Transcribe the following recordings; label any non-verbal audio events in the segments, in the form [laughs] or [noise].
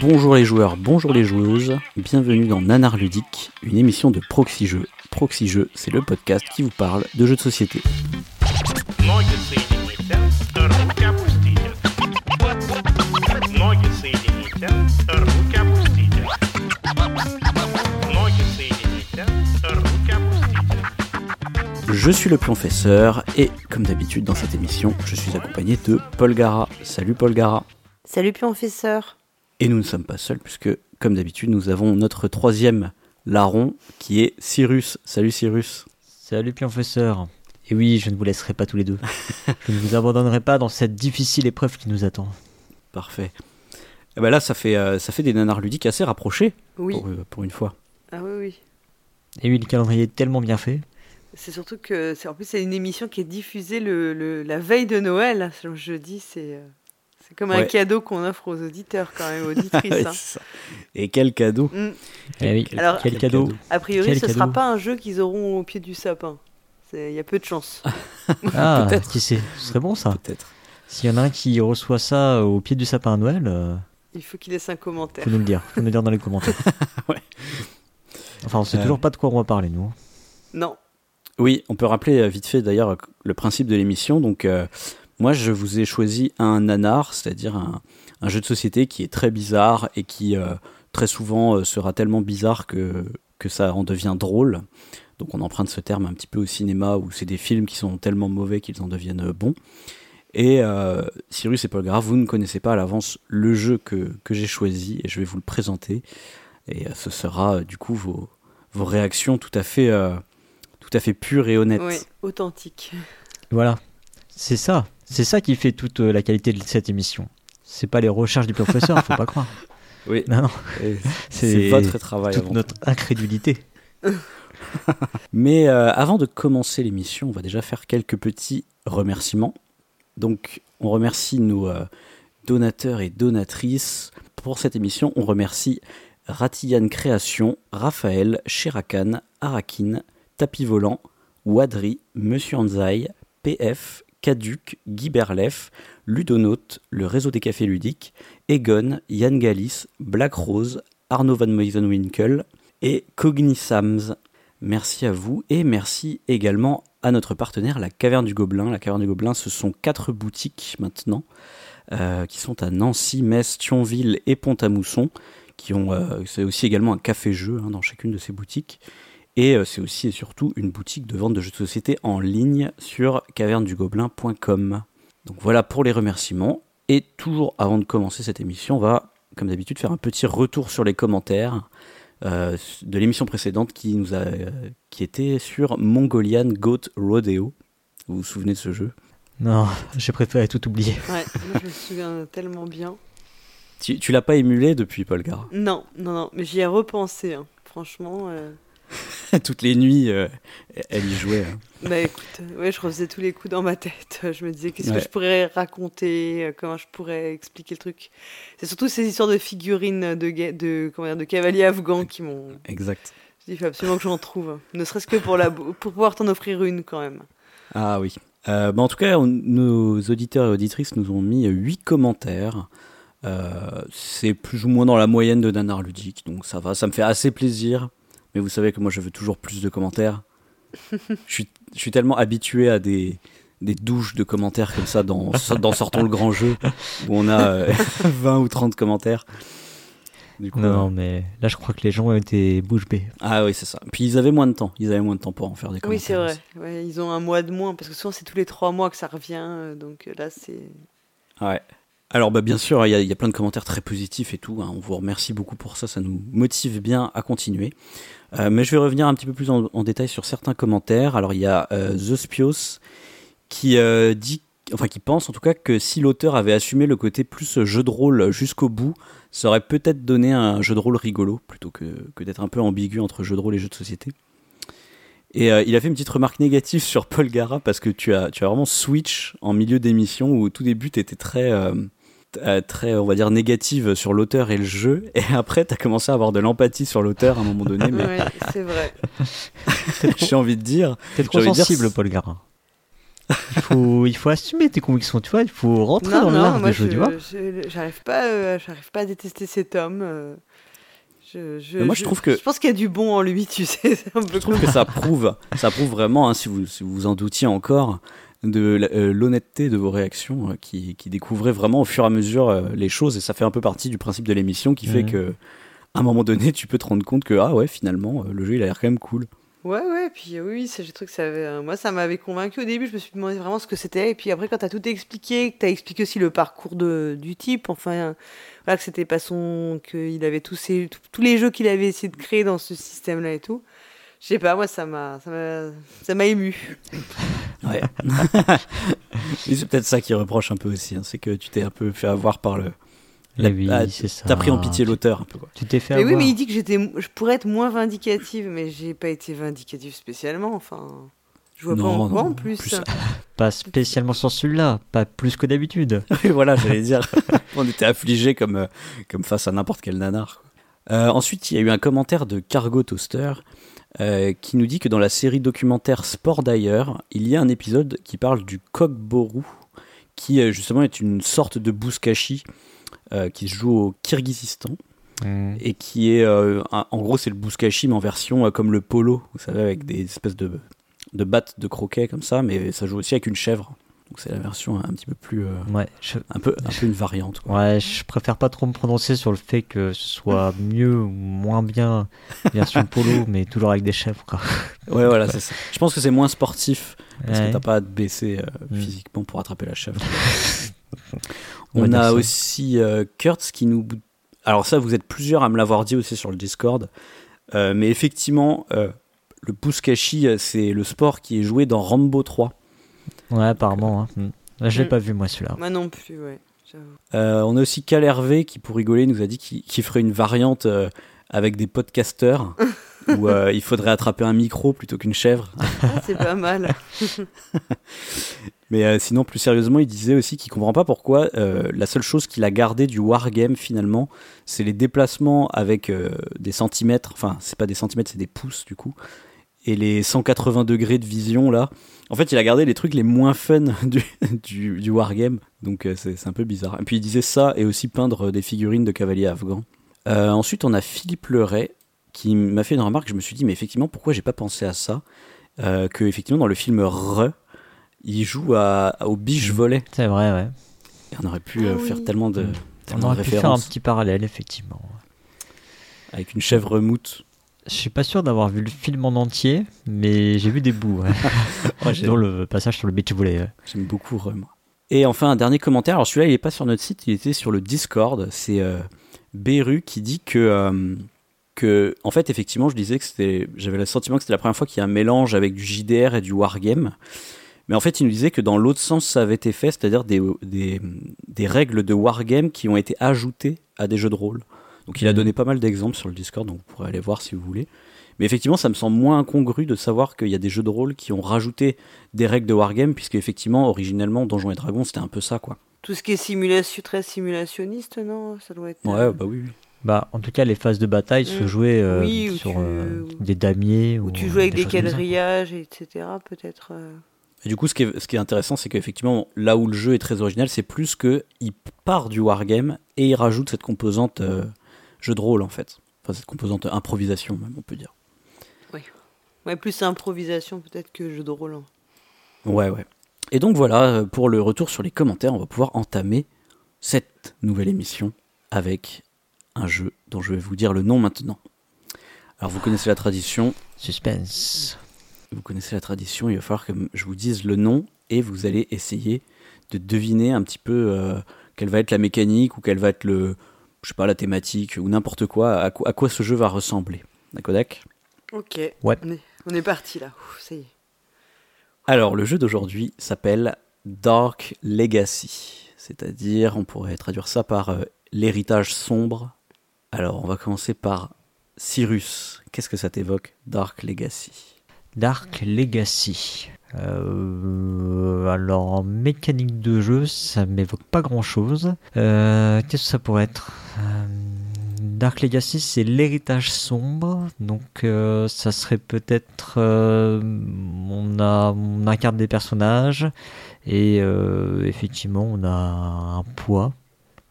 Bonjour les joueurs, bonjour les joueuses, bienvenue dans Nanar Ludique, une émission de Proxy Jeux. Proxy Jeux, c'est le podcast qui vous parle de jeux de société. Je suis le Pionfesseur et comme d'habitude dans cette émission, je suis accompagné de Paul Gara. Salut Paul Gara. Salut Pionfesseur. Et nous ne sommes pas seuls puisque comme d'habitude nous avons notre troisième larron qui est Cyrus. Salut Cyrus. Salut professeur. Et oui, je ne vous laisserai pas tous les deux. [laughs] je ne vous abandonnerai pas dans cette difficile épreuve qui nous attend. Parfait. Et ben là ça fait, euh, ça fait des nanars ludiques assez rapprochés Oui. pour, euh, pour une fois. Ah oui, oui. Et oui, le calendrier est tellement bien fait. C'est surtout que, c'est en plus, c'est une émission qui est diffusée le, le- la veille de Noël. Le jeudi, c'est euh, c'est comme un cadeau qu'on offre aux auditeurs, quand même, aux auditrices. [laughs] Hein. ça. Et quel cadeau Mm. Eh oui, Quel- Alors- quel cadeau. A priori, Quel ce sera cadeau. pas un jeu qu'ils auront au pied du sapin. Il y a peu de chance. [laughs] Ah, Peut-être. qui sait Ce serait bon ça. Peut-être. S'il y en a un qui reçoit ça au pied du sapin à Noël, euh, Il faut qu'il laisse un commentaire. faut nous le dire. Faut nous le dire dans les commentaires. [laughs] Ouais. Enfin, on sait Euh. toujours pas de quoi on va parler, nous. Non. Oui, on peut rappeler euh, vite fait d'ailleurs le principe de l'émission. Donc, euh, moi, je vous ai choisi un nanar, c'est-à-dire un, un jeu de société qui est très bizarre et qui euh, très souvent euh, sera tellement bizarre que, que ça en devient drôle. Donc, on emprunte ce terme un petit peu au cinéma où c'est des films qui sont tellement mauvais qu'ils en deviennent euh, bons. Et euh, Cyrus et Paul Grave, vous ne connaissez pas à l'avance le jeu que, que j'ai choisi et je vais vous le présenter. Et euh, ce sera euh, du coup vos, vos réactions tout à fait, euh, tout à fait pures et honnêtes. Oui, authentique. Voilà. C'est ça. C'est ça qui fait toute euh, la qualité de cette émission. C'est pas les recherches du professeur, faut pas croire. [laughs] Oui, Non, [laughs] C'est votre travail. Toute avant notre incrédulité. [laughs] Mais euh, avant de commencer l'émission, on va déjà faire quelques petits remerciements. Donc, on remercie nos euh, donateurs et donatrices. Pour cette émission, on remercie Ratiyan Création, Raphaël, Sherakan, Arakin, Tapis Volant, Wadri, Monsieur Anzai, PF, Caduc, Guy Berlef, Ludonaute, le réseau des cafés ludiques, Egon, Yann Galis, Black Rose, Arnaud Van Meusenwinkel et Cognisams. Merci à vous et merci également à notre partenaire, la Caverne du Gobelin. La Caverne du Gobelin, ce sont quatre boutiques maintenant euh, qui sont à Nancy, Metz, Thionville et Pont-à-Mousson. Qui ont, euh, c'est aussi également un café-jeu hein, dans chacune de ces boutiques. Et euh, c'est aussi et surtout une boutique de vente de jeux de société en ligne sur cavernedugobelin.com. Donc voilà pour les remerciements. Et toujours avant de commencer cette émission, on va, comme d'habitude, faire un petit retour sur les commentaires euh, de l'émission précédente qui, nous a, euh, qui était sur Mongolian Goat Rodeo. Vous vous souvenez de ce jeu? Non, j'ai préféré tout oublier. Ouais, je me souviens tellement bien. Tu, tu l'as pas émulé depuis Paul Gara Non, non, non, mais j'y ai repensé. hein. Franchement, euh, [laughs] Toutes les nuits, euh, elle y jouait. hein. bah écoute, ouais, je refaisais tous les coups dans ma tête. [laughs] Je me disais qu'est-ce Ouais. que je pourrais raconter, euh, comment je pourrais expliquer le truc. C'est surtout ces histoires de figurines de, de, comment dire, de cavaliers afghans qui m'ont. Exact. Je dis, il faut absolument que j'en trouve. Ne serait-ce que pour, la, pour pouvoir t'en offrir une quand même. Ah oui. Euh, bah, en tout cas, on- nos auditeurs et auditrices nous ont mis 8 commentaires. Euh, c'est plus ou moins dans la moyenne de Nanar Ludique, donc ça va, ça me fait assez plaisir. Mais vous savez que moi je veux toujours plus de commentaires. [laughs] je, suis, je suis tellement habitué à des, des douches de commentaires comme ça dans, [laughs] dans Sortons le grand jeu, où on a euh, [laughs] 20 ou 30 commentaires. Du coup, Non, euh, non, mais là, je crois que les gens ont été bouche bée. Ah oui, c'est ça. Puis ils avaient moins de temps, ils avaient moins de temps pour en faire des commentaires. Oui, c'est vrai. Ouais, ils ont un mois de moins, parce que souvent c'est tous les trois mois que ça revient. euh, Donc euh, là, c'est. Ouais. Alors bah bien sûr, il y, a- il y a plein de commentaires très positifs et tout. hein. On vous remercie beaucoup pour ça, ça nous motive bien à continuer. Euh, mais je vais revenir un petit peu plus en, détail sur certains commentaires. Alors il y a euh, The Spios qui euh, dit, enfin qui pense en tout cas que si l'auteur avait assumé le côté plus jeu de rôle jusqu'au bout, ça aurait peut-être donné un jeu de rôle rigolo plutôt que, d'être un peu ambigu entre jeu de rôle et jeu de société. Et euh, il a fait une petite remarque négative sur Paul Gara parce que tu as, tu vraiment switch en milieu d'émission où au tout début tu très, très, on va dire, négative sur l'auteur et le jeu. [laughs] Et après, tu as commencé à avoir de l'empathie sur l'auteur à un moment donné. Mais Ouais, c'est vrai. [laughs] j'ai envie de dire. T'es trop dire, sensible, Paul Garin. Il faut, [laughs] il faut assumer tes convictions, tu vois. Il faut rentrer Non, dans l'art du jeu, je- tu vois. j'arrive pas, euh, j'arrive pas à détester cet homme. euh, je, je- Mais moi, je trouve que- Je pense qu'il y a du bon en lui, tu sais. C'est un peu Je trouve que ça prouve, ça prouve vraiment, hein, si, vous, si vous en doutiez encore, de la- euh, l'honnêteté de vos réactions, euh, qui, qui découvrez vraiment au fur et à mesure euh, les choses, et ça fait un peu partie du principe de l'émission qui fait Mhm. que, à un moment donné, tu peux te rendre compte que ah ouais, finalement, euh, le jeu il a l'air quand même cool. Ouais, ouais, puis oui, c'est j'ai trouvé que ça avait, euh, moi ça m'avait convaincu au début, je me suis demandé vraiment ce que c'était, et puis après quand t'as tout expliqué, que t'as expliqué aussi le parcours de, du type, enfin, voilà, que c'était pas son, qu'il avait tous, ces, tous- tous les jeux qu'il avait essayé de créer dans ce système-là et tout, je sais pas, moi ça m'a, ça m'a, ça m'a ému. Ouais. [laughs] C'est peut-être ça qui reproche un peu aussi, hein, c'est que tu t'es un peu fait avoir par le. Eh la- oui, ah, c'est ça. T'as pris en pitié l'auteur un peu quoi. Tu t'es fait Mais oui, avoir. mais il dit que j'étais, je pourrais être moins vindicative, mais j'ai pas été vindicative spécialement, enfin, je vois pas en quoi non, en plus. plus- [laughs] Pas spécialement sur celui-là, pas plus que d'habitude. [laughs] Oui, voilà, j'allais dire. On était affligés comme, euh, comme face à n'importe quel nanar. Euh, ensuite, il y a eu un commentaire de Cargo Toaster euh, qui nous dit que dans la série documentaire Sport d'ailleurs, il y a un épisode qui parle du Kokboru, qui euh, justement est une sorte de bouskashi euh, qui se joue au Kirghizistan Hmm. et qui est, euh, un- en gros, c'est le bouskashi mais en version comme le polo, vous savez, avec des espèces de, de battes de croquet comme ça, mais ça joue aussi avec une chèvre. Donc c'est la version un petit peu plus, euh, Ouais, je... un peu, un peu une variante. Quoi. ouais, je préfère pas trop me prononcer sur le fait que ce soit [laughs] mieux ou moins bien version polo, mais toujours avec des chèvres. Quoi. Ouais, voilà, c'est ça. Je pense que c'est moins sportif parce Ouais. que t'as pas à te baisser euh, Mm. physiquement pour attraper la chèvre. [laughs] On a aussi euh, Kurtz qui nous. Alors, ça, vous êtes plusieurs à me l'avoir dit aussi sur le Discord. Mais effectivement, le Puskashi, c'est le sport qui est joué dans Rambo 3. Ouais, apparemment. hein. Là, je l'ai Mm. pas vu, moi, celui-là. Moi non plus, ouais. Euh, on a aussi Cal Hervé qui, pour rigoler, nous a dit qu'il ferait une variante euh, avec des podcasteurs [laughs] où euh, il faudrait attraper un micro plutôt qu'une chèvre. Ah, c'est pas mal. [laughs] Mais euh, sinon, plus sérieusement, il disait aussi qu'il comprend pas pourquoi euh, la seule chose qu'il a gardé du wargame finalement, c'est les déplacements avec euh, des centimètres. Enfin, c'est pas des centimètres, c'est des pouces du coup. Et les 180 degrés de vision là. En fait, il a gardé les trucs les moins fun [laughs] du, du, du wargame. Donc euh, c'est c'est un peu bizarre. Et puis il disait ça et aussi peindre des figurines de cavaliers afghans. Euh, ensuite, on a Philippe Leray qui m'a fait une remarque. Je me suis dit, mais effectivement, pourquoi j'ai pas pensé à ça? Euh, Que effectivement, dans le film Re, il joue à, au biche volet. C'est vrai, ouais. Et on aurait pu Ah euh, oui. faire tellement de, On tellement de aurait pu faire un petit parallèle, effectivement. avec une chèvre moute. Je suis pas sûr d'avoir vu le film en entier, mais j'ai vu des bouts. Ouais. [laughs] Dont le passage sur le beach volley. ouais. J'aime beaucoup moi. Et enfin, un dernier commentaire. Alors celui-là, il n'est pas sur notre site, il était sur le Discord. C'est euh, Beru qui dit que, euh, que, en fait, effectivement, je disais que c'était, j'avais le sentiment que c'était la première fois qu'il y a un mélange avec du JDR et du wargame. Mais en fait, il nous disait que dans l'autre sens, ça avait été fait, c'est-à-dire des, des, des règles de wargame qui ont été ajoutées à des jeux de rôle. Donc il a donné pas mal d'exemples sur le Discord, donc vous pourrez aller voir si vous voulez. Mais effectivement, ça me semble moins incongru de savoir qu'il y a des jeux de rôle qui ont rajouté des règles de wargame, puisque effectivement, originellement, Donjons et Dragons, c'était un peu ça, quoi. Tout ce qui est simulation, très simulationniste, non? Ça doit être. Ouais, bah oui, oui. Bah, en tout cas, les phases de bataille se Mm. jouaient euh, Oui, sur tu- euh, des damiers. Où ou, tu euh, joues avec des quadrillages, etc. Peut-être. euh. Et du coup, ce qui est, ce qui est intéressant, c'est qu'effectivement, là où le jeu est très original, c'est plus que il part du wargame et il rajoute cette composante euh, jeu de rôle, en fait. Enfin, cette composante improvisation, même, on peut dire. Ouais, plus improvisation peut-être que jeu de rôle. hein. Ouais, ouais. Et donc voilà, euh, pour le retour sur les commentaires, on va pouvoir entamer cette nouvelle émission avec un jeu dont je vais vous dire le nom maintenant. Alors vous connaissez la tradition, Suspense. vous connaissez la tradition, il va falloir que je vous dise le nom et vous allez essayer de deviner un petit peu euh, quelle va être la mécanique ou quelle va être le, je sais pas, la thématique ou n'importe quoi, à, quoi, à quoi ce jeu va ressembler. D'accord Dak? Ok. Ouais. On est, on est parti là. Ouf, ça y est. Alors, le jeu d'aujourd'hui s'appelle Dark Legacy, c'est-à-dire, on pourrait traduire ça par euh, l'héritage sombre. Alors, on va commencer par Cyrus. Qu'est-ce que ça t'évoque, Dark Legacy? Dark Legacy. Euh, alors, en mécanique de jeu, ça m'évoque pas grand chose. Qu'est-ce que ça pourrait être? Euh, Dark Legacy, c'est l'héritage sombre, donc euh, ça serait peut-être euh, on a on incarne des personnages et euh, effectivement on a un poids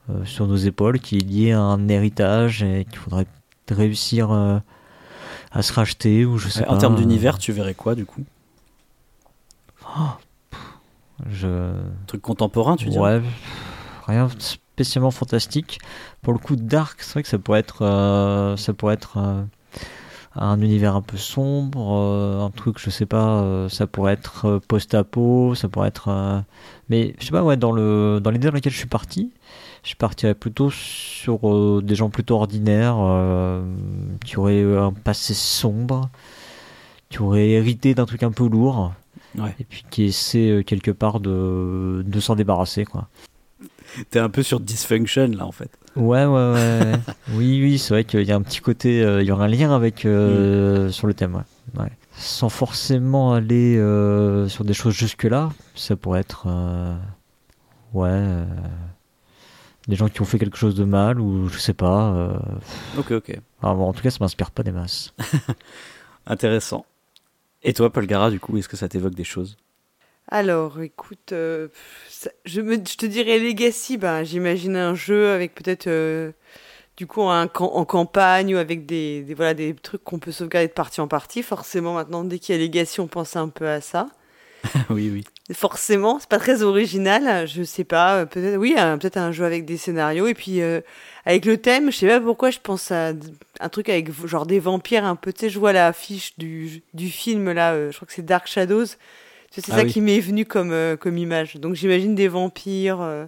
euh, sur nos épaules qui est lié à un héritage et qu'il faudrait réussir euh, à se racheter ou je sais pas. en termes euh, d'univers, tu verrais quoi du coup? Je Truc contemporain, tu dis Ouais, rien de spécialement fantastique. Pour le coup, Dark, c'est vrai que ça pourrait être, euh, ça pourrait être euh, un univers un peu sombre, euh, un truc, je sais pas, ça pourrait être post-apo, ça pourrait être. mais je sais pas, ouais, dans le dans l'idée dans laquelle je suis parti, je partirais plutôt sur des gens plutôt ordinaires qui auraient un passé sombre, qui auraient hérité d'un truc un peu lourd Ouais. et puis qui essaient euh, quelque part de, de s'en débarrasser quoi. T'es un peu sur Dysfunction là en fait. Ouais, ouais, ouais. [laughs] oui, oui, c'est vrai qu'il y a un petit côté, euh, il y aura un lien avec euh, sur le thème, ouais. ouais. Sans forcément aller euh, sur des choses jusque-là, ça pourrait être, ouais, des gens qui ont fait quelque chose de mal ou je sais pas. Ok, ok. alors, bon, en tout cas, ça m'inspire pas des masses. [laughs] Intéressant. Et toi, Paul du coup, est-ce que ça t'évoque des choses? Alors, écoute, euh, je, te dirais Legacy, ben, j'imagine un jeu avec peut-être, euh, du coup, en campagne ou avec des, des, voilà, des trucs qu'on peut sauvegarder de partie en partie. Forcément, maintenant, dès qu'il y a Legacy, on pense un peu à ça. [laughs] Oui, oui. Forcément, c'est pas très original, je sais pas, euh, peut-être, oui, un- peut-être un jeu avec des scénarios, et puis euh, avec le thème, je sais pas pourquoi, je pense à un truc avec genre des vampires un peu, tu sais, je vois l'affiche du, du film là, euh, je crois que c'est Dark Shadows, c'est Ah ça oui. qui m'est venu comme, euh, comme image, donc j'imagine des vampires, euh,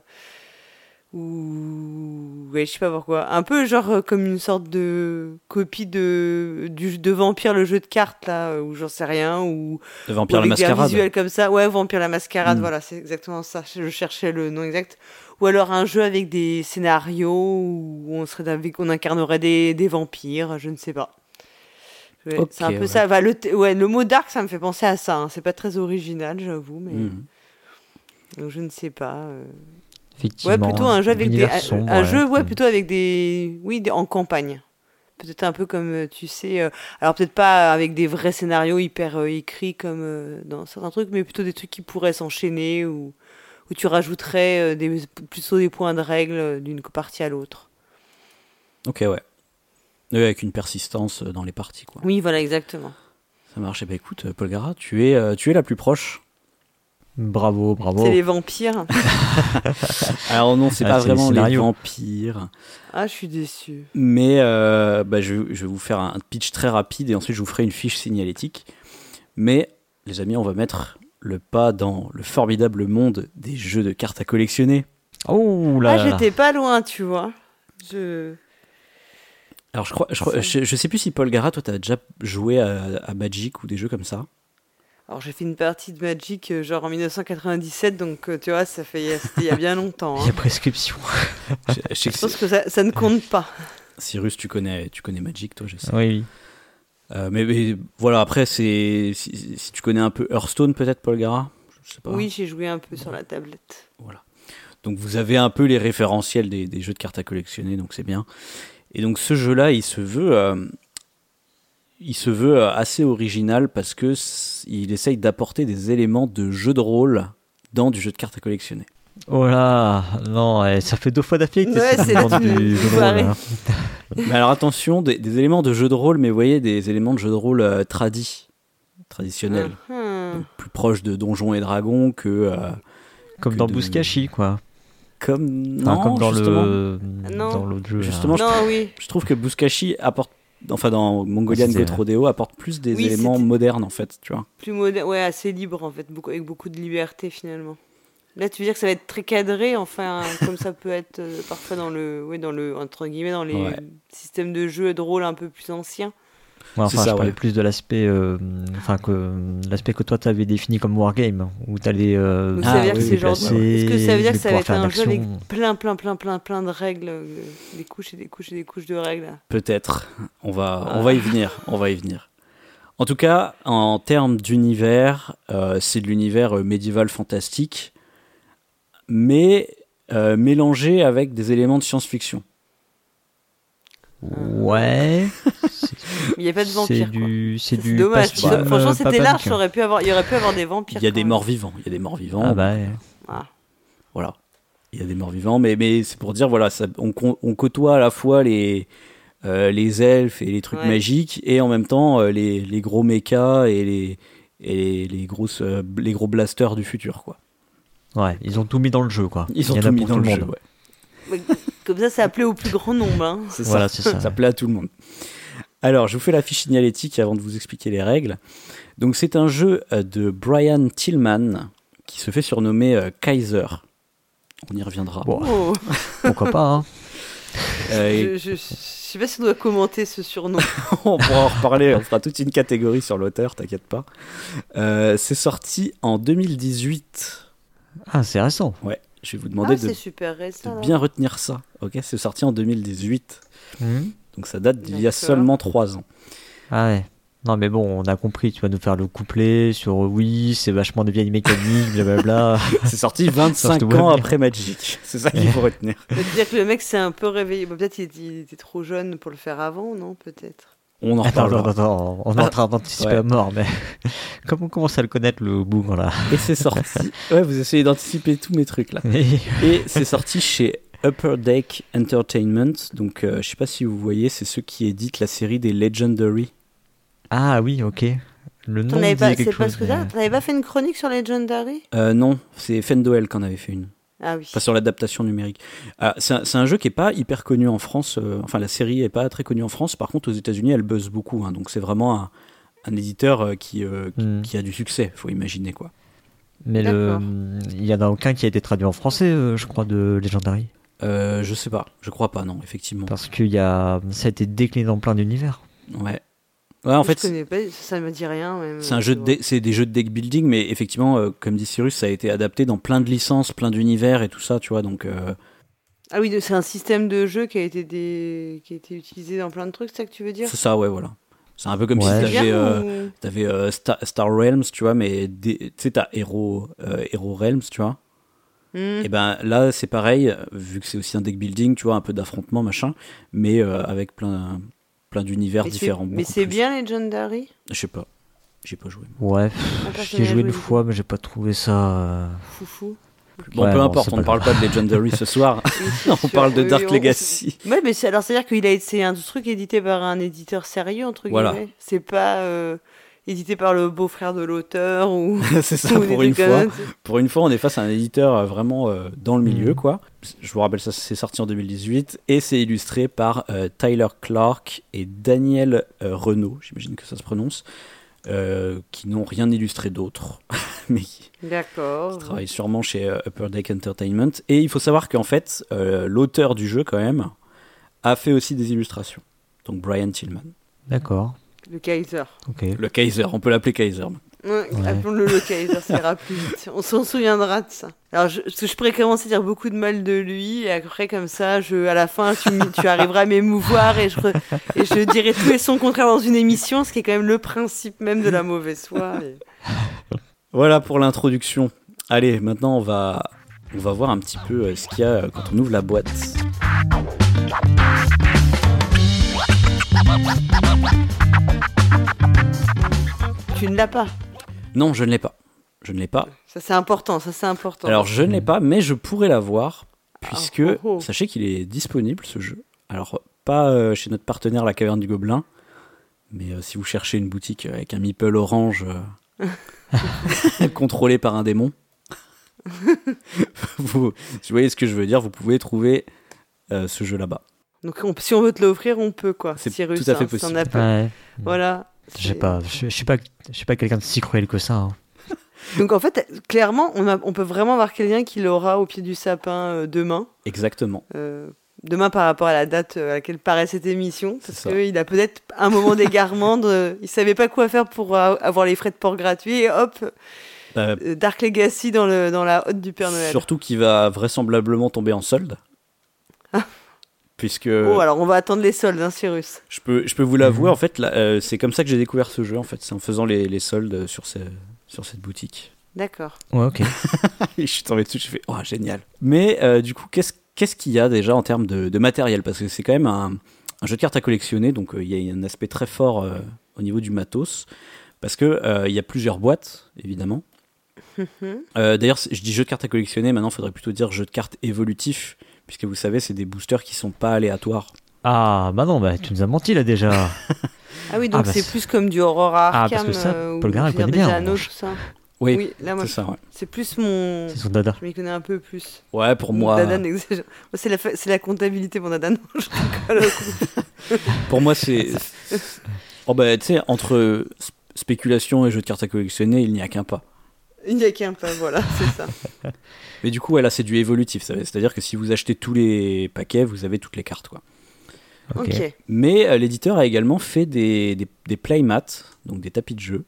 ou, ouais, je sais pas pourquoi, un peu genre euh, comme une sorte de copie de, du, de Vampire, le jeu de cartes là, euh, ou j'en sais rien, ou De Vampire ou la avec Mascarade. visuel comme ça. Ouais, Vampire la Mascarade, Mm. voilà, c'est exactement ça. Je cherchais le nom exact. Ou alors un jeu avec des scénarios où on serait on incarnerait des, des vampires, je ne sais pas. Ouais, c'est un peu ouais. ça. Bah, le, ouais, le mot dark, ça me fait penser à ça. hein. C'est pas très original, j'avoue, mais Mhm. donc, je ne sais pas. euh. Effectivement. Ouais, plutôt un jeu avec des, un, sombre, un ouais. jeu, ouais, plutôt avec des, oui, des- en campagne. Peut-être un peu comme euh, tu sais, euh, alors peut-être pas avec des vrais scénarios hyper euh, écrits comme euh, dans certains trucs, mais plutôt des trucs qui pourraient s'enchaîner ou où tu rajouterais des, plutôt des points de règle d'une partie à l'autre. Ok, ouais. Avec une persistance dans les parties, quoi. Oui, voilà, exactement. Ça marche. Eh ben, écoute, Paul Gara, tu es, tu es la plus proche. Bravo, bravo. C'est les vampires. [laughs] Alors non, c'est Ah, pas les vraiment les vampires. Ah, je suis déçu. Mais euh, bah, je, je vais vous faire un pitch très rapide et ensuite je vous ferai une fiche signalétique. Mais les amis, on va mettre le pas dans le formidable monde des jeux de cartes à collectionner. Oh là ah, j'étais pas loin, tu vois. Je. Alors je crois, je, crois- je, je sais plus si Paul Gara, toi, t'as déjà joué à, à Magic ou des jeux comme ça. Alors j'ai fait une partie de Magic euh, genre en 1997, donc euh, tu vois, ça fait c'était il y a bien longtemps. [laughs] Il hein. y a prescription. Je, pense que ça, ça ne compte pas. Cyrus, tu connais, tu connais Magic, toi, je sais. oui, oui. Euh, mais, mais voilà, après, c'est si, si tu connais un peu Hearthstone, peut-être, Paul Gara? Je sais pas. Oui, j'ai joué un peu sur la tablette. Donc vous avez un peu les référentiels des, des jeux de cartes à collectionner, donc c'est bien. Et donc ce jeu-là, il se veut, euh, il se veut euh, assez original parce que il essaye d'apporter des éléments de jeu de rôle dans du jeu de cartes à collectionner. Oh là, non, eh, ça fait deux fois d'affilée que Ouais, c'est du jeu de rôle, hein. mais alors attention, des, des éléments de jeu de rôle, mais vous voyez des éléments de jeu de rôle euh, tradis, traditionnels, Hum. Donc, plus proches de Donjons et Dragons que euh, Comme que dans de- Bouskashi, quoi. comme Enfin, non, comme dans justement. le Non. dans l'autre jeu. Justement, je- Non, oui. Je trouve que Bouskashi apporte, enfin dans Mongolian C'était- Goat Rodeo, apporte plus des Oui, éléments modernes en fait, tu vois. Plus moderne, ouais, assez libre en fait, beaucoup, avec beaucoup de liberté finalement. Là, tu veux dire que ça va être très cadré, enfin, comme ça peut être euh, parfois dans le, ouais, dans le, entre guillemets, dans les Ouais. systèmes de jeu et de rôle un peu plus anciens. Ouais, enfin, ça, je parlais ouais. plus de l'aspect, euh, enfin que l'aspect que toi t'avais défini comme wargame, où t'allais euh, Ah, oui, Est-ce que ça veut dire que ça va être un jeu avec plein, plein, plein, plein, plein de règles, euh, des couches et des couches et des couches de règles? Peut-être. On va, Ah. on va y venir. On va y venir. En tout cas, en termes d'univers, euh, c'est de l'univers euh, médiéval fantastique, mais euh, mélangé avec des éléments de science-fiction. Ouais. C'est- [laughs] Il n'y a pas de C'est vampires. quoi. du, c'est C'est du dommage. Franchement, euh, c'était large. Il aurait pu avoir, il y aurait pu avoir des vampires. Il y a des morts vivants. Il y a des morts vivants. Ah bah, ouais. Ah. Voilà. Il y a des morts vivants, mais, mais c'est pour dire, voilà, ça, on, côtoie à la fois les, euh, les elfes et les trucs Ouais. magiques, et en même temps euh, les, les gros mechas et les, et les, grosses, euh, les gros blasters du futur, quoi. Ouais, ils ont tout mis dans le jeu, quoi. Ils ont tout mis dans tout le le jeu, ouais. Comme ça, ça appelait au plus grand nombre. hein. C'est Voilà, ça. ça. Ça plaît à tout le monde. Alors, je vous fais la fiche signalétique avant de vous expliquer les règles. Donc, c'est un jeu euh, de Brian Tillman qui se fait surnommer euh, Kaiser. On y reviendra. Bon, Oh, [laughs] pourquoi pas, hein. Euh, je, je, je sais pas si on doit commenter ce surnom. [laughs] on pourra en reparler, on fera toute une catégorie sur l'auteur, t'inquiète pas. Euh, c'est sorti en 2018. Ah, c'est récent. Ouais, je vais vous Ah, demander de, c'est super récent. de bien retenir ça. Ok, c'est sorti en 2018. Mhm. Donc ça date d'il y a seulement 3 ans. Ah ouais. Non, mais bon, on a compris, tu vas nous faire le couplet sur euh, oui, c'est vachement des vieilles mécaniques, [laughs] blablabla. C'est sorti 25 te voit ans bien. après Magic. C'est ça qu'il faut retenir. C'est-à-dire que le mec s'est un peu réveillé. Bon, Peut-être qu'il était, il était trop jeune pour le faire avant, non? Peut-être. On en Attends, reparlera. attends, attends, on est en train d'anticiper Ouais. la mort, mais [laughs] comment on commence à le connaître, le bougre, là Et c'est sorti. [laughs] Ouais, vous essayez d'anticiper tous mes trucs là. Et c'est sorti chez Upper Deck Entertainment. Donc, euh, je sais pas si vous voyez, c'est ceux qui éditent la série des Legendary. Ah oui, ok. Le nom pas, c'est parce chose. que mais- T'avais pas fait une chronique sur Legendary? Euh, non, c'est Fendoel qui en avait fait une. Ah oui. Enfin, sur l'adaptation numérique. Ah, c'est un, jeu qui est pas hyper connu en France. euh, enfin, la série est pas très connue en France. Par contre, aux États-Unis, elle buzz beaucoup. hein. donc, c'est vraiment un, un éditeur euh, qui, euh, qui, Hmm. qui a du succès, faut imaginer quoi. Mais le... Il y en a aucun qui a été traduit en français, euh, je crois, de Legendary. Euh, je sais pas, je crois pas, non, effectivement. Parce que y a... ça a été décliné dans plein d'univers. Ouais. Ouais, en je fait, connais pas, ça me dit rien. C'est un jeu de dé- c'est des jeux de deck building, mais effectivement, euh, comme dit Cyrus, ça a été adapté dans plein de licences, plein d'univers et tout ça, tu vois. Donc, euh, Ah oui, c'est un système de jeu qui a été des... qui a été utilisé dans plein de trucs, c'est ça que tu veux dire? C'est ça, ouais, voilà. C'est un peu comme Ouais. si t'avais, euh, ou- t'avais euh, Star, Star Realms, tu vois, mais tu sais, t'as Hero, euh, Hero Realms, tu vois. Hmm. Et ben là, c'est pareil, euh, vu que c'est aussi un deck building, tu vois, un peu d'affrontement, machin, mais euh, avec plein, plein d'univers Mais c'est- différents. Mais c'est bien Legendary? Je sais pas, j'ai pas joué. Ouais, Ah, j'y personne ai n'a joué une fois, coup. mais j'ai pas trouvé ça. euh, Foufou. Bon, Ouais, peu bon, importe, on ne parle pas de Legendary ce soir, [laughs] [laughs] on sûr. parle de Oui, Dark Legacy. Ouais, mais c'est alors c'est à dire qu'il a été c'est un truc édité par un éditeur sérieux entre Voilà. guillemets. C'est pas euh, édité par le beau-frère de l'auteur ou. [laughs] c'est ça, ou pour une fois. Pour une fois, on est face à un éditeur euh, vraiment euh, dans le milieu, Mhm. quoi. Je vous rappelle, ça c'est sorti en 2018 et c'est illustré par euh, Tyler Clark et Daniel euh, Renault, j'imagine que ça se prononce, euh, qui n'ont rien illustré d'autre, [laughs] mais qui D'accord. travaillent sûrement chez euh, Upper Deck Entertainment. Et il faut savoir qu'en fait, euh, l'auteur du jeu, quand même, a fait aussi des illustrations. Donc Brian Tillman. D'accord, Le Kaiser. ok. Le Kaiser, on peut l'appeler Kaiser. Ouais, Ouais. Appelons-le le Kaiser, ça ira plus vite. On s'en souviendra de ça. Alors, je, parce que je pourrais commencer à dire beaucoup de mal de lui, et après, comme ça, je, à la fin, tu, tu arriveras à m'émouvoir, et je, et je dirai tout et son contraire dans une émission, ce qui est quand même le principe même de la mauvaise foi. et- Voilà pour l'introduction. Allez, maintenant on va, on va voir un petit peu euh, ce qu'il y a euh, quand on ouvre la boîte. Tu ne l'as pas. Non, je ne l'ai pas. Je ne l'ai pas. Ça, c'est important, ça, c'est important. Alors, je ne l'ai pas, mais je pourrais l'avoir, puisque Ah, oh, oh. sachez qu'il est disponible ce jeu. Alors, pas euh, chez notre partenaire La Caverne du Gobelin, mais euh, si vous cherchez une boutique avec un meeple orange euh, [laughs] contrôlé par un démon, [laughs] vous, vous voyez ce que je veux dire, vous pouvez trouver euh, ce jeu là-bas. Donc, on- si on veut te l'offrir, on peut, quoi. C'est Cyrus, tout à fait hein, si possible. Ouais, Voilà. je sais pas, je, suis pas, je suis pas quelqu'un de si cruel que ça. hein. [laughs] Donc, en fait, clairement, on, a- on peut vraiment avoir quelqu'un qui l'aura au pied du sapin euh, demain. Exactement. Euh, demain par rapport à la date euh, à laquelle paraît cette émission, parce qu'il a peut-être un moment d'égarement, de... il savait pas quoi faire pour avoir les frais de port gratuits, et hop, euh, Dark Legacy dans, le, dans la hotte du Père Noël. Surtout qu'il va vraisemblablement tomber en solde. Puisque Oh, alors on va attendre les soldes, hein, Cyrus. je peux, je peux vous l'avouer, en fait, là, euh, c'est comme ça que j'ai découvert ce jeu. En fait, c'est en faisant les, les soldes sur, ces- sur cette boutique. D'accord. Ouais, ok. [laughs] Je suis tombé dessus, je fais oh génial. Mais euh, du coup, qu'est-ce qu'est-ce qu'il y a déjà en termes de, de matériel? Parce que c'est quand même un, un jeu de cartes à collectionner, donc euh, il y a un aspect très fort euh, au niveau du matos, parce que euh, il y a plusieurs boîtes, évidemment. Euh, D'ailleurs, je dis jeu de cartes à collectionner, maintenant il faudrait plutôt dire jeu de cartes évolutif, puisque vous savez, c'est des boosters qui sont pas aléatoires. Ah, bah non, bah, tu nous as menti là déjà. [laughs] Ah oui, donc Ah, bah, c'est plus comme du horror Ah, Arkham. parce que ça, euh, Paul ou Garin, il Seigneur connaît des bien, en Anneaux, tout ça. Oui, Oui, là, moi, c'est ça, ouais. c'est plus mon. C'est son dada. Je m'y connais un peu plus. Ouais, pour Mon moi, dada n'exagère- c'est la, fa- c'est la comptabilité, mon dada. [laughs] Non, je [laughs] pour moi c'est... Oh bah, tu sais, entre spéculation et jeu de cartes à collectionner, il n'y a qu'un pas. Il n'y a qu'un pas, voilà, [laughs] c'est ça. Mais du coup, ouais, là, c'est du évolutif. C'est-à-dire que si vous achetez tous les paquets, vous avez toutes les cartes, quoi. Mais euh, l'éditeur a également fait des, des, des playmats, donc des tapis de jeu,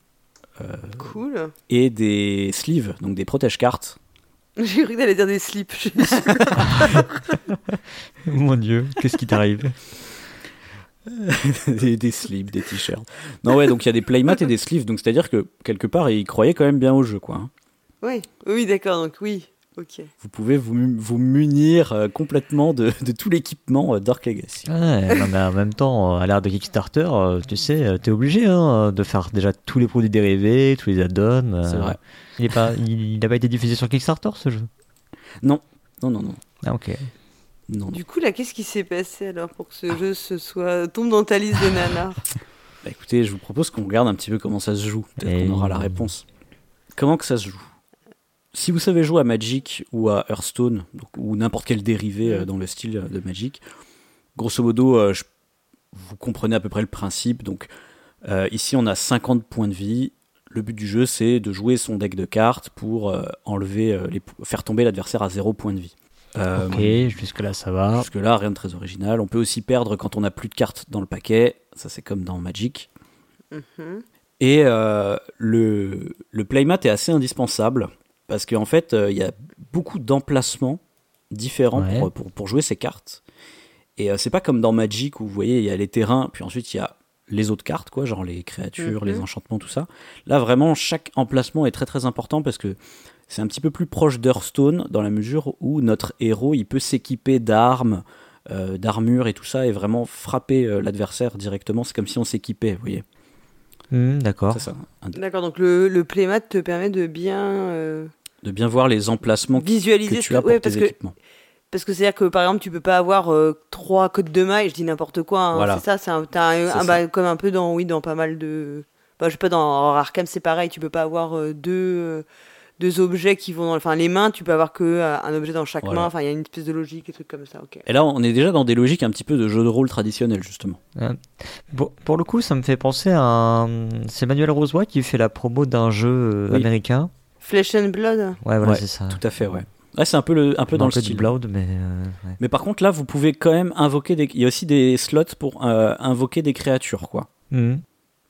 Cool. et des sleeves, donc des protège-cartes. [laughs] J'ai cru que t'allais dire des slips. [laughs] Mon dieu, qu'est-ce qui t'arrive? [laughs] des, des sleeves, des t-shirts. Non, ouais, donc il y a des playmats et des sleeves, donc c'est-à-dire que quelque part, ils croyaient quand même bien au jeu, quoi. hein. oui, oui, d'accord, donc oui. Ok. Vous pouvez vous, vous munir euh, complètement de, de tout l'équipement euh, Dark Legacy. Ouais, non, mais en même temps, à l'ère de Kickstarter, euh, tu sais, euh, t'es obligé hein, de faire déjà tous les produits dérivés, tous les add-ons. euh, C'est vrai. Il n'a pas, il, il a pas été diffusé sur Kickstarter ce jeu? Non, non, non, non. Ah, ok. Non. Du coup, là, qu'est-ce qui s'est passé alors pour que ce jeu se soit tombe dans ta liste de [laughs] nanars Bah, écoutez, je vous propose qu'on regarde un petit peu comment ça se joue. Peut-être Et- qu'on aura la réponse. Comment que ça se joue? Si vous savez jouer à Magic ou à Hearthstone, donc, ou n'importe quel dérivé euh, dans le style euh, de Magic, grosso modo, euh, je- vous comprenez à peu près le principe. Donc euh, ici, on a 50 points de vie. Le but du jeu, c'est de jouer son deck de cartes pour euh, enlever, euh, les, faire tomber l'adversaire à 0 points de vie. Euh, Ok, jusque-là ça va. Jusque-là, rien de très original. On peut aussi perdre quand on n'a plus de cartes dans le paquet. Ça, c'est comme dans Magic. Mhm. Et euh, le, le playmat est assez indispensable parce qu'en fait, euh, il y a beaucoup d'emplacements différents Ouais. pour, pour, pour jouer ces cartes. Et euh, c'est pas comme dans Magic où vous voyez, il y a les terrains, puis ensuite il y a les autres cartes, quoi, genre les créatures, Mhm. les enchantements, tout ça. Là, vraiment, chaque emplacement est très très important parce que c'est un petit peu plus proche d'Hearthstone dans la mesure où notre héros il peut s'équiper d'armes, euh, d'armure et tout ça et vraiment frapper euh, l'adversaire directement. C'est comme si on s'équipait, vous voyez. Hmm, D'accord. C'est ça. Un- D'accord, donc le, le playmat te permet de bien euh, de bien voir les emplacements que visualiser tu ce as que- pour ouais, tes que équipements. parce que c'est à dire que par exemple tu peux pas avoir euh, trois codes de mailles, je dis n'importe quoi, hein, Voilà. c'est ça, c'est un, t'as un- C'est un- ça. bah, comme un peu dans oui dans pas mal de, bah, je sais pas dans Arkham c'est pareil, tu peux pas avoir euh, deux euh, deux objets qui vont dans, enfin les mains tu peux avoir que euh, un objet dans chaque Voilà. main, enfin il y a une espèce de logique et trucs comme ça, ok. Et là, on est déjà dans des logiques un petit peu de jeu de rôle traditionnel, justement. Pour, pour le coup, ça me fait penser à un... C'est Manuel Rosoy qui fait la promo d'un jeu euh, Oui. américain. Flesh and Blood. Ouais, voilà, Ouais, c'est ça. Tout à fait, ouais. Ouais, c'est un peu, le, un peu dans un le style. Blood, mais... euh, ouais. Mais par contre, là, vous pouvez quand même invoquer des... Il y a aussi des slots pour euh, invoquer des créatures, quoi. Hmm.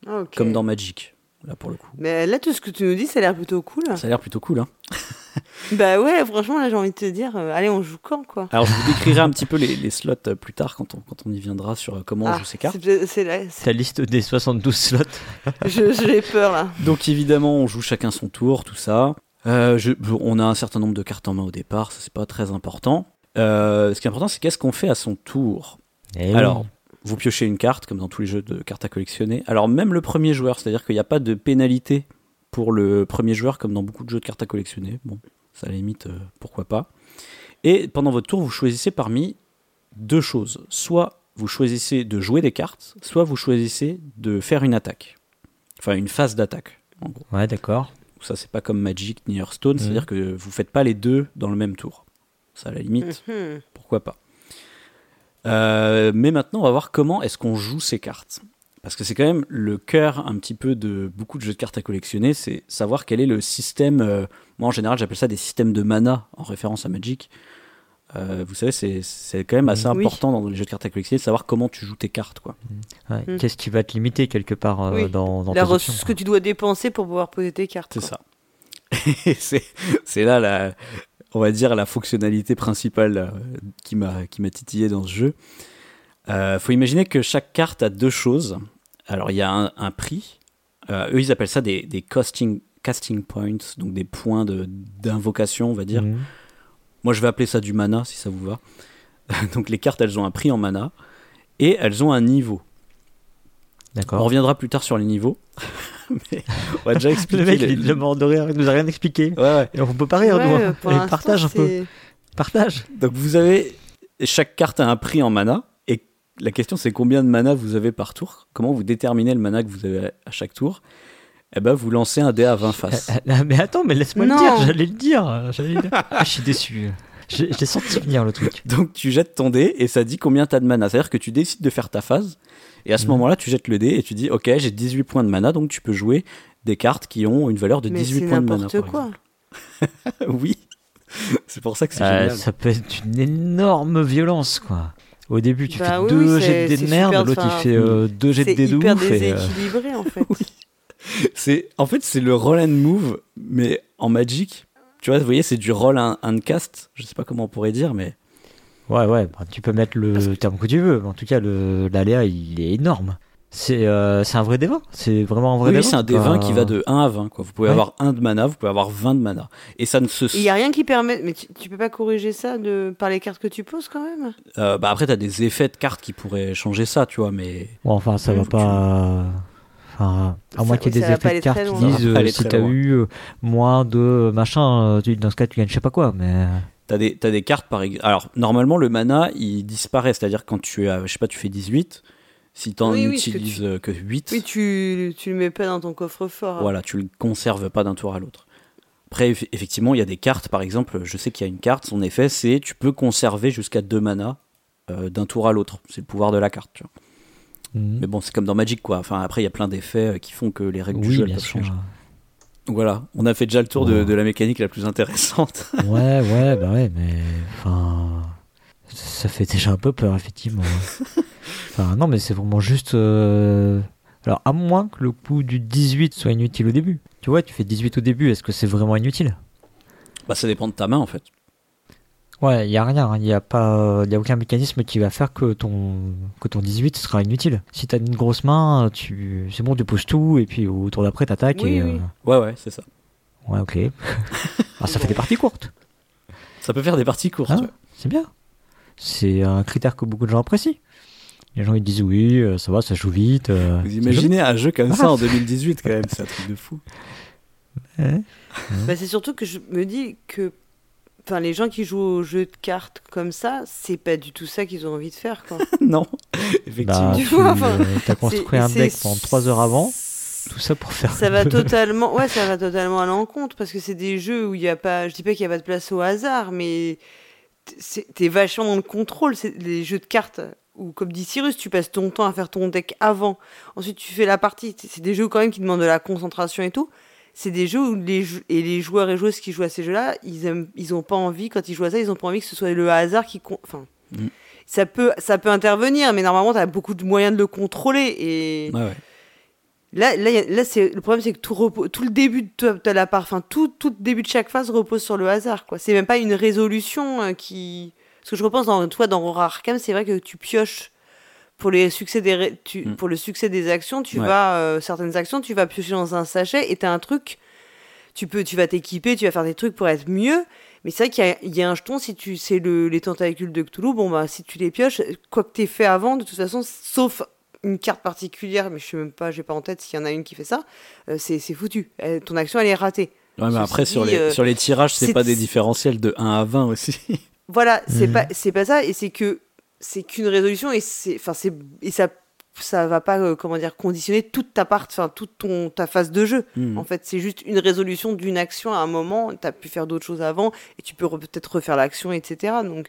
Ah. Comme dans Magic, là, pour le coup. Mais là tout ce que tu nous dis ça a l'air plutôt cool. Ça a l'air plutôt cool, hein. [laughs] bah ouais franchement là j'ai envie de te dire, euh, allez on joue quand quoi? Alors, je vous décrirai un petit peu les, les slots euh, plus tard, quand on, quand on y viendra, sur euh, comment on Ah, joue ces cartes. c'est- c'est- Ta liste des 72 slots. [laughs] je- j'ai peur là. Donc évidemment, on joue chacun son tour, tout ça. Euh, je- on a un certain nombre de cartes en main au départ, ça c'est pas très important. Euh, ce qui est important, c'est qu'est-ce qu'on fait à son tour? Eh oui. Alors, vous piochez une carte, comme dans tous les jeux de cartes à collectionner. Alors même le premier joueur, c'est-à-dire qu'il n'y a pas de pénalité pour le premier joueur, comme dans beaucoup de jeux de cartes à collectionner. Bon, ça à la limite, euh, pourquoi pas. Et pendant votre tour, vous choisissez parmi deux choses. Soit vous choisissez de jouer des cartes, soit vous choisissez de faire une attaque. Enfin, une phase d'attaque, en gros. Ouais, d'accord. Ça, c'est pas comme Magic ni Hearthstone, c'est-à-dire que vous faites pas les deux dans le même tour. Ça, à la limite, Mhm. pourquoi pas. Euh, mais maintenant, on va voir comment est-ce qu'on joue ces cartes. Parce que c'est quand même le cœur un petit peu de beaucoup de jeux de cartes à collectionner, c'est savoir quel est le système. euh, moi, en général, j'appelle ça des systèmes de mana, en référence à Magic. Euh, vous savez, c'est c'est quand même assez Oui. important dans les jeux de cartes à collectionner de savoir comment tu joues tes cartes. Quoi. Ouais. Hmm. Qu'est-ce qui va te limiter quelque part euh, Oui. dans, dans La tes options, ressource que tu dois dépenser pour pouvoir poser tes cartes. C'est ça. [laughs] C'est là la, on va dire la fonctionnalité principale euh, qui m'a qui m'a titillé dans ce jeu. Euh, faut imaginer que chaque carte a deux choses. Alors il y a un, un prix. Euh, eux ils appellent ça des, des casting casting points, donc des points de d'invocation, on va dire. Hmm. Moi je vais appeler ça du mana si ça vous va. [laughs] donc les cartes elles ont un prix en mana. et elles ont un niveau. On reviendra plus tard sur les niveaux. [laughs] Mais on va déjà Le expliquer. mec, les- il est mort de rire, il nous a rien expliqué. Ouais, ouais. Et on peut pas rire, Ouais, nous. hein. pour partage un peu. Partage. Donc vous avez chaque carte a un prix en mana et la question c'est combien de mana vous avez par tour? Comment vous déterminez le mana que vous avez à chaque tour? Eh ben vous lancez un dé à 20 faces. [laughs] Ah, Mais attends, mais laisse-moi le dire, j'allais le dire. J'allais le dire. [laughs] Ah, je suis déçu. Je je l'ai senti venir le truc. Donc tu jettes ton dé et ça dit combien t'as de mana. C'est-à-dire que tu décides de faire ta phase et à ce Mhm. moment-là tu jettes le dé et tu dis ok j'ai 18 points de mana donc tu peux jouer des cartes qui ont une valeur de Mais 18 c'est points de mana. n'importe par quoi. [laughs] oui. c'est pour ça que c'est Euh, génial. ça peut être une énorme violence, quoi. Au début, tu Bah fais oui, deux oui, jets de c'est- dés de c'est merde, l'autre il fait euh, deux jets de C'est dés de hyper ouf. et, euh, déséquilibré en [laughs] fait. C'est en fait c'est le roll and move mais en Magic. Tu vois, vous voyez, c'est du roll and, and cast. Je sais pas comment on pourrait dire, mais Ouais, ouais, bah, tu peux mettre le terme que tu veux, mais en tout cas, le- l'aléa, il est énorme. C'est euh, c'est un vrai débat, c'est vraiment un vrai oui, débat. c'est un Enfin, 20 qui va de 1 à 20. Quoi. Vous pouvez Ouais. avoir 1 de mana, vous pouvez avoir 20 de mana. Et ça ne se. Il y a rien qui permet. Mais tu, tu peux pas corriger ça de par les cartes que tu poses quand même? Euh, bah après, t'as des effets de cartes qui pourraient changer ça, tu vois, mais. Bon, enfin, ça va Faut que pas. Enfin, à moins qu'il y ait des va effets de cartes qui disent va euh, si t'as eu euh, moins de machin, euh, tu- dans ce cas tu gagnes je sais pas quoi, mais. T'as des, t'as des cartes par exemple. Alors, normalement, le mana, il disparaît. C'est-à-dire, quand tu as, je sais pas, tu fais 18, si t'en Oui, oui, que utilises tu- euh, que 8, Oui, tu, tu le mets pas dans ton coffre-fort. voilà, tu le conserves pas d'un tour à l'autre. Après, eff- effectivement, il y a des cartes, par exemple, je sais qu'il y a une carte, son effet, c'est tu peux conserver jusqu'à 2 mana euh, d'un tour à l'autre. C'est le pouvoir de la carte, tu vois. Mhm. Mais bon, c'est comme dans Magic, quoi. Enfin, après, il y a plein d'effets euh, qui font que les règles du jeu elles bien peuvent sûr. changer. Voilà, on a fait déjà le tour de la mécanique la plus intéressante. [laughs] Ouais, ouais, bah ouais, mais. Enfin. Ça fait déjà un peu peur, effectivement. enfin, non, mais c'est vraiment juste. euh, Alors, à moins que le coup du 18 soit inutile au début. Tu vois, tu fais 18 au début, est-ce que c'est vraiment inutile? Bah, ça dépend de ta main, en fait. Ouais, il y a rien, il y a pas y a aucun mécanisme qui va faire que ton que ton 18 sera inutile. Si t'as une grosse main, tu c'est bon, tu poses tout et puis au tour d'après t'attaques Oui, et oui. euh, Ouais, ouais, c'est ça. ouais, OK. [laughs] ah, ça fait des parties courtes. Ça peut faire des parties courtes. Hein ouais. C'est bien. C'est un critère que beaucoup de gens apprécient. Les gens ils disent oui, euh, ça va, ça joue vite. euh, Vous imaginez un jeu comme ça Ah. en [laughs] 2018, quand même, c'est un truc de fou. Ouais. Bah, c'est surtout que je me dis que enfin, les gens qui jouent aux jeux de cartes comme ça, c'est pas du tout ça qu'ils ont envie de faire. Quoi. [laughs] non, effectivement. Bah, Tu tu vois, enfin, as construit C'est- un deck pendant 3 heures avant, tout ça pour faire Ça va totalement, ouais, ça va totalement à l'encontre parce que c'est des jeux où il y a pas, je dis pas qu'il y a pas de place au hasard, mais t'es vachement dans le contrôle. C'est les jeux de cartes où, comme dit Cyrus, tu passes ton temps à faire ton deck avant. Ensuite, tu fais la partie. C'est des jeux quand même qui demandent de la concentration et tout. C'est des jeux où les et les joueurs et joueuses qui jouent à ces jeux-là, ils aiment, ils ont pas envie quand ils jouent à ça, ils ont pas envie que ce soit le hasard qui, enfin. Mm. Ça peut, ça peut intervenir, mais normalement, tu as beaucoup de moyens de le contrôler. Et ouais. Là, là, là c'est le problème, c'est que tout, repos- tout le début de, de la part, enfin tout, tout début de chaque phase repose sur le hasard, quoi. C'est même pas une résolution euh, qui. Parce que je repense dans toi dans Aurora Arkham, c'est vrai que tu pioches pour les succès des ré- tu, Mm. pour le succès des actions, tu Ouais. vas euh, certaines actions, tu vas piocher dans un sachet et t'as un truc. Tu peux, tu vas t'équiper, tu vas faire des trucs pour être mieux. Mais c'est vrai qu'il y y a un jeton, si tu sais le, les tentacules de Cthulhu, bon bah si tu les pioches, quoi que t'aies fait avant, de toute façon, sauf une carte particulière, mais je sais même pas, j'ai pas en tête s'il y en a une qui fait ça, euh, c'est c'est foutu. Euh, ton action, elle est ratée. Ouais, mais après, sur dit, les, euh, sur les tirages, c'est c'est- pas des différentiels de 1 à 20 aussi. Voilà, c'est Mhm. pas c'est pas ça, et c'est que c'est qu'une résolution, et c'est enfin c'est et ça ça va pas euh, comment dire conditionner toute ta part, enfin toute ton ta phase de jeu. Hmm. En fait, c'est juste une résolution d'une action à un moment. T'as pu faire d'autres choses avant, et tu peux re- peut-être refaire l'action, etc. Donc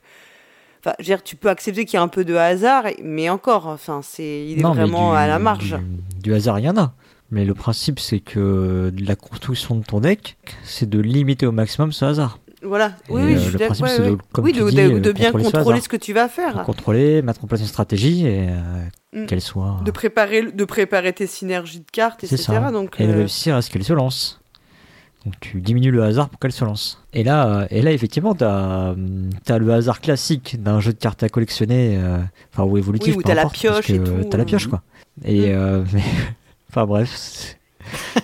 Enfin, je veux dire, tu peux accepter qu'il y a un peu de hasard, mais encore, enfin, c'est, il est Non, vraiment du- à la marge. Du, du hasard, il y en a. Mais le principe, c'est que la construction de ton deck, c'est de limiter au maximum ce hasard. Voilà. Oui, euh, je suis le d'accord. principe, ouais, de, oui, de, dis, de- euh, de bien contrôler ce contrôler hasard. ce que tu vas faire. Contrôler, mettre en place une stratégie et euh, Mm. qu'elle soit. De préparer, de préparer tes synergies de cartes, etc. ça. Donc, et de euh, réussir à ce qu'elle se lance. Donc tu diminues le hasard pour qu'elle se lance. Et là, et là effectivement, tu as, le hasard classique d'un jeu de cartes à collectionner, euh, enfin ou évolutif, Oui, où t'as la pioche et tout, T'as la pioche quoi. Et Mm. [laughs] mais, enfin bref,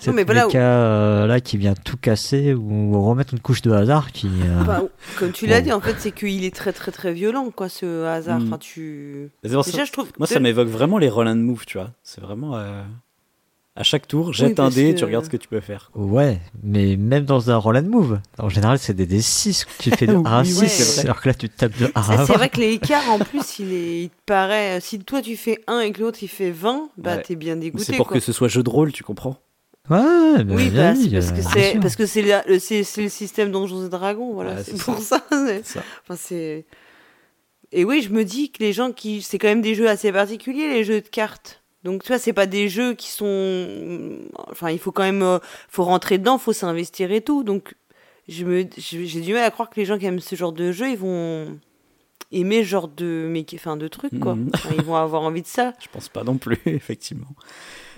c'est- mais voilà cas euh, là qui vient tout casser ou remettre une couche de hasard qui. euh, Enfin, comme tu l'as Bon. dit, en fait, c'est qu'il est très très très violent, quoi, ce hasard. Mm. Enfin, tu. Ça- Déjà, je trouve. Moi, ça m'évoque vraiment les roll and move, tu vois. C'est vraiment. euh, À chaque tour, jette un dé, que- tu regardes ce que tu peux faire. Ouais, mais même dans un roll and move, en général c'est des D6 que tu fais [laughs] de Oui, 1 à ouais, 6, c'est vrai. alors que là tu tapes de 1 à Ça, 20. c'est vrai que l'écart, en plus, il, est, il te paraît. Si toi tu fais 1 et que l'autre il fait 20, bah Ouais. t'es bien dégoûté. C'est pour quoi. que ce soit jeu de rôle, tu comprends Ouais, Oui, bah, oui, c'est parce euh, que c'est parce que c'est le, le système Donjons et Dragons, voilà. Ouais, c'est pour [laughs] ça. Enfin, c'est. Et oui, je me dis que les gens qui. C'est quand même des jeux assez particuliers, les jeux de cartes. Donc, tu vois, c'est pas des jeux qui sont. Enfin, il faut quand même. euh, faut rentrer dedans, faut s'investir et tout. Donc, je me... j'ai du mal à croire que les gens qui aiment ce genre de jeu, ils vont aimer ce genre de, mais... enfin, de trucs, quoi. Enfin, ils vont avoir envie de ça. [laughs] Je pense pas non plus, [laughs] effectivement.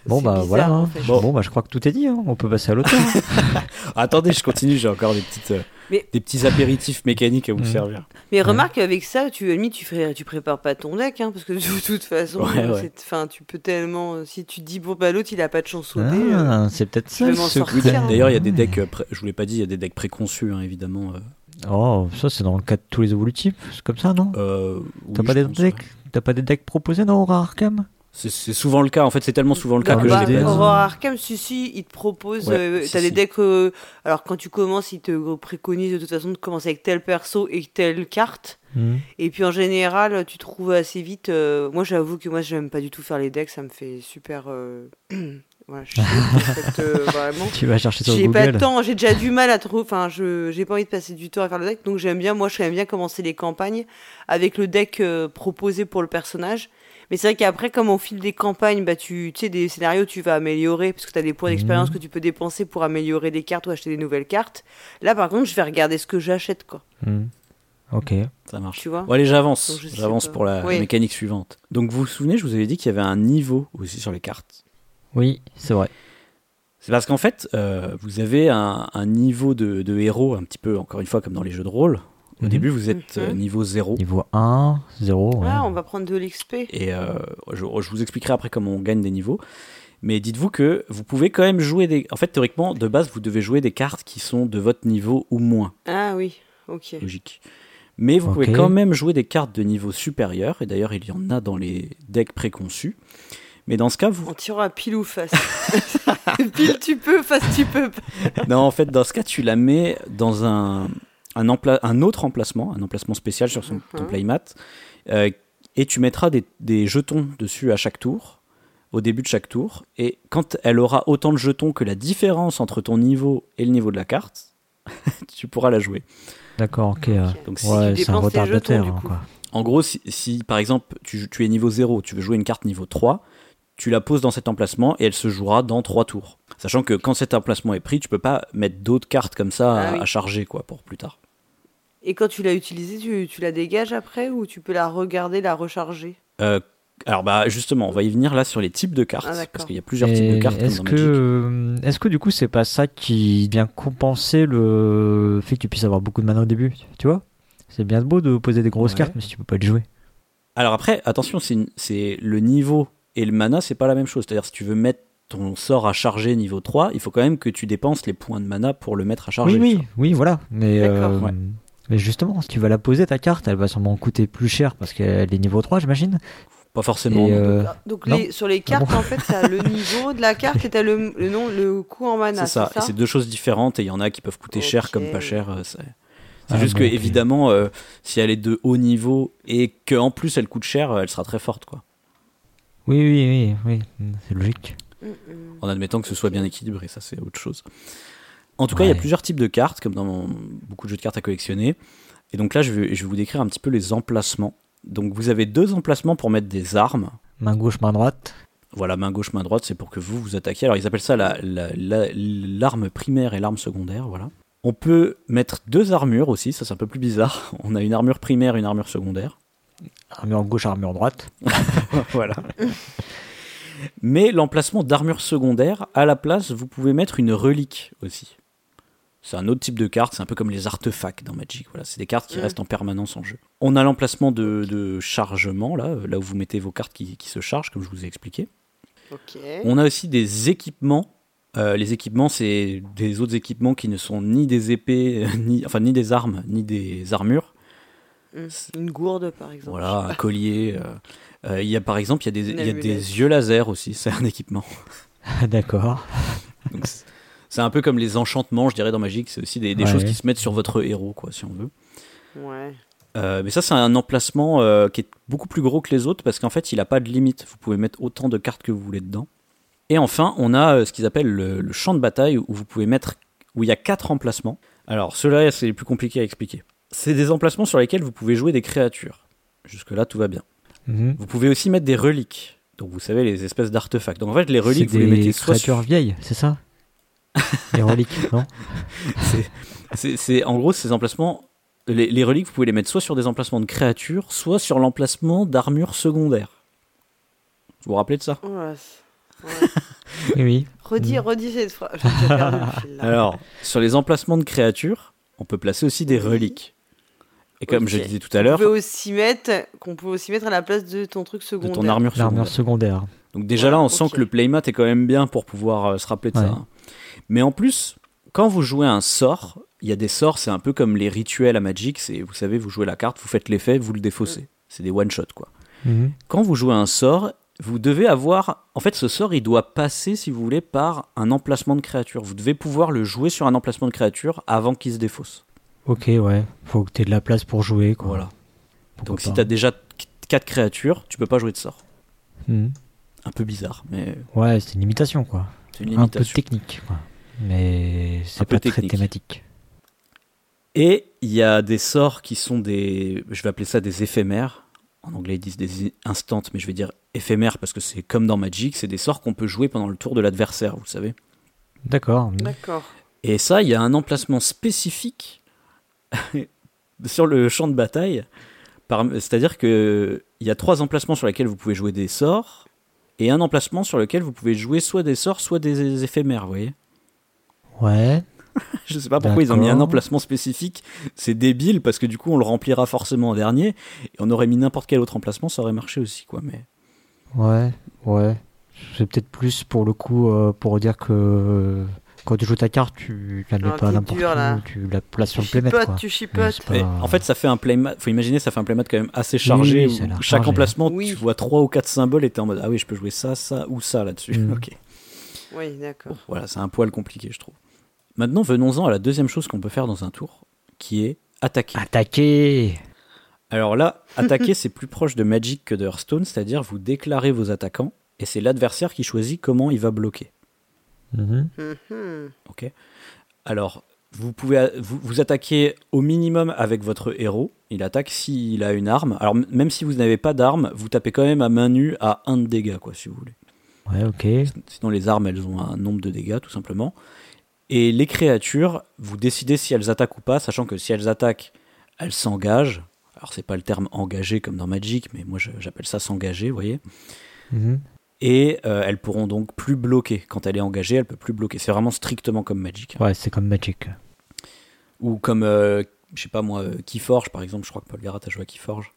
Bon bah bizarre, voilà, en hein. fait. bon. bah je crois que tout est dit, hein. on peut passer à l'auteur. hein. [laughs] Attendez, je continue, j'ai encore des, petites, euh, Mais- des petits apéritifs mécaniques à vous Mhm. servir. Mais remarque avec ça, tu, limite, tu, ferais, tu prépares pas ton deck, hein, parce que de [laughs] toute façon, Ouais, ouais. c'est- enfin, tu peux tellement. euh, Si tu te dis, bon, bah l'autre, il a pas de chance au dé. euh, Ah, c'est peut-être ça. hein. D'ailleurs, il y a des decks, pré- je vous l'ai pas dit, il y a des decks préconçus, hein, évidemment. euh, Oh, ça c'est dans le cas de tous les évolutifs, c'est comme ça, non? Euh, T'as oui, pas des decks ouais. T'as pas des decks proposés dans Aura Arkham? C'est souvent le cas, en fait, c'est tellement souvent le cas Bah, que bah, je les des- baise. Aurora Arkham, si, si, il te propose. Ouais, euh, si, T'as des decks. euh, alors, quand tu commences, il te préconise de toute façon de commencer avec tel perso et telle carte. Hmm. Et puis, en général, tu trouves assez vite. euh, moi, j'avoue que moi, j'aime pas du tout faire les decks. Ça me fait super. euh, [clears throat] voilà, en fait, euh, [laughs] vraiment. Tu vas chercher sur J'ai pas Google. le temps, j'ai déjà du mal à trouver. Enfin, je j'ai pas envie de passer du temps à faire le deck, donc j'aime bien. Moi, j'aime bien commencer les campagnes avec le deck euh, proposé pour le personnage. Mais c'est vrai qu'après, comme au fil des campagnes, bah tu, tu sais, des scénarios, tu vas améliorer parce que tu as des points d'expérience Mhm. que tu peux dépenser pour améliorer des cartes ou acheter des nouvelles cartes. Là, par contre, je vais regarder ce que j'achète, quoi. Hmm. Ok. Ça marche. Tu vois Bon, allez, j'avance. J'avance pour la, mécanique suivante. Donc, vous vous souvenez, je vous avais dit qu'il y avait un niveau aussi sur les cartes. Oui, c'est vrai. C'est parce qu'en fait, euh, vous avez un, un niveau de, de héros, un petit peu, encore une fois, comme dans les jeux de rôle. Au Mhm. début, vous êtes Mhm. euh, niveau 0. Niveau 1, 0. Ouais. Ah, on va prendre de l'XP. Et euh, je, je vous expliquerai après comment on gagne des niveaux. Mais dites-vous que vous pouvez quand même jouer des. En fait, théoriquement, de base, vous devez jouer des cartes qui sont de votre niveau ou moins. Ah oui, ok. Logique. Mais vous pouvez quand même jouer des cartes de niveau supérieur. Et d'ailleurs, il y en a dans les decks préconçus. Mais dans ce cas, vous. On tirera pile ou face. [laughs] pile tu peux, face tu peux non, en fait, dans ce cas, tu la mets dans un, un, autre emplacement, un emplacement spécial sur son, ton Mhm. playmat. euh, et tu mettras des, des jetons dessus à chaque tour, au début de chaque tour. Et quand elle aura autant de jetons que la différence entre ton niveau et le niveau de la carte, [laughs] tu pourras la jouer. D'accord, ok. euh, Donc, si- ouais, tu c'est un retardataire. jetons, du hein, coup. quoi. En gros, si, si, par exemple tu, tu es niveau 0, tu veux jouer une carte niveau 3, tu la poses dans cet emplacement et elle se jouera dans 3 tours. Sachant que quand cet emplacement est pris, tu peux pas mettre d'autres cartes comme ça Ah à, oui. à charger quoi pour plus tard. Et quand tu l'as utilisée, tu, tu la dégages après ou tu peux la regarder, la recharger? Euh, alors bah justement, on va y venir là sur les types de cartes Ah, parce qu'il y a plusieurs types de cartes Est-ce que, euh, est-ce que du coup c'est pas ça qui vient compenser le fait que tu puisses avoir beaucoup de mana au début Tu vois? C'est bien beau de poser des grosses Ouais. cartes, mais si tu peux pas les jouer. Alors après, attention, c'est le niveau et le mana, c'est pas la même chose. C'est-à-dire si tu veux mettre ton sort à charger niveau 3, il faut quand même que tu dépenses les points de mana pour le mettre à charger. Oui, oui, oui, voilà. Mais, D'accord. euh, Ouais. Mais justement, si tu vas la poser ta carte, elle va sûrement coûter plus cher parce qu'elle est niveau 3, j'imagine. Pas forcément. Euh, Ah, Donc les, sur les cartes, bon en fait, t'as le [laughs] niveau de la carte et t'as le, le nom, le coût en mana. C'est ça, et c'est deux choses différentes et il y en a qui peuvent coûter cher Ok. comme pas cher. euh, C'est c'est Ah, juste bon, que évidemment, euh, si elle est de haut niveau et qu'en plus elle coûte cher, elle sera très forte quoi. Oui, oui, oui, oui, c'est logique. Mm, mm. En admettant que ce soit bien équilibré, ça c'est autre chose. En tout cas, il y a plusieurs types de cartes, comme dans mon- beaucoup de jeux de cartes à collectionner. Et donc là, je vais, je vais vous décrire un petit peu les emplacements. Donc vous avez deux emplacements pour mettre des armes. Main gauche, main droite. Voilà, main gauche, main droite, c'est pour que vous vous attaquiez. Alors ils appellent ça la- la- la- l'arme primaire et l'arme secondaire, voilà. On peut mettre deux armures aussi, ça c'est un peu plus bizarre. [laughs] On a une armure primaire et une armure secondaire. Armure gauche, armure droite. [laughs] voilà. Mais l'emplacement d'armure secondaire, à la place, vous pouvez mettre une relique aussi. C'est un autre type de carte, c'est un peu comme les artefacts dans Magic. Voilà, c'est des cartes qui Mm. restent en permanence en jeu. On a l'emplacement de, de chargement, là, là où vous mettez vos cartes qui, qui se chargent, comme je vous ai expliqué. On a aussi des équipements Euh, les équipements, c'est des autres équipements qui ne sont ni des épées, [laughs] ni, enfin, ni des armes, ni des armures. Hum, Une gourde, par exemple. Voilà, un collier. euh, euh, Il y a par exemple, il y a des, y a des yeux laser aussi, [laughs] c'est un équipement. D'accord. C'est- un peu comme les enchantements, je dirais, dans Magic. C'est aussi des, des Ouais. choses qui se mettent sur votre héros, quoi, si on veut. Ouais. Euh, mais ça, c'est un emplacement euh, qui est beaucoup plus gros que les autres parce qu'en fait, il n'a pas de limite. Vous pouvez mettre autant de cartes que vous voulez dedans. Et enfin, on a euh, ce qu'ils appellent le, le champ de bataille où vous pouvez mettre, où il y a quatre emplacements. Alors, ceux-là, c'est les plus compliqués à expliquer. C'est des emplacements sur lesquels vous pouvez jouer des créatures. Jusque-là, tout va bien. Mhm. Vous pouvez aussi mettre des reliques. Donc, vous savez, les espèces d'artefacts. Donc, en fait, les reliques, vous les des mettez soit créatures sur... vieilles, c'est ça? Les reliques, [laughs] non C'est, en gros, ces emplacements, les, les reliques, vous pouvez les mettre soit sur des emplacements de créatures, soit sur l'emplacement d'armures secondaires. Vous vous rappelez de ça Ouais, c'est- [laughs] ouais. Oui, oui. Redis, Mm. redis cette phrase. Alors, sur les emplacements de créatures, on peut placer aussi des reliques. Et comme je disais tout à Qu'on l'heure, qu'on peut aussi mettre à la place de ton truc de secondaire. ton armure secondaire. secondaire. Donc déjà là, on sent que le playmat est quand même bien pour pouvoir euh, se rappeler de ça. Hein. Mais en plus, quand vous jouez un sort, il y a des sorts, c'est un peu comme les rituels à Magic. C'est, vous savez, vous jouez la carte, vous faites l'effet, vous le défaussez. C'est des one shot quoi. Mhm. Quand vous jouez un sort, vous devez avoir. En fait, ce sort, il doit passer, si vous voulez, par un emplacement de créature. Vous devez pouvoir le jouer sur un emplacement de créature avant qu'il se défausse. Ok, ouais. Faut que tu aies de la place pour jouer. Quoi. Voilà. Pourquoi Donc si tu as déjà 4 créatures, tu peux pas jouer de sort. Mhm. Un peu bizarre, mais Ouais, c'est une limitation, quoi. c'est une Un peu limitation. technique, quoi. Mais c'est pas très thématique. Et il y a des sorts qui sont des. Je vais appeler ça des éphémères. En anglais, ils disent des instants, mais je vais dire éphémères parce que c'est comme dans Magic, c'est des sorts qu'on peut jouer pendant le tour de l'adversaire, vous savez. D'accord. D'accord. Et ça, il y a un emplacement spécifique [laughs] sur le champ de bataille. C'est-à-dire que il y a trois emplacements sur lesquels vous pouvez jouer des sorts et un emplacement sur lequel vous pouvez jouer soit des sorts, soit des éphémères, vous voyez. Ouais. [laughs] Je sais pas pourquoi ils ont mis un emplacement spécifique. C'est débile parce que du coup on le remplira forcément en dernier et on aurait mis n'importe quel autre emplacement, ça aurait marché aussi quoi. Mais Ouais. Ouais. C'est peut-être plus pour le coup euh, pour dire que euh, quand tu joues ta carte, tu la mets pas n'importe où, tu la places sur le playmat, quoi. tu chipotes. pas- en fait, ça fait un playmat. Faut imaginer, ça fait un playmat quand même assez chargé. oui, où chaque chargé. emplacement, Oui. tu vois trois ou quatre symboles et t'es en mode ah oui, je peux jouer ça, ça ou ça là-dessus. Mm. [laughs] ok. Oui, d'accord. Voilà, c'est un poil compliqué, je trouve. Maintenant, venons-en à la deuxième chose qu'on peut faire dans un tour, qui est attaquer. Attaquer Alors là, attaquer, [laughs] c'est plus proche de Magic que de Hearthstone, c'est-à-dire vous déclarez vos attaquants et c'est l'adversaire qui choisit comment il va bloquer. Mhm. Mhm. Ok. Alors, vous pouvez vous, vous attaquer au minimum avec votre héros. Il attaque s'il a une arme. Alors, même si vous n'avez pas d'arme, vous tapez quand même à main nue à 1 de dégâts, quoi, si vous voulez. Ouais, ok. Sinon, les armes, elles ont un nombre de dégâts, tout simplement. Et les créatures, vous décidez si elles attaquent ou pas, sachant que si elles attaquent, elles s'engagent. Alors, c'est pas le terme engagé comme dans Magic, mais moi, j'appelle ça s'engager, vous voyez. Mhm. Et euh, elles pourront donc plus bloquer. Quand elle est engagée, elle peut plus bloquer. C'est vraiment strictement comme Magic. Ouais, c'est comme Magic. Ou comme, euh, je sais pas moi, euh, Keyforge par exemple, je crois que Paul Garat a joué à Keyforge.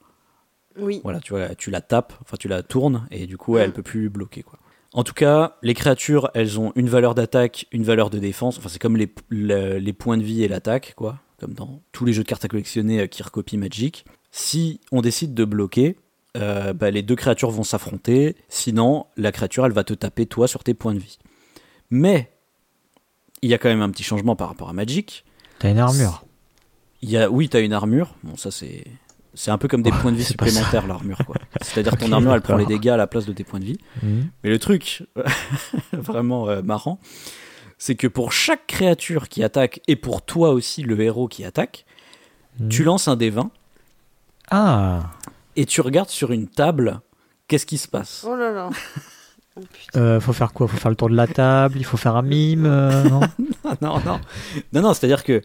Oui. Voilà, tu vois, tu la tapes, enfin tu la tournes, et du coup elle Mm. peut plus bloquer quoi. En tout cas, les créatures, elles ont une valeur d'attaque, une valeur de défense, enfin c'est comme les, le- les points de vie et l'attaque, quoi, comme dans tous les jeux de cartes à collectionner euh, qui recopient Magic. Si on décide de bloquer, euh, bah, les deux créatures vont s'affronter, sinon la créature elle va te taper toi sur tes points de vie. Mais il y a quand même un petit changement par rapport à Magic. T'as une armure. Il y a, oui, tu as une armure. Bon, ça, c'est. C'est un peu comme des points de vie supplémentaires, l'armure, quoi. C'est-à-dire [laughs] ton Ok, armure, elle prend les dégâts à la place de tes points de vie. Mhm. Mais le truc, [laughs] vraiment euh, marrant, c'est que pour chaque créature qui attaque, et pour toi aussi, le héros qui attaque, Mhm. tu lances un dé 20 Ah et tu regardes sur une table qu'est-ce qui se passe? Oh là là. [laughs] Oh, euh, Faut faire quoi? Faut faire le tour de la table? Il faut faire un mime euh, non? Ah, non, non. Non, non, c'est-à-dire que.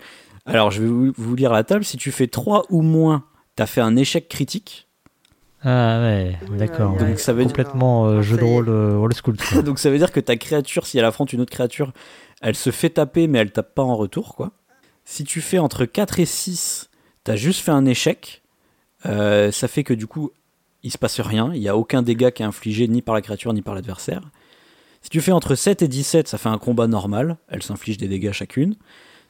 Alors, je vais vous, vous lire la table. Si tu fais 3 ou moins, tu as fait un échec critique. Ah ouais, d'accord. Ouais, Donc, ça veut dire- Complètement euh, Ah, jeu de rôle euh, old school. quoi. [laughs] Donc ça veut dire que ta créature, si elle affronte une autre créature, elle se fait taper, mais elle tape pas en retour, quoi. Si tu fais entre 4 et 6, t'as juste fait un échec. euh, ça fait que du coup, il se passe rien. Il n'y a aucun dégât qui est infligé ni par la créature ni par l'adversaire. Si tu fais entre 7 et 17, ça fait un combat normal. Elles s'infligent des dégâts chacune.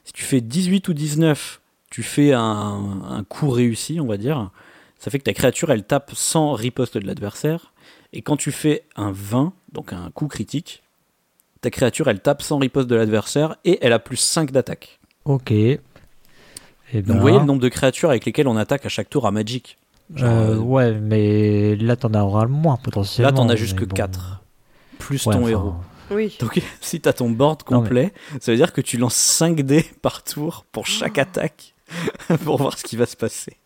Si tu fais 18 ou 19, tu fais un, un coup réussi, on va dire. Ça fait que ta créature, elle tape sans riposte de l'adversaire. Et quand tu fais un 20, donc un coup critique, ta créature, elle tape sans riposte de l'adversaire et elle a plus 5 d'attaque. Ok. Ben, Donc vous voyez le nombre de créatures avec lesquelles on attaque à chaque tour à Magic Genre, euh, euh, ouais, mais là t'en auras moins potentiellement. Là, t'en as juste que bon. 4. Plus Ouais, ton enfin, héros. Oui. Donc [laughs] si t'as ton board Non, mais- complet, ça veut dire que tu lances 5 dés par tour pour chaque attaque [laughs] pour voir ce qui va se passer.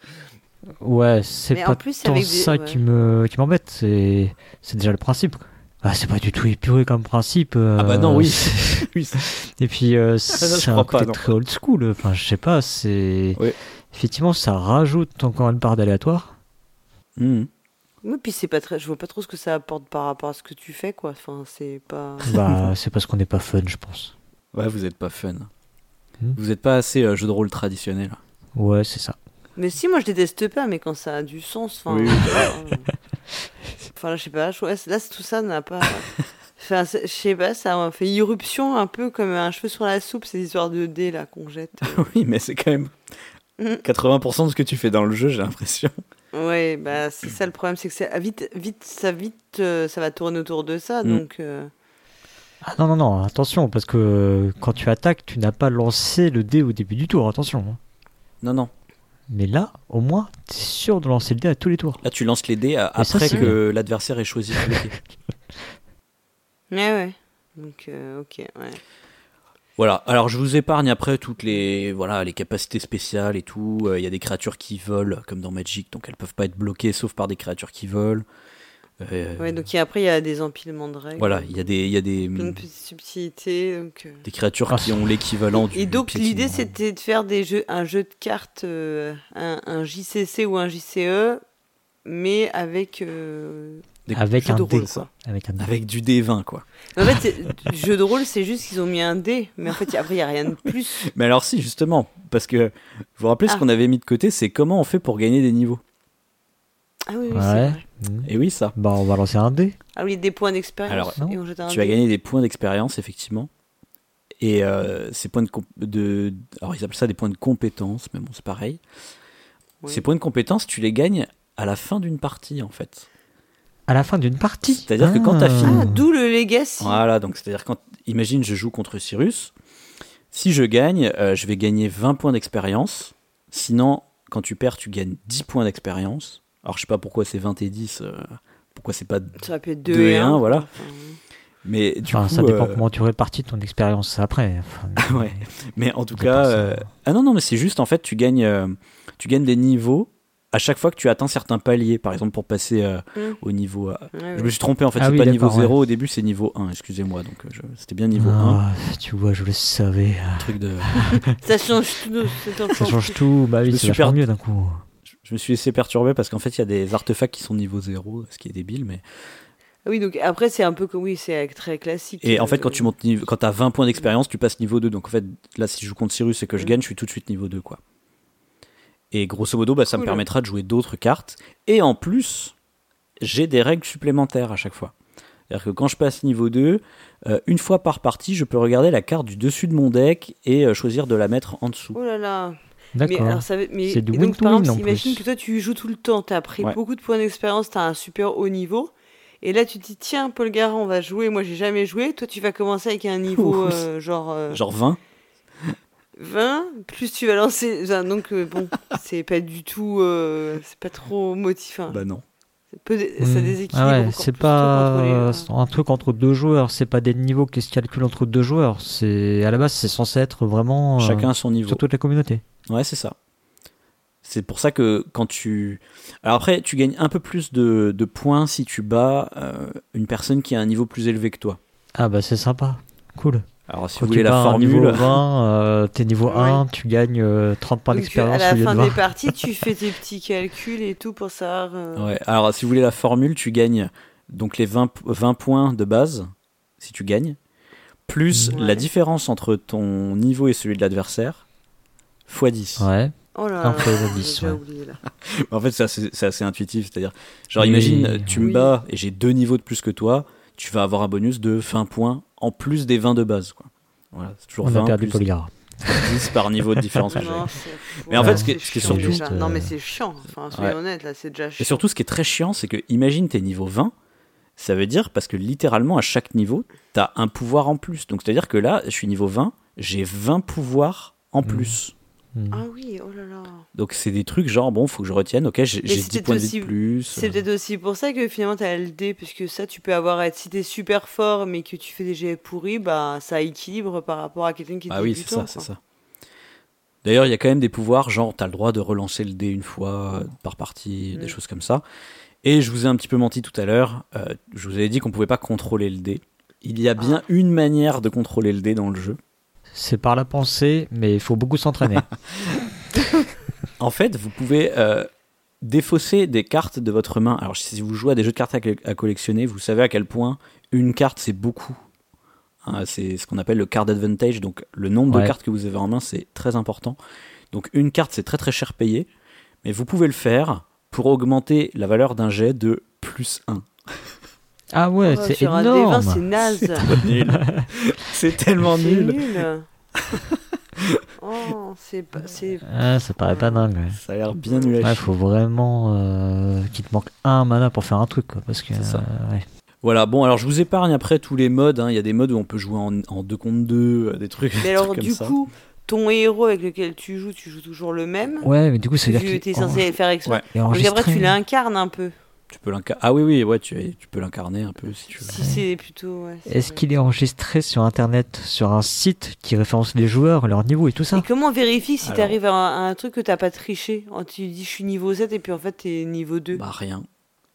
Ouais, c'est pas en plus, tant avec ça ouais. qui me qui m'embête, c'est c'est déjà le principe. Ah, c'est pas du tout épuré comme principe. euh, Ah bah non, [laughs] oui. c'est- oui, Et puis euh, je c'est un pas, côté non. très old school. Enfin, je sais pas, c'est effectivement ça rajoute encore une part d'aléatoire. Mhm. Oui, puis c'est pas très. Je vois pas trop ce que ça apporte par rapport à ce que tu fais, quoi. Enfin, c'est pas. bah, [laughs] c'est parce qu'on n'est pas fun, je pense. Ouais, vous êtes pas fun. Vous êtes pas assez euh, jeu de rôle traditionnel. Ouais, c'est ça. Mais si, moi je déteste pas, mais quand ça a du sens. Enfin, Oui, oui, euh, enfin là, je sais pas. je- ouais, là, tout ça n'a pas. [laughs] Enfin, je sais pas, ça a fait irruption un peu comme un cheveu sur la soupe, ces histoires de dés là qu'on jette. [laughs] oui, mais c'est quand même Mhm. 80% de ce que tu fais dans le jeu, j'ai l'impression. Ouais, bah c'est ça le problème, c'est que ça vite, vite, ça vite, euh, ça va tourner autour de ça, Mm. donc. euh, Ah non non non, attention parce que euh, quand tu attaques, tu n'as pas lancé le dé au début du tour. Attention. hein. Non, non. Mais là, au moins, t'es sûr de lancer le dé à tous les tours. Là, tu lances les dés ça, après que l'adversaire ait choisi de bloquer. Ouais, [laughs] ouais. Donc, euh, ok, ouais. Voilà, alors je vous épargne après toutes les voilà les capacités spéciales et tout. Euh, Il y a des créatures qui volent comme dans Magic, donc elles peuvent pas être bloquées sauf par des créatures qui volent. Euh, Ouais, donc après, il y a des empilements de règles. voilà, il y a des il y a des, Plein de petites subtilités. Donc, euh. des créatures Ah, qui ont l'équivalent du Et donc l'idée c'était de faire des jeux, un jeu de cartes, euh, un, un JCC ou un JCE, mais avec euh, Des- Avec un de dé. rôle quoi. Avec un dé. avec du D20 quoi. En fait, jeu de rôle c'est juste qu'ils ont mis un dé, mais en fait y a- après il y a rien de plus. [laughs] Mais alors si justement parce que vous vous rappelez ce Ah. qu'on avait mis de côté, c'est comment on fait pour gagner des niveaux? Ah oui, oui c'est vrai. Mhm. Et oui ça. Bah, on va lancer un dé. Ah oui, des points d'expérience. Alors, non. et on jette un Tu vas gagner des points d'expérience, effectivement. Et euh, ces points de, comp- de. Alors, ils appellent ça des points de compétence, mais bon, c'est pareil. Oui. Ces points de compétence, tu les gagnes à la fin d'une partie, en fait. À la fin d'une partie. C'est-à-dire que quand t'as fini- Ah, d'où le legacy. Voilà, donc c'est-à-dire, quand. Imagine, je joue contre Cyrus. Si je gagne, euh, je vais gagner 20 points d'expérience. Sinon, quand tu perds, tu gagnes 10 points d'expérience. Alors, je sais pas pourquoi c'est 20 et 10. euh, pourquoi c'est pas. Ça pu être 2 Deux et et 1. un, voilà. Mais du Enfin, coup. ça dépend euh, comment tu répartis ton expérience après. Enfin, [laughs] Ouais. Mais en tout cas, euh, ah non non, mais c'est juste en fait tu gagnes, euh, tu gagnes des niveaux à chaque fois que tu atteins certains paliers. Par exemple pour passer euh, Mm. au niveau, euh, Ouais, je me suis trompé en fait, Ah c'est oui, pas niveau d'accord, 0 au début, c'est niveau 1. Excusez-moi, donc euh, je- c'était bien niveau 1. Ah, tu vois, je le savais. Truc de, Ça change tout. Ça Ça change tout. Bah oui, c'est perdu. mieux d'un coup. Je me suis laissé perturber parce qu'en fait il y a des artefacts qui sont niveau 0, ce qui est débile. Mais Oui, donc après c'est un peu comme oui, c'est très classique. et en fait Euh, quand tu montes, niveau... quand t'as 20 points d'expérience, tu passes niveau 2. Donc en fait là si je joue contre Cyrus et que je Mm. gagne, je suis tout de suite niveau 2 quoi. Et grosso modo, bah, ça me permettra de jouer d'autres cartes. Et en plus, j'ai des règles supplémentaires à chaque fois. C'est-à-dire que quand je passe niveau 2, euh, une fois par partie, je peux regarder la carte du dessus de mon deck et euh, choisir de la mettre en dessous. Oh là là. D'accord. C'est du win donc, to par win, exemple, en imagine plus. que toi tu joues tout le temps, tu as pris Ouais. beaucoup de points d'expérience, tu as un super haut niveau. Et là, tu te dis, tiens, Paul Garand, on va jouer. Moi, j'ai jamais joué. Toi, tu vas commencer avec un niveau euh, genre, euh, Genre 20 20. Plus tu vas lancer. enfin, donc, euh, bon, [laughs] c'est pas du tout. c'est pas trop motivant. Bah non. Ça, peut dé- ça Hmm. déséquilibre. Ah ouais, c'est pas euh, un truc entre deux joueurs, c'est pas des niveaux qui se calculent entre deux joueurs. C'est à la base, c'est censé être vraiment euh, Chacun à son niveau. sur toute la communauté. Ouais, c'est ça. C'est pour ça que quand tu... Alors après, tu gagnes un peu plus de, de points si tu bats euh, une personne qui a un niveau plus élevé que toi. Ah bah c'est sympa, cool. Alors si Quand vous voulez la formule... niveau [laughs] 20, euh, t'es niveau Ouais. 1, tu gagnes euh, 30 points d'expérience À la de fin 20. des parties, tu fais tes petits calculs et tout pour savoir. euh, Ouais, alors si vous voulez la formule, tu gagnes donc les 20, 20 points de base, si tu gagnes, plus Ouais. la différence entre ton niveau et celui de l'adversaire, x 10. Ouais. Oh là là, fois j'ai 10, déjà ouais. oublié, là. [laughs] En fait, c'est assez, intuitif, c'est-à-dire, genre Oui, imagine, tu me oui. bats et j'ai deux niveaux de plus que toi, tu vas avoir un bonus de 20 points en plus des 20 de base. Quoi. Voilà, c'est toujours On 20 a perdu plus Polygra. 10 par niveau de différence. Non, c'est- Mais en fait, ce qui est- c'est ce qui est chiant surtout- déjà. Non, mais c'est chiant. Enfin, soyons Ouais. honnêtes, là, c'est déjà chiant. Et surtout, ce qui est très chiant, c'est que imagine t'es niveau 20, ça veut dire parce que littéralement à chaque niveau, t'as un pouvoir en plus. Donc c'est-à-dire que là, je suis niveau 20, j'ai 20 pouvoirs en Mhm. plus. Hmm. Ah oui, oh là là. Donc c'est des trucs genre, bon, faut que je retienne, ok, j'ai Mais j'ai c'est 10 points de vie aussi- de plus. C'est peut-être aussi pour ça que finalement t'as LD, puisque ça tu peux avoir, être- si t'es super fort mais que tu fais des jets pourris, bah ça équilibre par rapport à quelqu'un qui est Ah oui, c'est ça, c'est ça. D'ailleurs, il y a quand même des pouvoirs, genre t'as le droit de relancer le dé une fois euh, par partie, des Mm. choses comme ça. Et je vous ai un petit peu menti tout à l'heure, euh, je vous avais dit qu'on pouvait pas contrôler le dé. Il y a bien une manière de contrôler le dé dans le jeu. C'est par la pensée, mais il faut beaucoup s'entraîner. [laughs] En fait, vous pouvez euh, défausser des cartes de votre main. Alors, si vous jouez à des jeux de cartes à, à collectionner, vous savez à quel point une carte c'est beaucoup. Hein, c'est ce qu'on appelle le card advantage. Donc, le nombre Ouais. de cartes que vous avez en main, c'est très important. Donc, une carte, c'est très très cher payé. Mais vous pouvez le faire pour augmenter la valeur d'un jet de plus 1. Ah ouais, Oh, c'est énorme. D20, c'est naze. nul. [laughs] c'est tellement nul. nul. [laughs] oh, c'est pas. Ah, ça paraît pas dingue. Ouais. Ça a l'air bien nul à Ouais, faut vraiment euh, qu'il te manque un mana pour faire un truc, quoi, parce que C'est ça. euh, ouais. Voilà, bon, alors je vous épargne après tous les modes. hein. Il y a des modes où on peut jouer en, en 2 contre 2, des trucs, Mais des alors, trucs comme du ça. coup, ton héros avec lequel tu joues, tu joues toujours le même? Ouais, mais du coup, c'est dire Tu es censé faire exprès. Ouais. est Donc après, tu l'incarnes un peu. Tu peux l'incarner. Ah oui, oui, ouais, tu, tu peux l'incarner un peu si tu veux. Si c'est plutôt. Ouais, Est-ce qu'il est enregistré sur internet, sur un site qui référence les joueurs, leur niveau et tout ça? Et comment on vérifie si Alors- t'arrives à, un- à un truc que t'as pas triché? Oh, Tu dis je suis niveau 7 et puis en fait t'es niveau 2. Bah rien.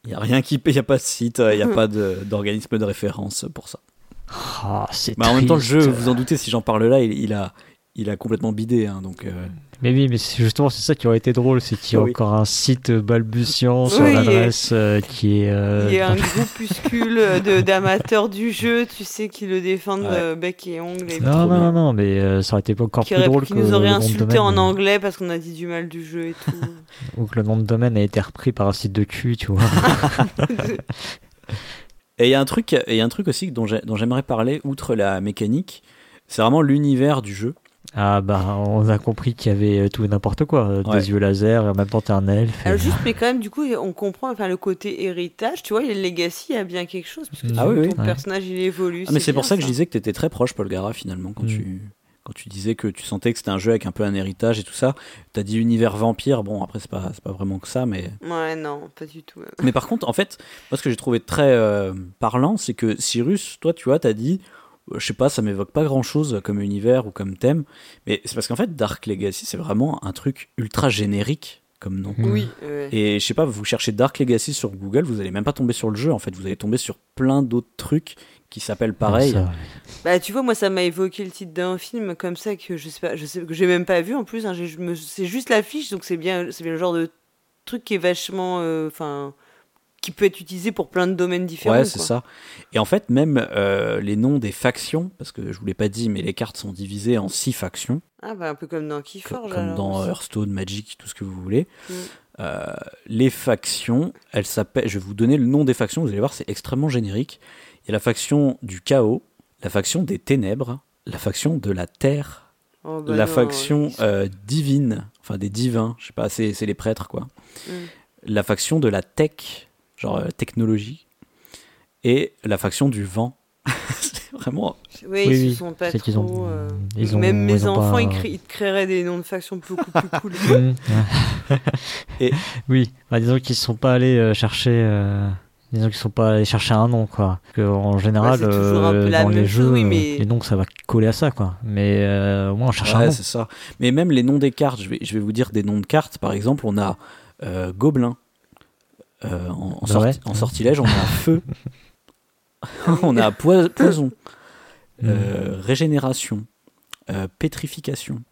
Il y a rien qui il y a pas de site, il y a [laughs] pas d'organisme de référence pour ça. Ah, c'est Mais en même temps, le jeu, vous en doutez, si j'en parle là, il, il a, il a complètement bidé, hein, donc. euh, Mais oui, mais c'est justement c'est ça qui aurait été drôle, c'est qu'il y a Oui. encore un site balbutiant sur Oui, l'adresse euh, qui est. euh, Il y a un [laughs] groupuscule de- d'amateurs du jeu, tu sais, qui le défendent Ouais. euh, bec et ongles. Et C'est Non, non, non, non, mais euh, ça aurait été encore qui, plus aurait- drôle qui que nous aurait insulté domaine, en anglais parce qu'on a dit du mal du jeu et tout. [laughs] Ou que le nom de domaine a été repris par un site de cul, tu vois. [laughs] Et il y a un truc, et il y a un truc aussi dont j'ai- dont j'aimerais parler, outre la mécanique, c'est vraiment l'univers du jeu. Ah bah, on a compris qu'il y avait euh, tout et n'importe quoi. euh, Ouais. Des yeux laser, et en même temps t'es un elfe. et- Alors juste, mais quand même, du coup, on comprend enfin, le côté héritage. Tu vois, le Legacy a bien quelque chose. Parce que Ah tu- oui, oui. ton Ouais. personnage, il évolue. Ah, mais c'est pour ça que je disais que tu étais très proche, Paul Gara, finalement, quand, Mm. tu, quand tu disais que tu sentais que c'était un jeu avec un peu un héritage et tout ça. Tu as dit univers vampire, bon, après, c'est pas, c'est pas vraiment que ça, mais. Ouais, non, pas du tout. Mais par contre, en fait, moi, ce que j'ai trouvé très euh, parlant, c'est que Cyrus, toi, tu vois, t'as dit, euh, je sais pas, ça m'évoque pas grand chose comme univers ou comme thème, mais c'est parce qu'en fait, Dark Legacy, c'est vraiment un truc ultra générique comme nom. Oui, ouais. Et je sais pas, vous cherchez Dark Legacy sur Google, vous allez même pas tomber sur le jeu, en fait, vous allez tomber sur plein d'autres trucs qui s'appellent pareil. Ça, Bah, tu vois, moi, ça m'a évoqué le titre d'un film comme ça que je sais pas, je sais que j'ai même pas vu en plus. hein, c'est juste l'affiche, donc c'est bien, c'est bien le genre de truc qui est vachement, euh, enfin, qui peut être utilisé pour plein de domaines différents. Ouais, c'est ça. Et en fait, même euh, les noms des factions, parce que je vous l'ai pas dit, mais les cartes sont divisées en six factions, Ah bah un peu comme dans Keyforge. comme alors, dans. Hearthstone, Magic, tout ce que vous voulez. Mm. Euh, les factions, elles s'appellent. Je vais vous donner le nom des factions. Vous allez voir, c'est extrêmement générique. Il y a la faction du chaos, la faction des ténèbres, la faction de la terre, Oh, bah la non, faction euh, divine, enfin des divins. Je sais pas, c'est c'est les prêtres quoi. Mm. La faction de la tech, genre euh, technologie, et la faction du vent. [laughs] c'est vraiment Oui, Oui, ils oui, se sont pas c'est qu'ils ont- trop. euh, ils ont- Même mes ils ont enfants, pas- ils, cré- ils te créeraient des noms de factions beaucoup plus cool. [laughs] Mm. Et- [laughs] Oui, bah, disons qu'ils sont pas allés euh, chercher. euh, Disons qu'ils sont pas allés chercher un nom, quoi. Parce que, en général, Ouais, c'est toujours un peu euh, la dans même les chose, jeux, oui, euh, mais- les noms, ça va coller à ça, quoi. Mais euh, au moins, on cherche un Ouais, nom. c'est ça. Mais même les noms des cartes, je vais, je vais vous dire des noms de cartes. Par exemple, on a euh, Gobelin. Euh, en, en Bah sorti- ouais. en sortilège, on a Feu. [laughs] on a poi- Poison. Mm. euh, Régénération. euh, pétrification.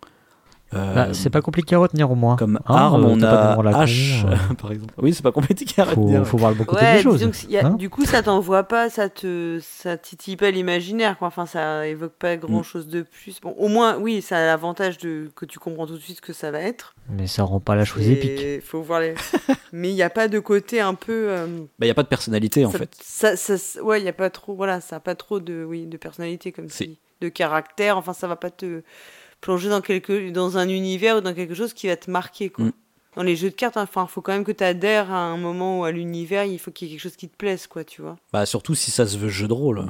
Euh, Bah, c'est pas compliqué à retenir au moins. Comme Hein, arme, euh, on a H, euh, [laughs] par exemple. Oui, c'est pas compliqué à retenir. faut, faut voir le bon côté Ouais, des choses. a- hein. du coup, ça t'envoie pas, ça te, ça titille pas l'imaginaire. Enfin, ça évoque pas grand chose de plus. Bon, au moins, oui, ça a l'avantage de que tu comprends tout de suite ce que ça va être. Mais ça rend pas la chose Et épique. Faut voir les. [laughs] Mais il n'y a pas de côté un peu. euh, Bah, il y a pas de personnalité en ça- fait. Ça, ça- ouais, il y a pas trop. Voilà, ça a pas trop de, oui, de personnalité comme si, de caractère. Enfin, ça va pas te plonger dans quelque, dans un univers ou dans quelque chose qui va te marquer, quoi. Mm. Dans les jeux de cartes, enfin, faut quand même que tu adhères à un moment ou à l'univers. Il faut qu'il y ait quelque chose qui te plaise, quoi, tu vois. Bah, surtout si ça se veut jeu de rôle.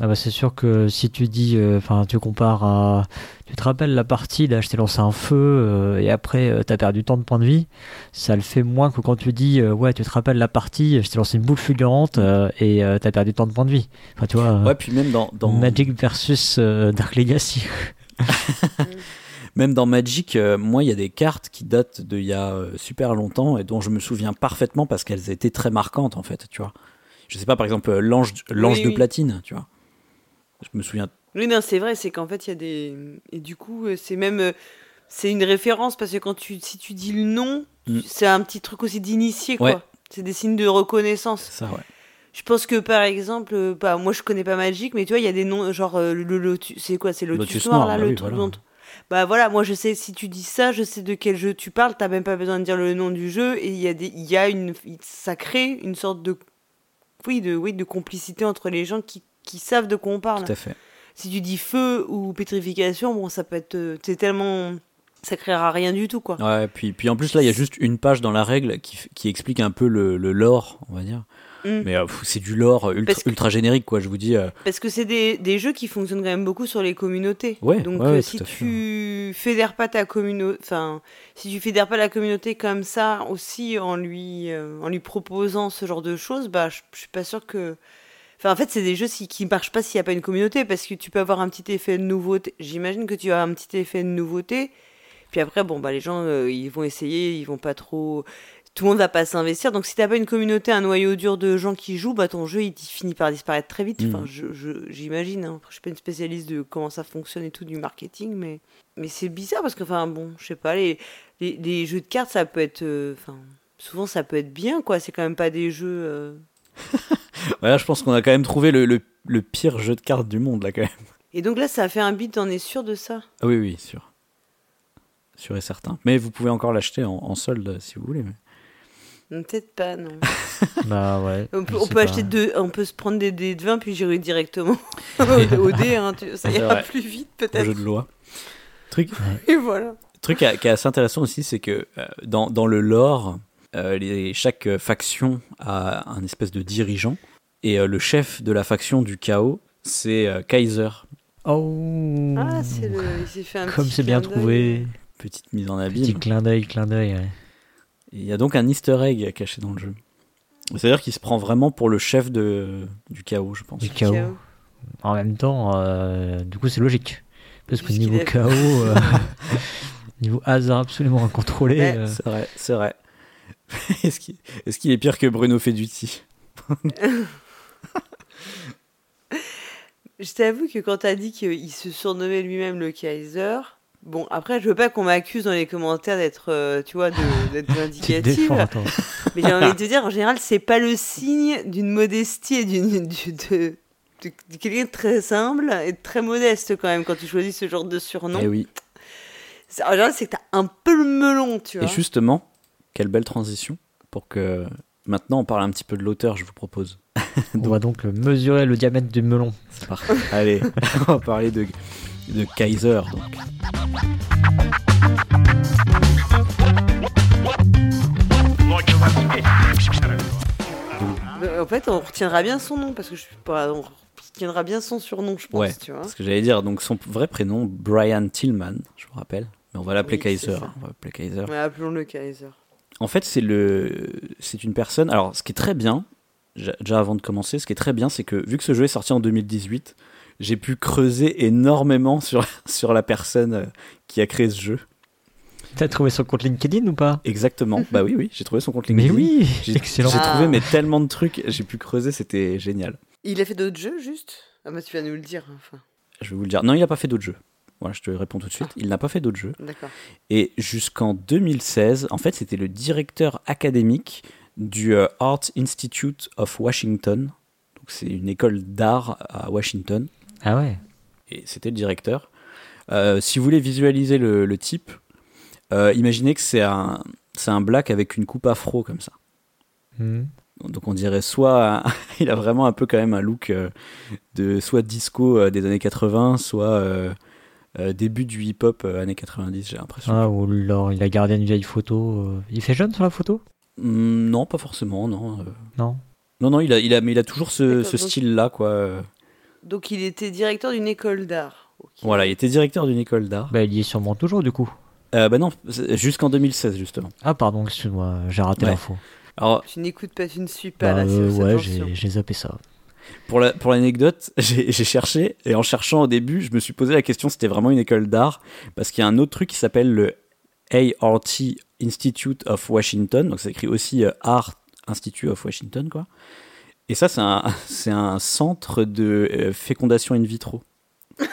Ah bah c'est sûr que si tu dis, euh, enfin tu compares à, tu te rappelles la partie là, je t'ai lancé un feu euh, et après euh, t'as perdu tant de points de vie, ça le fait moins que quand tu dis, euh, ouais tu te rappelles la partie, je t'ai lancé une boule fulgurante euh, et euh, t'as perdu tant de points de vie. Enfin tu vois, euh, Ouais, puis même dans, dans Magic versus euh, Dark Legacy. [laughs] [laughs] même dans Magic, euh, moi, il y a des cartes qui datent d'il y a euh, super longtemps et dont je me souviens parfaitement parce qu'elles étaient très marquantes en fait, tu vois. Je sais pas, par exemple, euh, l'ange l'ange Oui, de oui. platine, tu vois. Je me souviens. Oui, non, c'est vrai, c'est qu'en fait, il y a des. Et du coup, euh, c'est même. euh, C'est une référence parce que quand tu, si tu dis le nom, Mm. c'est un petit truc aussi d'initié, quoi. Ouais. C'est des signes de reconnaissance. C'est ça, ouais. Je pense que par exemple, bah, moi je connais pas Magic, mais tu vois, il y a des noms, genre euh, le lotus, c'est quoi C'est Lotus, Lotus Noir, là, bah le oui, truc voilà. dont. Bah voilà, moi je sais, si tu dis ça, je sais de quel jeu tu parles, t'as même pas besoin de dire le nom du jeu, et il y a des, il y a une, ça crée une sorte de, oui, de, oui, de complicité entre les gens qui, qui savent de quoi on parle. Tout à fait. Si tu dis feu ou pétrification, bon, ça peut être, euh, c'est tellement, ça créera rien du tout, quoi. Ouais, puis, puis en plus, là, il y a juste une page dans la règle qui, qui explique un peu le, le lore, on va dire. Mm. Mais euh, c'est du lore ultra, que- ultra générique, quoi. Je vous dis. euh, Parce que c'est des, des jeux qui fonctionnent quand même beaucoup sur les communautés. Ouais, Donc ouais, euh, si tu fédères pas ta communauté, enfin, si tu fédères pas la communauté comme ça aussi en lui, euh, en lui proposant ce genre de choses, bah, je suis pas sûr que. Enfin, en fait, c'est des jeux si- qui marchent pas s'il y a pas une communauté, parce que tu peux avoir un petit effet de nouveauté. J'imagine que tu as un petit effet de nouveauté. Puis après, bon, bah, les gens, euh, ils vont essayer, ils vont pas trop. Tout le monde va pas s'investir. Donc, si t'as pas une communauté, un noyau dur de gens qui jouent, bah, ton jeu, il finit par disparaître très vite. Enfin, Mhm. je- je- j'imagine. Hein. Je suis pas une spécialiste de comment ça fonctionne et tout du marketing, mais, mais c'est bizarre parce que, enfin, bon, je sais pas, les, les, les jeux de cartes, ça peut être. euh, Enfin, souvent, ça peut être bien, quoi. C'est quand même pas des jeux. euh, [laughs] Ouais, là, je pense qu'on a quand même trouvé le, le, le pire jeu de cartes du monde, là, quand même. Et donc là, ça a fait un beat, t'en es sûr de ça? Ah oui, oui, sûr. Sûr et certain. Mais vous pouvez encore l'acheter en, en solde si vous voulez. mais- Peut-être pas, non. [laughs] bah ouais. On peut, on acheter deux, on peut se prendre des dés de vin puis gérer directement [laughs] au, dé, hein, tu- ça ira vrai. plus vite peut-être. jeu de loi. Truc, [laughs] Et voilà. truc qui est assez intéressant aussi, c'est que euh, dans, dans le lore, euh, les- chaque faction a un espèce de dirigeant. Et euh, le chef de la faction du chaos, c'est euh, Kaiser. Oh. Ah, c'est le, il s'est fait un Comme petit c'est bien clin trouvé. d'œil. Petite mise en Petit abîme. clin d'œil, clin d'œil. ouais. Il y a donc un easter egg caché dans le jeu. C'est-à-dire qu'il se prend vraiment pour le chef de, du chaos, je pense. Du chaos. En même temps, euh, du coup, c'est logique. Parce que niveau chaos, euh, [laughs] [laughs] niveau hasard absolument incontrôlé. Euh, C'est vrai, c'est vrai. [laughs] Est-ce qu'il est, qu'il est pire que Bruno Feduti Je t'avoue que quand t'as dit qu'il se surnommait lui-même le Kaiser, bon, après, je veux pas qu'on m'accuse dans les commentaires d'être, euh, tu vois, de- [laughs] d'être vindicative. Mais j'ai envie de te [laughs] dire, en général, c'est pas le signe d'une modestie et d'une, [laughs] du- de, de, de quelqu'un de très humble et de très modeste quand même quand tu choisis ce genre de surnom. Eh oui. C'est- En général, c'est que t'as un peu le melon, tu vois. Et justement, quelle belle transition pour que maintenant on parle un petit peu de l'auteur, je vous propose. On va donc mesurer le diamètre du melon. C'est parfait. Allez, on va parler de, de Kaiser. Donc. Euh, en fait, on retiendra bien son nom parce que je suis pas. On retiendra bien son surnom, je pense. Ouais, tu vois. Ce que j'allais dire. Donc son vrai prénom, Brian Tillman, je vous rappelle. Mais on va l'appeler Kaiser. On va l'appeler Kaiser. Ouais, appelons-le Kaiser. En fait, c'est le, c'est une personne. Alors, ce qui est très bien, déjà avant de commencer, ce qui est très bien, c'est que vu que ce jeu est sorti en 2018, j'ai pu creuser énormément sur [laughs] sur la personne euh, qui a créé ce jeu. T'as trouvé son compte LinkedIn ou pas? Exactement. [laughs] bah oui, oui, j'ai trouvé son compte Mais LinkedIn. oui, J'ai excellent. j'ai Ah. trouvé mais tellement de trucs, j'ai pu creuser, c'était génial. Il a fait d'autres jeux, juste? Ah, bah, tu vas nous le dire. Enfin. Je vais vous le dire. Non, il a pas fait d'autres jeux. Voilà, je te réponds tout de suite. Il n'a pas fait d'autres jeux. D'accord. Et jusqu'en 2016, en fait, c'était le directeur académique du euh, Art Institute of Washington. Donc, c'est une école d'art à Washington. Ah ouais. Et c'était le directeur. Euh, si vous voulez visualiser le, le type, euh, imaginez que c'est un, c'est un black avec une coupe afro comme ça. Mhm. Donc on dirait soit [laughs] il a vraiment un peu quand même un look euh, de soit disco des années 80, soit début du hip-hop années 90, j'ai l'impression. Ah, ou alors il a gardé une vieille photo. Il fait jeune sur la photo? Hmm, non, pas forcément, non. Non? Non, non, il a, il a, mais il a toujours ce, style-là, quoi. Donc il était directeur d'une école d'art. Voilà, il était directeur d'une école d'art. Bah, il y est sûrement toujours du coup. Euh, bah non, jusqu'en 2016 justement. Ah, pardon, excuse-moi, j'ai raté Ouais. l'info. Alors Tu n'écoutes pas, tu ne suis pas Bah, là. euh, c'est- ouais, j'ai zappé ça. pour la pour l'anecdote, [laughs] j'ai cherché et en cherchant au début, je me suis posé la question si c'était vraiment une école d'art parce qu'il y a un autre truc qui s'appelle le ART Institute of Washington, donc ça écrit aussi euh, Art Institute of Washington quoi. Et ça c'est un [laughs] c'est un centre de euh, fécondation in vitro. [laughs]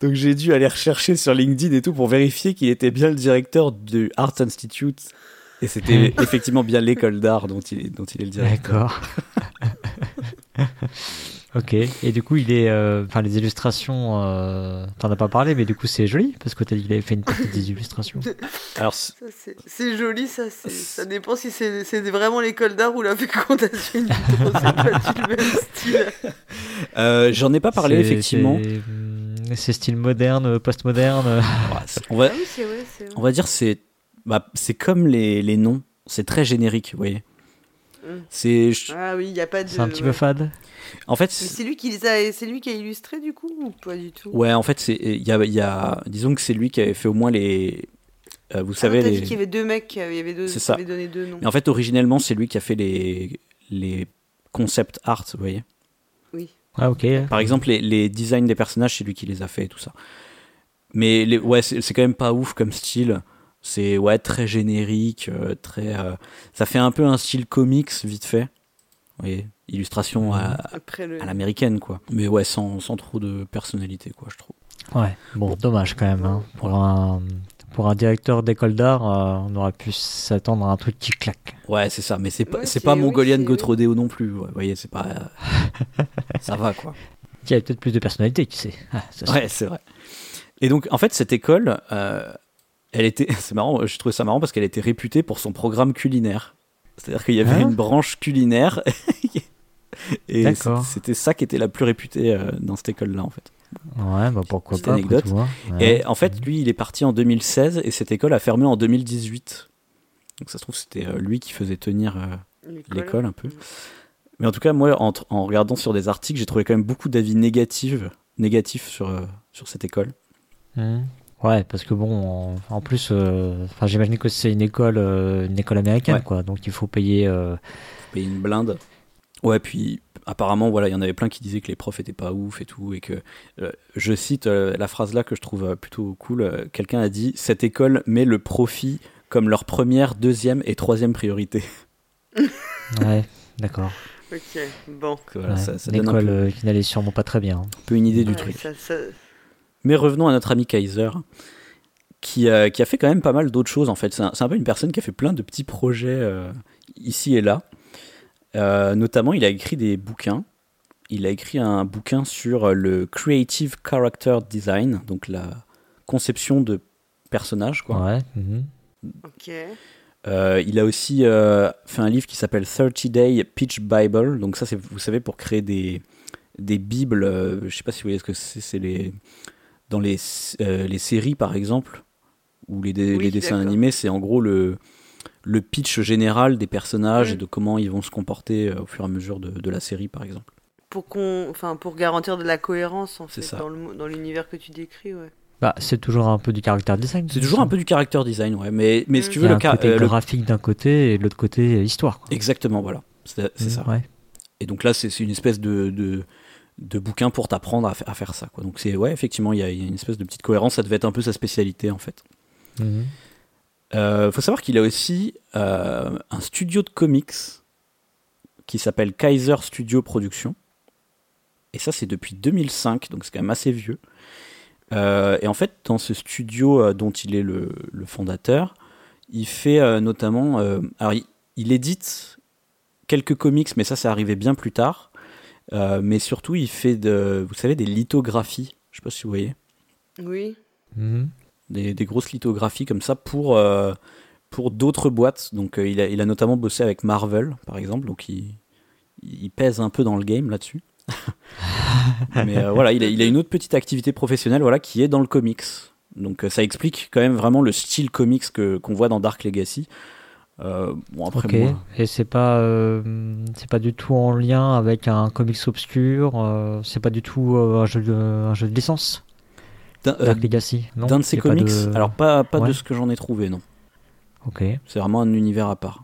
Donc j'ai dû aller rechercher sur LinkedIn et tout pour vérifier qu'il était bien le directeur du Art Institute. Et c'était effectivement bien l'école d'art dont il, est, dont il est le directeur. D'accord. [laughs] ok. Et du coup, il est. euh, Enfin, les illustrations. euh, T'en as pas parlé, mais du coup, c'est joli parce que t'as dit qu'il avait fait une partie des illustrations. [laughs] Alors, c'est- C'est joli, ça. Ça dépend si c'est c'est vraiment l'école d'art ou la fécondation pas du même style. [laughs] euh, j'en ai pas parlé effectivement. c'est, hum, C'est style moderne, postmoderne. Ouais, [laughs] On va, Ah oui, c'est vrai, c'est vrai. on va dire c'est bah, c'est comme les, les noms. C'est très générique, vous voyez. Mm. C'est Ah oui, il n'y a pas de. C'est un petit ouais. peu fade. En fait Mais c'est- lui qui les a, c'est lui qui a illustré du coup ou pas du tout? Ouais en fait c'est il y a, il y a disons que c'est lui qui avait fait au moins les euh, vous Ah, savez les dit qu'il y avait deux mecs, qui avaient- il y avait deux, C'est ça. donné deux noms. mais en fait originellement c'est lui qui a fait les les concept art, vous voyez? Ah, ok. Par exemple, les, les designs des personnages, c'est lui qui les a fait et tout ça. Mais les, ouais, c'est c'est quand même pas ouf comme style. C'est ouais très générique, euh, très. euh, ça fait un peu un style comics vite fait. Vous voyez, illustration à, le. à l'américaine quoi. Mais ouais, sans, sans trop de personnalité quoi, je trouve. Ouais, bon, dommage quand même. hein. Pour, un, pour un directeur d'école d'art, euh, on aurait pu s'attendre à un truc qui claque. Ouais, c'est ça. Mais c'est pas, c'est pas oui, Mongolian Gotrodeo non plus. ouais, Vous voyez, c'est pas. euh, ça va quoi. [laughs] Qui a peut-être plus de personnalité, qui sait. Ah, Ouais, c'est vrai. Et donc, en fait, cette école, euh, elle était, [laughs] c'est marrant, je trouvais ça marrant parce qu'elle était réputée pour son programme culinaire. C'est-à-dire qu'il y avait Hein une branche culinaire. [laughs] et D'accord. c'était ça qui était la plus réputée euh, dans cette école-là, en fait. Ouais, bah pourquoi pas. anecdote. tout, hein. Ouais. Et en fait, lui, il est parti en 2016 et cette école a fermé en 2018. Donc, ça se trouve, c'était euh, lui qui faisait tenir euh, l'école un peu. Mais en tout cas, moi, en, en regardant sur des articles, j'ai trouvé quand même beaucoup d'avis négatifs, négatifs sur, euh, sur cette école. Mhm. Ouais, parce que bon, en, en plus, euh, enfin, j'imagine que c'est une école, euh, une école américaine, Ouais. quoi. Donc il faut payer. euh, payer une blinde. Ouais, puis apparemment, voilà, il y en avait plein qui disaient que les profs étaient pas ouf et tout, et que euh, je cite euh, la phrase là que je trouve euh, plutôt cool. euh, Quelqu'un a dit cette école met le profit comme leur première, deuxième et troisième priorité. [laughs] Ouais, d'accord. Ok, bon. Voilà, Ouais, ça, un école peu, euh, qui n'allait sûrement pas très bien. un peu une idée du truc. ça- ça- Mais revenons à notre ami Kaiser, qui, euh, qui a fait quand même pas mal d'autres choses en fait. C'est un, peu une personne qui a fait plein de petits projets euh, ici et là. Euh, notamment, il a écrit des bouquins. Il a écrit un bouquin sur euh, le Creative Character Design, donc la conception de personnages. Quoi. Ouais. mhm. Ok. Euh, il a aussi euh, fait un livre qui s'appelle 30 Day Pitch Bible. Donc ça, c'est vous savez pour créer des des bibles. euh, je sais pas si vous voyez ce que c'est. C'est les dans les euh, les séries par exemple ou les, dé- Oui, les dessins d'accord. animés, c'est en gros le le pitch général des personnages Mm. et de comment ils vont se comporter euh, au fur et à mesure de, de la série par exemple. Pour qu'on, enfin, pour garantir de la cohérence en C'est fait ça. dans l'univers que tu décris, ouais. Bah, c'est toujours un peu du caractère design. C'est toujours un peu du character design, ouais. Mais mais si tu Mm. Il y veux a le côté euh, le- graphique d'un côté et de l'autre côté euh, histoire. Quoi. exactement voilà. C'est Mhm, ça. Ouais. Et donc là, c'est c'est une espèce de, de, de bouquin pour t'apprendre à, à faire ça. Quoi. Donc c'est ouais, effectivement, il y, a, il y a une espèce de petite cohérence. Ça devait être un peu sa spécialité en fait. Mhm. Euh, faut savoir qu'il a aussi euh, un studio de comics qui s'appelle Kaiser Studio Production. Et ça, c'est depuis 2005, donc c'est quand même assez vieux. Euh, et en fait, dans ce studio euh, dont il est le, le fondateur, il fait euh, notamment. euh, alors, il, il édite quelques comics, mais ça, c'est arrivé bien plus tard. Euh, mais surtout, il fait de, vous savez, des lithographies. Je sais pas si vous voyez. Oui. Mhm. Des, des grosses lithographies comme ça pour, euh, pour d'autres boîtes. Donc, euh, il, a, il a notamment bossé avec Marvel, par exemple. Donc, il, il pèse un peu dans le game là-dessus. [laughs] Mais euh, voilà, il a, il a une autre petite activité professionnelle voilà, qui est dans le comics. Donc, ça explique quand même vraiment le style comics que, qu'on voit dans Dark Legacy. Euh, bon, après, moi, Et c'est pas, euh, c'est pas du tout en lien avec un comics obscur. euh, c'est pas du tout un jeu de, un jeu de licence? D'un, euh, de ses pas comics, de- alors pas, pas de ce que j'en ai trouvé, non. Ok. C'est vraiment un univers à part.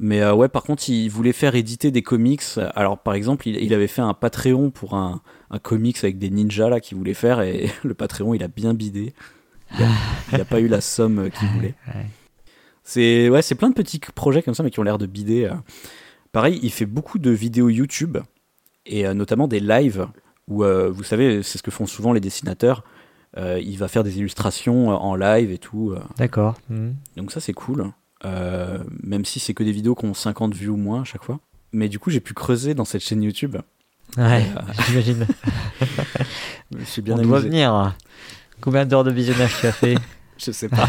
Mais euh, ouais, par contre, il voulait faire éditer des comics. Alors, par exemple, il, il avait fait un Patreon pour un, un comics avec des ninjas là qu'il voulait faire et [laughs] le Patreon, il a bien bidé. Il n'a pas eu la somme qu'il voulait. Ouais. C'est ouais, c'est plein de petits projets comme ça, mais qui ont l'air de bider. euh. Pareil, il fait beaucoup de vidéos YouTube et euh, notamment des lives où, euh, vous savez, c'est ce que font souvent les dessinateurs. Euh, il va faire des illustrations euh, en live et tout. euh. D'accord. Mhm. Donc ça c'est cool, Euh, même si c'est que des vidéos qui ont 50 vues ou moins à chaque fois. Mais du coup j'ai pu creuser dans cette chaîne YouTube. Ouais. [laughs] J'imagine. [laughs] Je suis bien On doit venir. Combien d'heures de visionnage tu as fait [laughs] Je sais pas,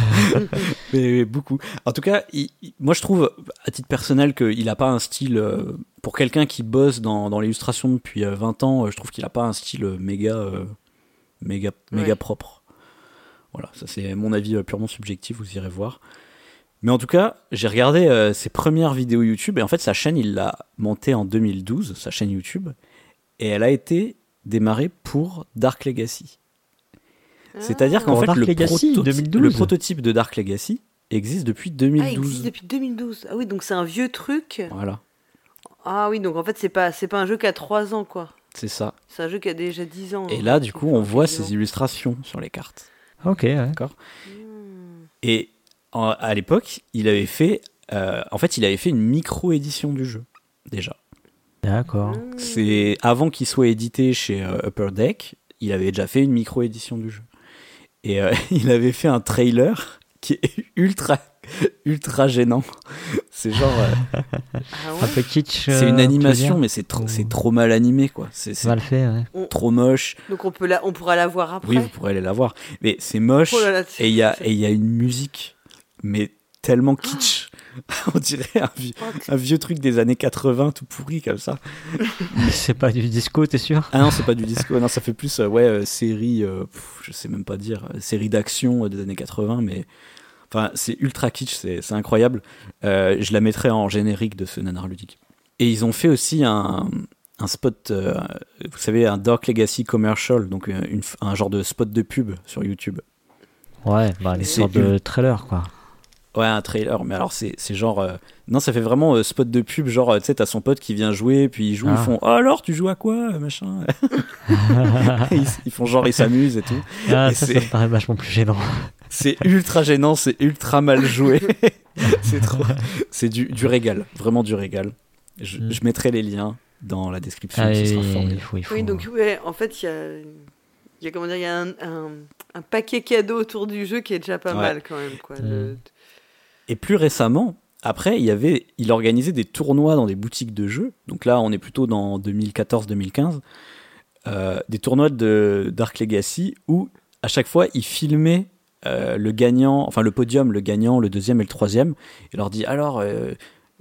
mais beaucoup. En tout cas, il- il- moi je trouve à titre personnel qu'il a pas un style euh, pour quelqu'un qui bosse dans, dans l'illustration depuis euh, 20 ans. Je trouve qu'il a pas un style méga euh, méga méga Ouais. propre. Voilà, ça c'est mon avis euh, purement subjectif. Vous irez voir. Mais en tout cas, j'ai regardé euh, ses premières vidéos YouTube et en fait sa chaîne il l'a montée en 2012, sa chaîne YouTube, et elle a été démarrée pour Dark Legacy. C'est-à-dire qu'en fait, Dark le, Legacy, proto- 2012. le prototype de Dark Legacy existe depuis Ah, il 2012. existe depuis 2012. Ah oui, donc c'est un vieux truc. Voilà, Ah oui, donc en fait, c'est pas, c'est pas un jeu qui a 3 ans, quoi. C'est ça. C'est un jeu qui a déjà 10 ans. Et hein. là, du coup, on voit 10 ces illustrations sur les cartes. Ok. Ouais. Hmm. Et en- à l'époque, il avait fait, euh, en fait, il avait fait une micro-édition du jeu déjà. D'accord. Hmm. C'est avant qu'il soit édité chez euh, Upper Deck, il avait déjà fait une micro-édition du jeu. Et euh, [laughs] il avait fait un trailer qui est ultra, [laughs] ultra gênant. C'est genre, euh, Ah Un peu kitsch. c'est euh, une veux animation, mais c'est trop, Ou- c'est trop mal animé, quoi. C'est c'est Mal fait, ouais. On- trop moche. Donc on, peut la, on pourra la voir après. Oui, vous pourrez aller la voir. Mais c'est moche. Oh là là, et il y a, et il y a une musique, mais tellement kitsch. [laughs] On dirait un vieux, Oh, un vieux truc des années 80, tout pourri comme ça. C'est pas du disco, t'es sûr? Ah non, c'est pas du disco. Non, ça fait plus, euh, ouais, euh, série, euh, pff, je sais même pas dire, euh, série d'action euh, des années 80, mais. Enfin, c'est ultra kitsch, c'est incroyable. Euh, je la mettrai en générique de ce nanar ludique. Et ils ont fait aussi un, un spot, euh, vous savez, un Dark Legacy commercial, donc euh, une, un genre de spot de pub sur YouTube. Ouais, bah, les sortes de trailer, quoi. Ouais, un trailer, mais alors c'est genre. euh, Non, ça fait vraiment euh, spot de pub, genre, tu sais, t'as son pote qui vient jouer, puis ils jouent, ils Ah. font Oh, alors, tu joues à quoi Machin? [laughs] [laughs] ils, ils font genre, ils s'amusent et tout. Ah, Et ça, me paraît vachement plus gênant. C'est ultra gênant, c'est ultra mal joué. [laughs] c'est trop. C'est du, du régal, vraiment du régal. Je, Mm. je mettrai les liens dans la description, Ah, ce il sera formidable. il faut, il faut. Oui, donc ouais, en fait, il y a, il y a comment dire, il y a un, un, un paquet cadeau autour du jeu qui est déjà pas Ouais. mal quand même, quoi. Le- Mm. Et plus récemment, après, il y avait, il organisait des tournois dans des boutiques de jeux. Donc là, on est plutôt dans 2014-2015. euh, des tournois de Dark Legacy où à chaque fois il filmait euh, le gagnant, enfin le podium, le gagnant, le deuxième et le troisième, et leur dit alors euh,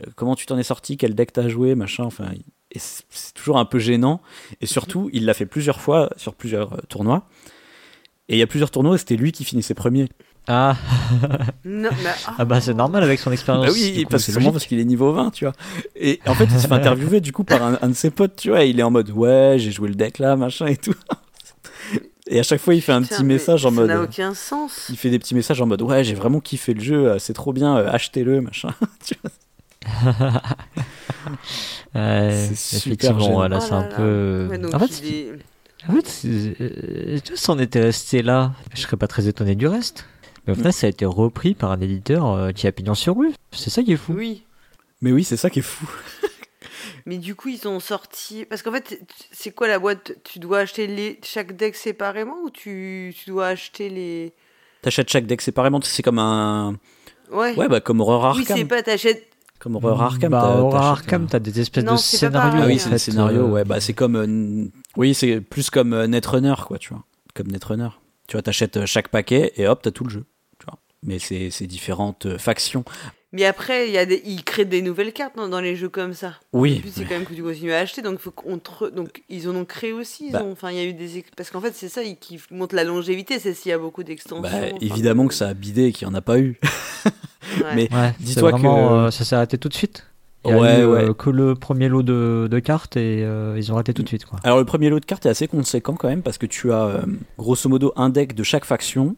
euh, comment tu t'en es sorti, quel deck t'as joué, machin. Enfin, et c'est toujours un peu gênant. Et surtout, il l'a fait plusieurs fois sur plusieurs euh, tournois. Et il y a plusieurs tournois, c'était lui qui finissait premier. Ah, Non, mais, [laughs] ah bah c'est normal avec son expérience. Bah oui, du coup, parce, logique. parce qu'il est niveau 20, tu vois. Et en fait, il se fait [laughs] interviewer du coup par un, un de ses potes, tu vois. et il est en mode ouais, j'ai joué le deck là, machin et tout. Et à chaque fois, il fait un Putain, petit message en ça mode. n'a aucun sens. Il fait des petits messages en mode ouais, j'ai vraiment kiffé le jeu, euh, c'est trop bien, euh, achetez-le, machin. [laughs] Tu vois. [laughs] Ouais, C'est super effectivement, voilà, Oh c'est là un là. peu. Ouais, donc en fait, est- en fait euh, était resté là, je serais pas très étonné du reste. Mais au final, ça a été repris par un éditeur euh, qui a pignon sur rue. C'est ça qui est fou. Oui. Mais oui, c'est ça qui est fou. [laughs] Mais du coup, ils ont sorti. Parce qu'en fait, c'est quoi la boîte? Tu dois acheter les... chaque deck séparément ou tu, tu dois acheter les? T'achètes chaque deck séparément, c'est comme un. Ouais. Ouais, bah comme Horror oui, Arkham. c'est pas t'achètes. Comme Horror Arkham. Bah, t'as- Horror t'achètes, Arkham, euh, t'as des espèces Non, de scénarios. Ah oui, c'est des scénarios, euh, ouais, bah c'est comme. euh, Oui, c'est plus comme euh, Netrunner, quoi, tu vois. Comme Netrunner. Tu vois, t'achètes chaque paquet et hop, t'as tout le jeu. Tu vois. Mais c'est c'est différentes euh, factions. Mais après, il y a des... ils créent des nouvelles cartes dans les jeux comme ça. Oui. but, c'est quand même que tu continues à acheter. Donc, faut qu'on te re- donc ils en ont créé aussi. Bah. ont- Enfin, il y a eu des. Parce qu'en fait, c'est ça ils- qui montre la longévité. C'est s'il y a beaucoup d'extensions. Bah, enfin, évidemment que ça a bidé et qu'il n'y en a pas eu. [laughs] ouais. mais- Ouais, Dis-toi que- euh, ça s'est arrêté tout de suite. Il y a Ouais, eu, euh, ouais. que le premier lot de, de cartes et euh, ils ont arrêté tout de suite. Quoi. Alors le premier lot de cartes est assez conséquent quand même parce que tu as euh, grosso modo un deck de chaque faction,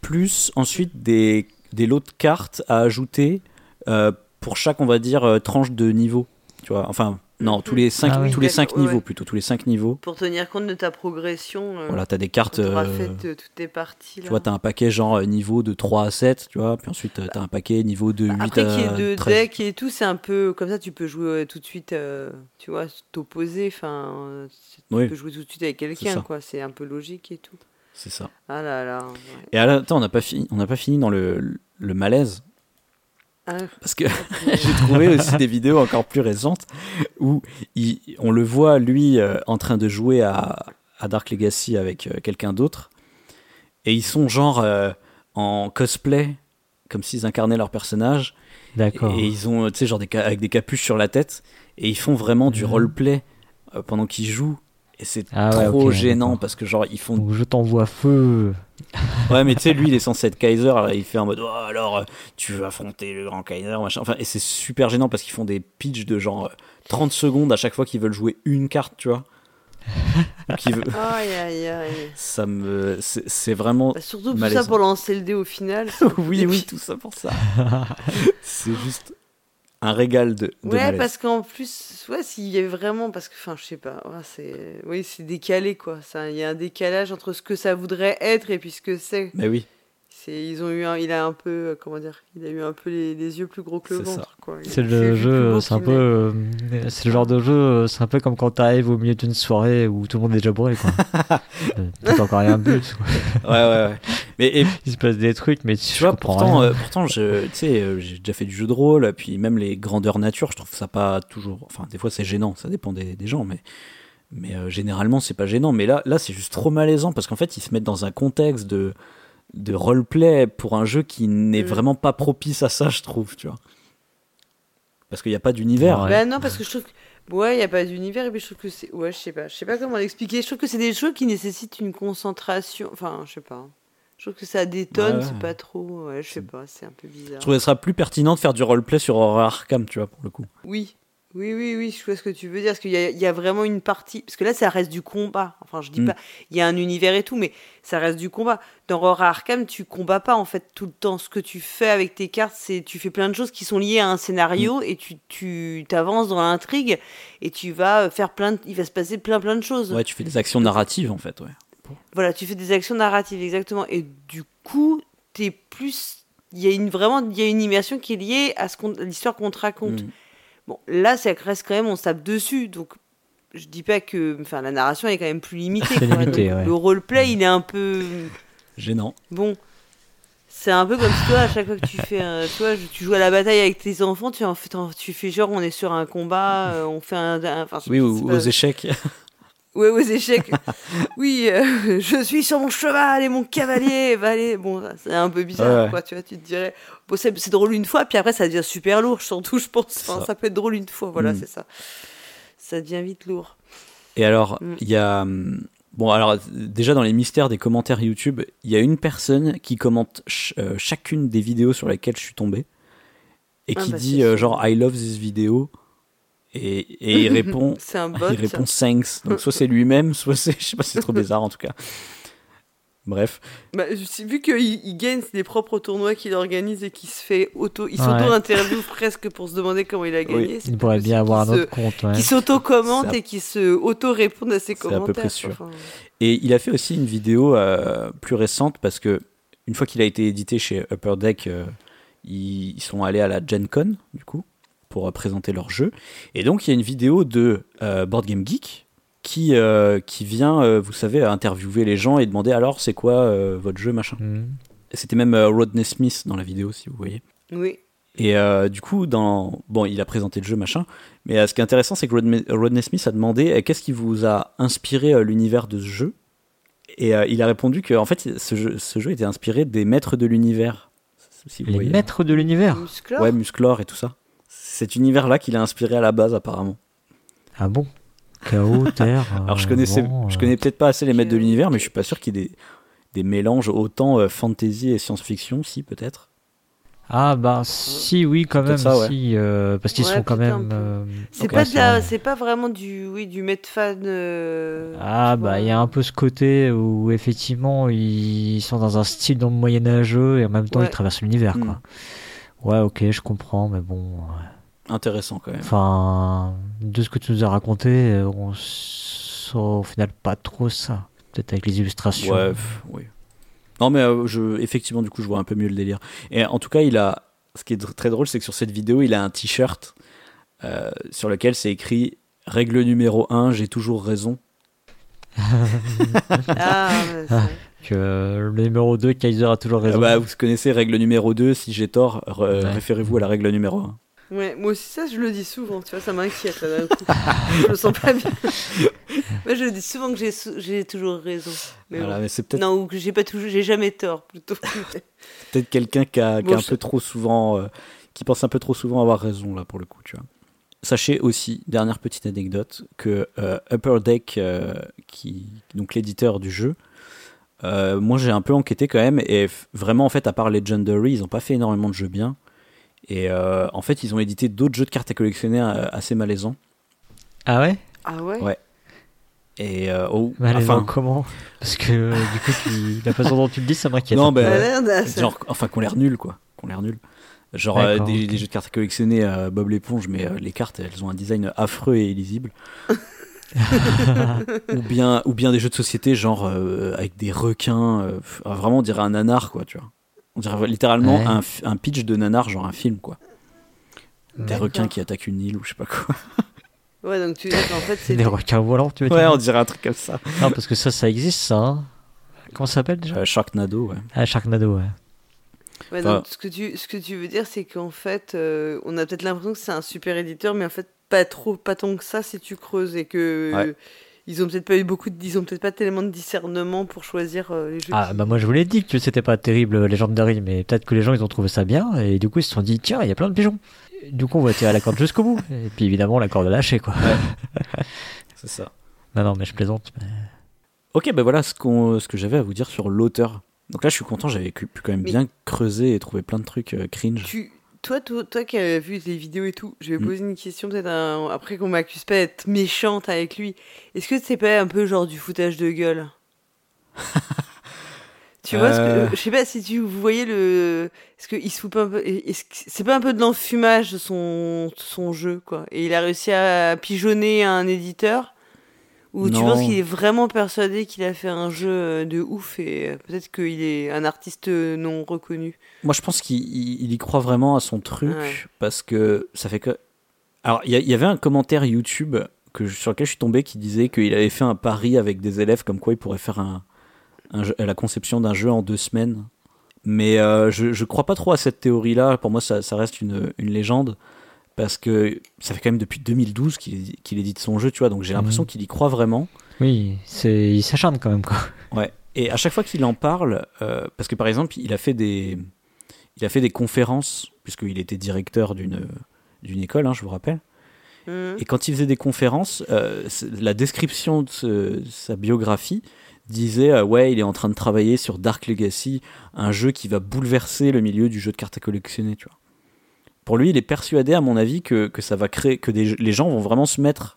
plus ensuite des, des lots de cartes à ajouter euh, pour chaque on va dire euh, tranche de niveau. Tu vois, enfin non, tous les 5 Ah oui. tous les cinq D'accord, ouais, niveaux plutôt, tous les 5 niveaux. Pour tenir compte de ta progression. euh, Voilà, tu as des cartes euh, fait euh, toutes tes parties. tu vois, tu as un paquet genre niveau de 3 à 7, tu vois, puis ensuite tu as un paquet niveau de 8 Après à qu'il y ait deux 13. decks et tout, c'est un peu comme ça, tu peux jouer tout de suite, euh, tu vois, t'opposer, enfin, tu Oui. peux jouer tout de suite avec quelqu'un, quoi, c'est un peu logique et tout. C'est ça. Ah là là. ouais. Et alors, attends, on n'a pas fini, on n'a pas fini dans le, le malaise. Ah, parce que [laughs] j'ai trouvé aussi des vidéos encore plus récentes où il- on le voit lui euh, en train de jouer à, à Dark Legacy avec euh, quelqu'un d'autre. Et ils sont genre euh, en cosplay comme s'ils incarnaient leur personnage. D'accord. et ils ont tu sais genre des avec des capuches sur la tête. Et ils font vraiment du Mhm. roleplay euh, pendant qu'ils jouent et c'est Ah ouais, trop gênant d'accord. parce que genre ils font Donc je t'envoie feu. [laughs] Ouais, mais tu sais, lui, il est censé être Kaiser, il fait en mode, oh, alors, tu veux affronter le grand Kaiser, machin. Enfin, et c'est super gênant parce qu'ils font des pitchs de genre euh, 30 secondes à chaque fois qu'ils veulent jouer une carte, tu vois. [laughs] Aïe aïe aïe. Ça me. C'est c'est vraiment. Bah, surtout tout Malaisant. ça pour lancer le dé au final. [laughs] oui, oui, tout ça pour ça. c'est juste un régal de. de Ouais, malaise. parce qu'en plus, ouais, s'il y avait vraiment, parce que, enfin, je sais pas, ouais, c'est, oui, c'est décalé quoi. Ça, il y a un décalage entre ce que ça voudrait être et puis ce que c'est. Mais oui, ils ont eu, un, il a un peu, euh, comment dire, il a eu un peu les, les yeux plus gros que le ventre C'est le jeu, c'est un peu, euh, c'est le genre de jeu, euh, c'est un peu comme quand t'arrives au milieu d'une soirée où tout le monde est déjà bourré, quoi. [laughs] T'as encore rien bu, ouais, ouais, ouais. Mais et, il se passe des trucs, mais tu vois, pourtant, rien. euh, pourtant je, tu sais, j'ai déjà fait du jeu de rôle, puis même les grandeurs nature, je trouve ça pas toujours. Enfin, des fois, c'est gênant, ça dépend des, des gens, mais. Mais euh, généralement, c'est pas gênant. Mais là, là c'est juste trop malaisant parce qu'en fait, ils se mettent dans un contexte de, de roleplay pour un jeu qui n'est Mm. vraiment pas propice à ça, je trouve, tu vois. Parce qu'il n'y a pas d'univers. Ouais. Bah non, parce que je trouve que, ouais, il y a pas d'univers et puis je trouve que c'est, ouais, je sais pas, je sais pas comment l'expliquer. Je trouve que c'est des jeux qui nécessitent une concentration. Enfin, je sais pas. Je trouve que ça détonne, Ouais. c'est pas trop. Ouais, je sais C'est- pas, c'est un peu bizarre. Je trouve que ce sera plus pertinent de faire du roleplay sur Horror Arkham, tu vois, pour le coup. Oui, oui, oui, oui, je vois ce que tu veux dire. Parce qu'il y, a- il y a vraiment une partie. Parce que là, ça reste du combat. Enfin, je dis Mm. pas. Il y a un univers et tout, mais ça reste du combat. Dans Horror Arkham, tu combats pas, en fait, tout le temps. Ce que tu fais avec tes cartes, c'est tu fais plein de choses qui sont liées à un scénario et tu, tu t'avances dans l'intrigue et tu vas faire plein de- Il va se passer plein, plein de choses. Ouais, tu fais des actions narratives, en fait, ouais. Voilà, tu fais des actions narratives, exactement. Et du coup, t'es plus. Il y a une, vraiment il y a une immersion qui est liée à ce qu'on- l'histoire qu'on te raconte. Mm. Bon, là, ça reste quand même, on se tape dessus. Donc, je dis pas que. Enfin, la narration est quand même plus limitée. [laughs] Quoi. limité, Donc, ouais. Le roleplay, il est un peu. Gênant. Bon. C'est un peu comme si toi, à chaque fois que tu fais. un- toi, tu joues à la bataille avec tes enfants, tu, en fais, t'en- tu fais genre, on est sur un combat, euh, on fait un. un- enfin, je- Oui, ou pas- aux échecs. Ouais, aux échecs. [laughs] oui, euh, [laughs] je suis sur mon cheval et mon cavalier va aller. Bon, c'est un peu bizarre, Ouais, quoi. Tu vois, tu te dirais. Bon, c'est drôle une fois, puis après, ça devient super lourd, surtout, je pense. Enfin, Ça. ça. peut être drôle une fois, voilà, Mm. c'est ça. Ça devient vite lourd. Et alors, Mm. il y a. hum, Bon, alors, déjà dans les mystères des commentaires YouTube, il y a une personne qui commente ch- euh, chacune des vidéos sur lesquelles je suis tombé et Ah qui bah, dit euh, genre I love this video et, et il répond [laughs] C'est un bot. il répond thanks donc soit c'est lui-même soit c'est [laughs] je sais pas c'est trop bizarre en tout cas bref Bah, vu qu'il il gagne des propres tournois qu'il organise et qu'il se fait auto. Il Ouais. s'auto-interview [laughs] presque pour se demander comment il a gagné. C'est Il pourrait bien avoir un autre compte. ouais. Qui s'auto-commente à- et qui se auto-répond à ses C'est à peu commentaires. près sûr. Enfin, et il a fait aussi une vidéo euh, plus récente parce que une fois qu'il a été édité chez Upper Deck euh, ils, ils sont allés à la Gen Con du coup pour euh, présenter leur jeu. Et donc il y a une vidéo de euh, Board Game Geek qui, euh, qui vient, euh, vous savez, interviewer les gens et demander alors c'est quoi euh, votre jeu machin. Mhm. C'était même euh, Rodney Smith dans la vidéo si vous voyez. Oui. Et euh, du coup, dans... bon, il a présenté le jeu, machin. Mais euh, ce qui est intéressant, c'est que Rodney, Rodney Smith a demandé euh, qu'est-ce qui vous a inspiré euh, l'univers de ce jeu? Et euh, il a répondu que en fait, ce jeu, ce jeu était inspiré des maîtres de l'univers. Si Les voyez. maîtres de l'univers. Musclor Ouais, Musclor et tout ça. Cet univers-là qu'il a inspiré à la base, apparemment. Ah bon? Chaos, [laughs] terre. Alors, je euh, connaissais, vent, je euh, connais peut-être pas assez les maîtres de l'univers, mais je suis pas sûr qu'il y ait des, des mélanges autant euh, fantasy et science-fiction, si peut-être. Ah bah si, oui, quand même, ça, ouais. si, euh, parce qu'ils Ouais, sont quand même. euh, C'est pas, de c'est la- vrai. c'est pas vraiment du, oui, du Medfan. euh, Ah bah il y a un peu ce côté où effectivement ils sont dans un style dans le Moyen Âgeux et en même temps Ouais. ils traversent l'univers Hmm. quoi. Ouais ok je comprends mais bon ouais. Intéressant quand même. enfin de ce que tu nous as raconté euh, on sent au final pas trop ça peut-être avec les illustrations. Ouais, pff, oui. Non, mais euh, je, effectivement, du coup, je vois un peu mieux le délire. Et en tout cas, il a. Ce qui est très drôle, c'est que sur cette vidéo, il a un t-shirt euh, sur lequel c'est écrit Règle numéro 1, j'ai toujours raison. [laughs] Ah. [laughs] Que euh, le numéro 2 Kaiser a toujours raison. Ah bah, vous connaissez règle numéro 2, si j'ai tort, Ouais. référez-vous à la règle numéro 1. Ouais, moi aussi, ça, je le dis souvent, tu vois, ça m'inquiète là d'un coup. je me sens pas bien. [laughs] Moi, je dis souvent que j'ai toujours raison. Mais Voilà, bon. mais c'est peut-être Non, ou que j'ai pas toujours, j'ai jamais tort, plutôt. [laughs] peut-être quelqu'un qui a, qui Bon, a un je- peu trop souvent. euh, qui pense un peu trop souvent avoir raison, là, pour le coup, tu vois. Sachez aussi, dernière petite anecdote, que euh, Upper Deck, euh, qui, donc l'éditeur du jeu, moi j'ai un peu enquêté quand même, et f- vraiment en fait, à part Legendary, ils n'ont pas fait énormément de jeux bien. Et euh, en fait, ils ont édité d'autres jeux de cartes à collectionner euh, assez malaisants. Ah ouais? Ah ouais, Ouais. Et euh, oh, Malaisant enfin, comment? Parce que euh, du coup tu... la façon dont tu le dis ça m'inquiète. Non, ben, genre, enfin, qu'on l'air nuls quoi, qu'on l'air nuls. Genre euh, des, jeux de cartes à collectionner, euh, Bob l'éponge, mais euh, les cartes, elles ont un design affreux et illisible. [laughs] ou bien, ou bien des jeux de société, genre euh, avec des requins. vraiment, on dirait un nanar, quoi, tu vois. On dirait littéralement Ouais. un, un pitch de nanar, genre un film, quoi. Des requins qui attaquent une île ou je sais pas quoi. [laughs] Ouais, donc tu dis qu'en fait, c'est. Des requins volants tu veux Ouais, dire on dirait un truc comme ça. Non parce que ça ça existe ça. hein. Comment ça s'appelle déjà? Euh, Sharknado, ouais. Ah Sharknado ouais. Ouais, Enfin- donc, ce, que tu, ce que tu veux dire, c'est qu'en fait, euh, on a peut-être l'impression que c'est un super éditeur, mais en fait, pas trop, pas tant que ça si tu creuses et que. Ouais. Ils ont peut-être pas eu beaucoup de, ils ont peut-être pas tellement de discernement pour choisir euh, les jeux. Ah qui- bah moi je vous l'ai dit que c'était pas terrible Legendary mais peut-être que les gens ils ont trouvé ça bien et du coup ils se sont dit tiens il y a plein de pigeons. Et Du coup on va tirer la corde jusqu'au bout et puis évidemment la corde a lâché quoi. [laughs] C'est ça. Non non mais je plaisante. mais- Ok, ben voilà ce, qu'on, ce que j'avais à vous dire sur l'auteur. Donc là, je suis content, j'avais pu pu quand même Mais- bien creuser et trouver plein de trucs euh, cringe. Tu, toi, toi, toi qui as vu les vidéos et tout, je vais Mm. poser une question peut-être un- après qu'on m'accuse pas d'être méchante avec lui. Est-ce que c'est pas un peu genre du foutage de gueule? [laughs] Tu vois, ce que- Euh. je sais pas si tu vous voyez le. Est-ce qu'il se fout pas un peu. c'est pas un peu de l'enfumage de son, de son jeu, quoi? Et il a réussi à pigeonner un éditeur Ou tu penses qu'il est vraiment persuadé qu'il a fait un jeu euh, de ouf et euh, peut-être qu'il est un artiste euh, non reconnu Moi, je pense qu'il il- il y croit vraiment à son truc Ouais. parce que ça fait que. Alors, il y, avait un commentaire YouTube que, je- sur lequel je suis tombé qui disait qu'il avait fait un pari avec des élèves comme quoi il pourrait faire un, un jeu- la conception d'un jeu en deux semaines. Mais euh, je, je crois pas trop à cette théorie-là. Pour moi, ça, ça reste une, une légende parce que ça fait quand même depuis 2012 qu'il qu'il édite son jeu, tu vois. Donc j'ai l'impression Mhm. qu'il y croit vraiment. Oui c'est il s'acharne quand même quoi. Ouais. Et à chaque fois qu'il en parle, euh, parce que par exemple, il a fait des, il a fait des conférences puisqu'il était directeur d'une d'une école, hein, je vous rappelle. Mhm. Et quand il faisait des conférences, euh, la description de ce- sa biographie disait euh, ouais, il est en train de travailler sur Dark Legacy, un jeu qui va bouleverser le milieu du jeu de cartes à collectionner, tu vois. Pour lui, il est persuadé, à mon avis, que, que ça va créer, que des, les gens vont vraiment se mettre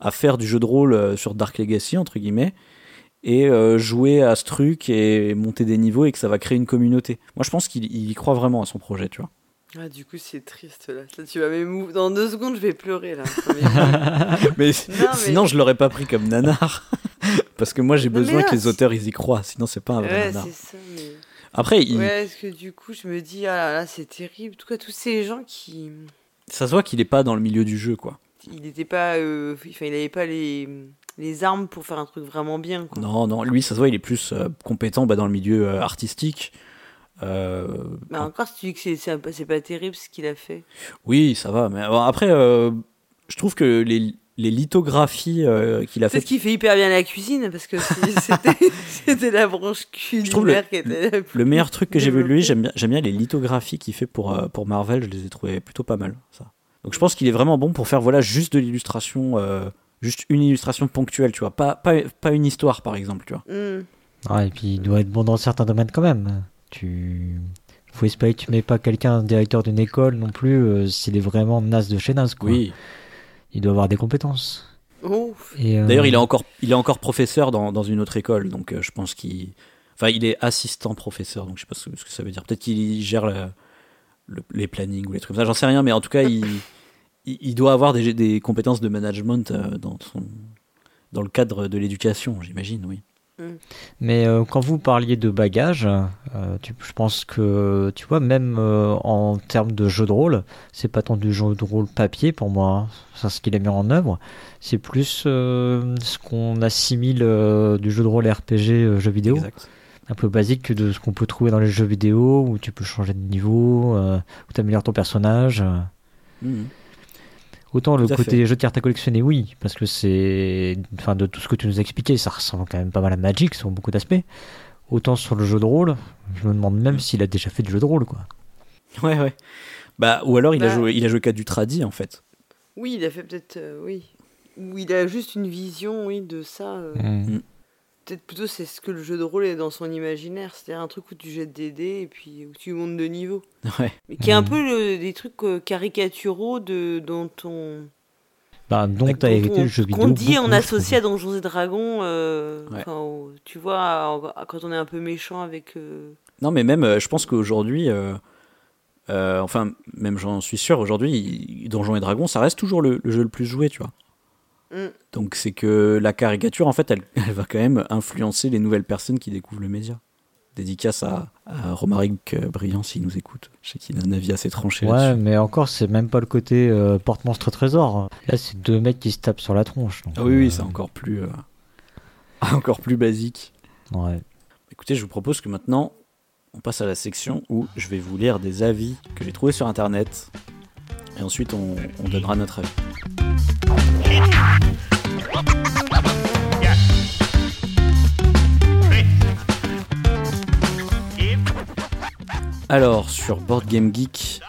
à faire du jeu de rôle euh, sur Dark Legacy entre guillemets et euh, jouer à ce truc et monter des niveaux et que ça va créer une communauté. Moi, je pense qu'il il y croit vraiment à son projet, tu vois. Ah, du coup, c'est triste là. Là, tu vas m'émou- Dans deux secondes, je vais pleurer là. [laughs] Mais, Non, mais- sinon, je l'aurais pas pris comme nanar. [laughs] Parce que moi, j'ai Non, besoin là, que les auteurs ils y croient. Sinon, c'est pas un vrai ouais, nanar. c'est ça. Mais... Après, il- Ouais, parce que du coup, je me dis, ah là là, c'est terrible. En tout cas, tous ces gens qui. Ça se voit qu'il est pas dans le milieu du jeu, quoi. Il n'était pas, euh, enfin, il avait pas les, les armes pour faire un truc vraiment bien. Quoi. Non, non, lui, ça se voit, il est plus euh, compétent bah, dans le milieu euh, artistique. Euh, Mais encore, si tu dis que c'est- pas terrible ce qu'il a fait. oui, ça va. Mais bon, après, je trouve que les, les lithographies euh, qu'il a Peut-être faites. qu'il fait hyper bien la cuisine parce que [laughs] c'est- c'était la branche trouve le- culinaire qui était la plus Le meilleur truc que j'ai vu de lui, j'aime bien, les lithographies qu'il fait pour, euh, pour Marvel, je les ai trouvées plutôt pas mal. Ça. Donc je pense qu'il est vraiment bon pour faire voilà, juste de l'illustration, euh, juste une illustration ponctuelle, tu vois. Pas, pas, pas une histoire, par exemple, tu vois. Hmm. Ouais, et puis il doit être bon dans certains domaines quand même. Tu. Faut espérer que tu mets pas quelqu'un directeur d'une école non plus euh, s'il est vraiment naze de chez naze. Quoi. Oui. Il doit avoir des compétences. Et, euh, D'ailleurs, il est encore, il est encore professeur dans, dans une autre école, donc euh, je pense qu'il, enfin, il est assistant professeur, donc je sais pas ce, ce que ça veut dire. Peut-être qu'il gère le- le- les plannings ou les trucs comme ça. J'en sais rien, mais en tout cas, il, [laughs] il, il doit avoir des, des compétences de management euh, dans son, dans le cadre de l'éducation, j'imagine, oui. Mais euh, quand vous parliez de bagages, euh, tu- je pense que, tu vois, même euh, en termes de jeu de rôle, c'est pas tant du jeu de rôle papier pour moi, hein. c'est ce qu'il a mis en œuvre, c'est plus euh, ce qu'on assimile euh, du jeu de rôle RPG euh, jeu vidéo, Exact. un peu basique que de ce qu'on peut trouver dans les jeux vidéo, où tu peux changer de niveau, euh, où tu améliores ton personnage. euh. Autant le côté fait. jeu de cartes à collectionner, oui, parce que c'est. Enfin, de tout ce que tu nous as expliqué, ça ressemble quand même pas mal à Magic sur beaucoup d'aspects. Autant sur le jeu de rôle, je me demande même s'il a déjà fait du jeu de rôle, quoi. [laughs] Ouais, ouais. Bah, ou alors il a Bah. joué, il a joué qu'à du tradi en fait. oui, il a fait peut-être, euh, oui. Ou il a juste une vision, oui, de ça. euh. Mm. Peut-être plutôt c'est ce que le jeu de rôle est dans son imaginaire, c'est-à-dire un truc où tu jettes des dés et puis où tu montes de niveau. [laughs] Ouais. Mais qui est un Mhm. peu le- des trucs euh, caricaturaux de, dont on, Bah, dont Avec- t'as hérité le jeu vidéo. qu'on dit beaucoup, on associe à. Donjons et Dragons, euh, Ouais. tu vois, quand on est un peu méchant avec... euh, Non, mais même, je pense qu'aujourd'hui, euh, enfin, même j'en suis sûr, aujourd'hui, Donjons et Dragons, ça reste toujours le, le jeu le plus joué, tu vois. Mm. Donc c'est que la caricature, en fait, elle, [laughs] elle va quand même influencer les nouvelles personnes qui découvrent le média. Dédicace à, à Romaric euh, Briand s'il nous écoute. Je sais qu'il a un avis assez tranché Ouais, là-dessus. mais encore, c'est même pas le côté euh, porte-monstre trésor. Là, c'est deux mecs qui se tapent sur la tronche. donc, Ah oui, oui, euh, c'est encore plus, euh, [laughs] encore plus basique. Ouais. Écoutez, je vous propose que maintenant, on passe à la section où je vais vous lire des avis que j'ai trouvés sur Internet. Et ensuite, on, on donnera notre avis. Alors, sur Board Game Geek,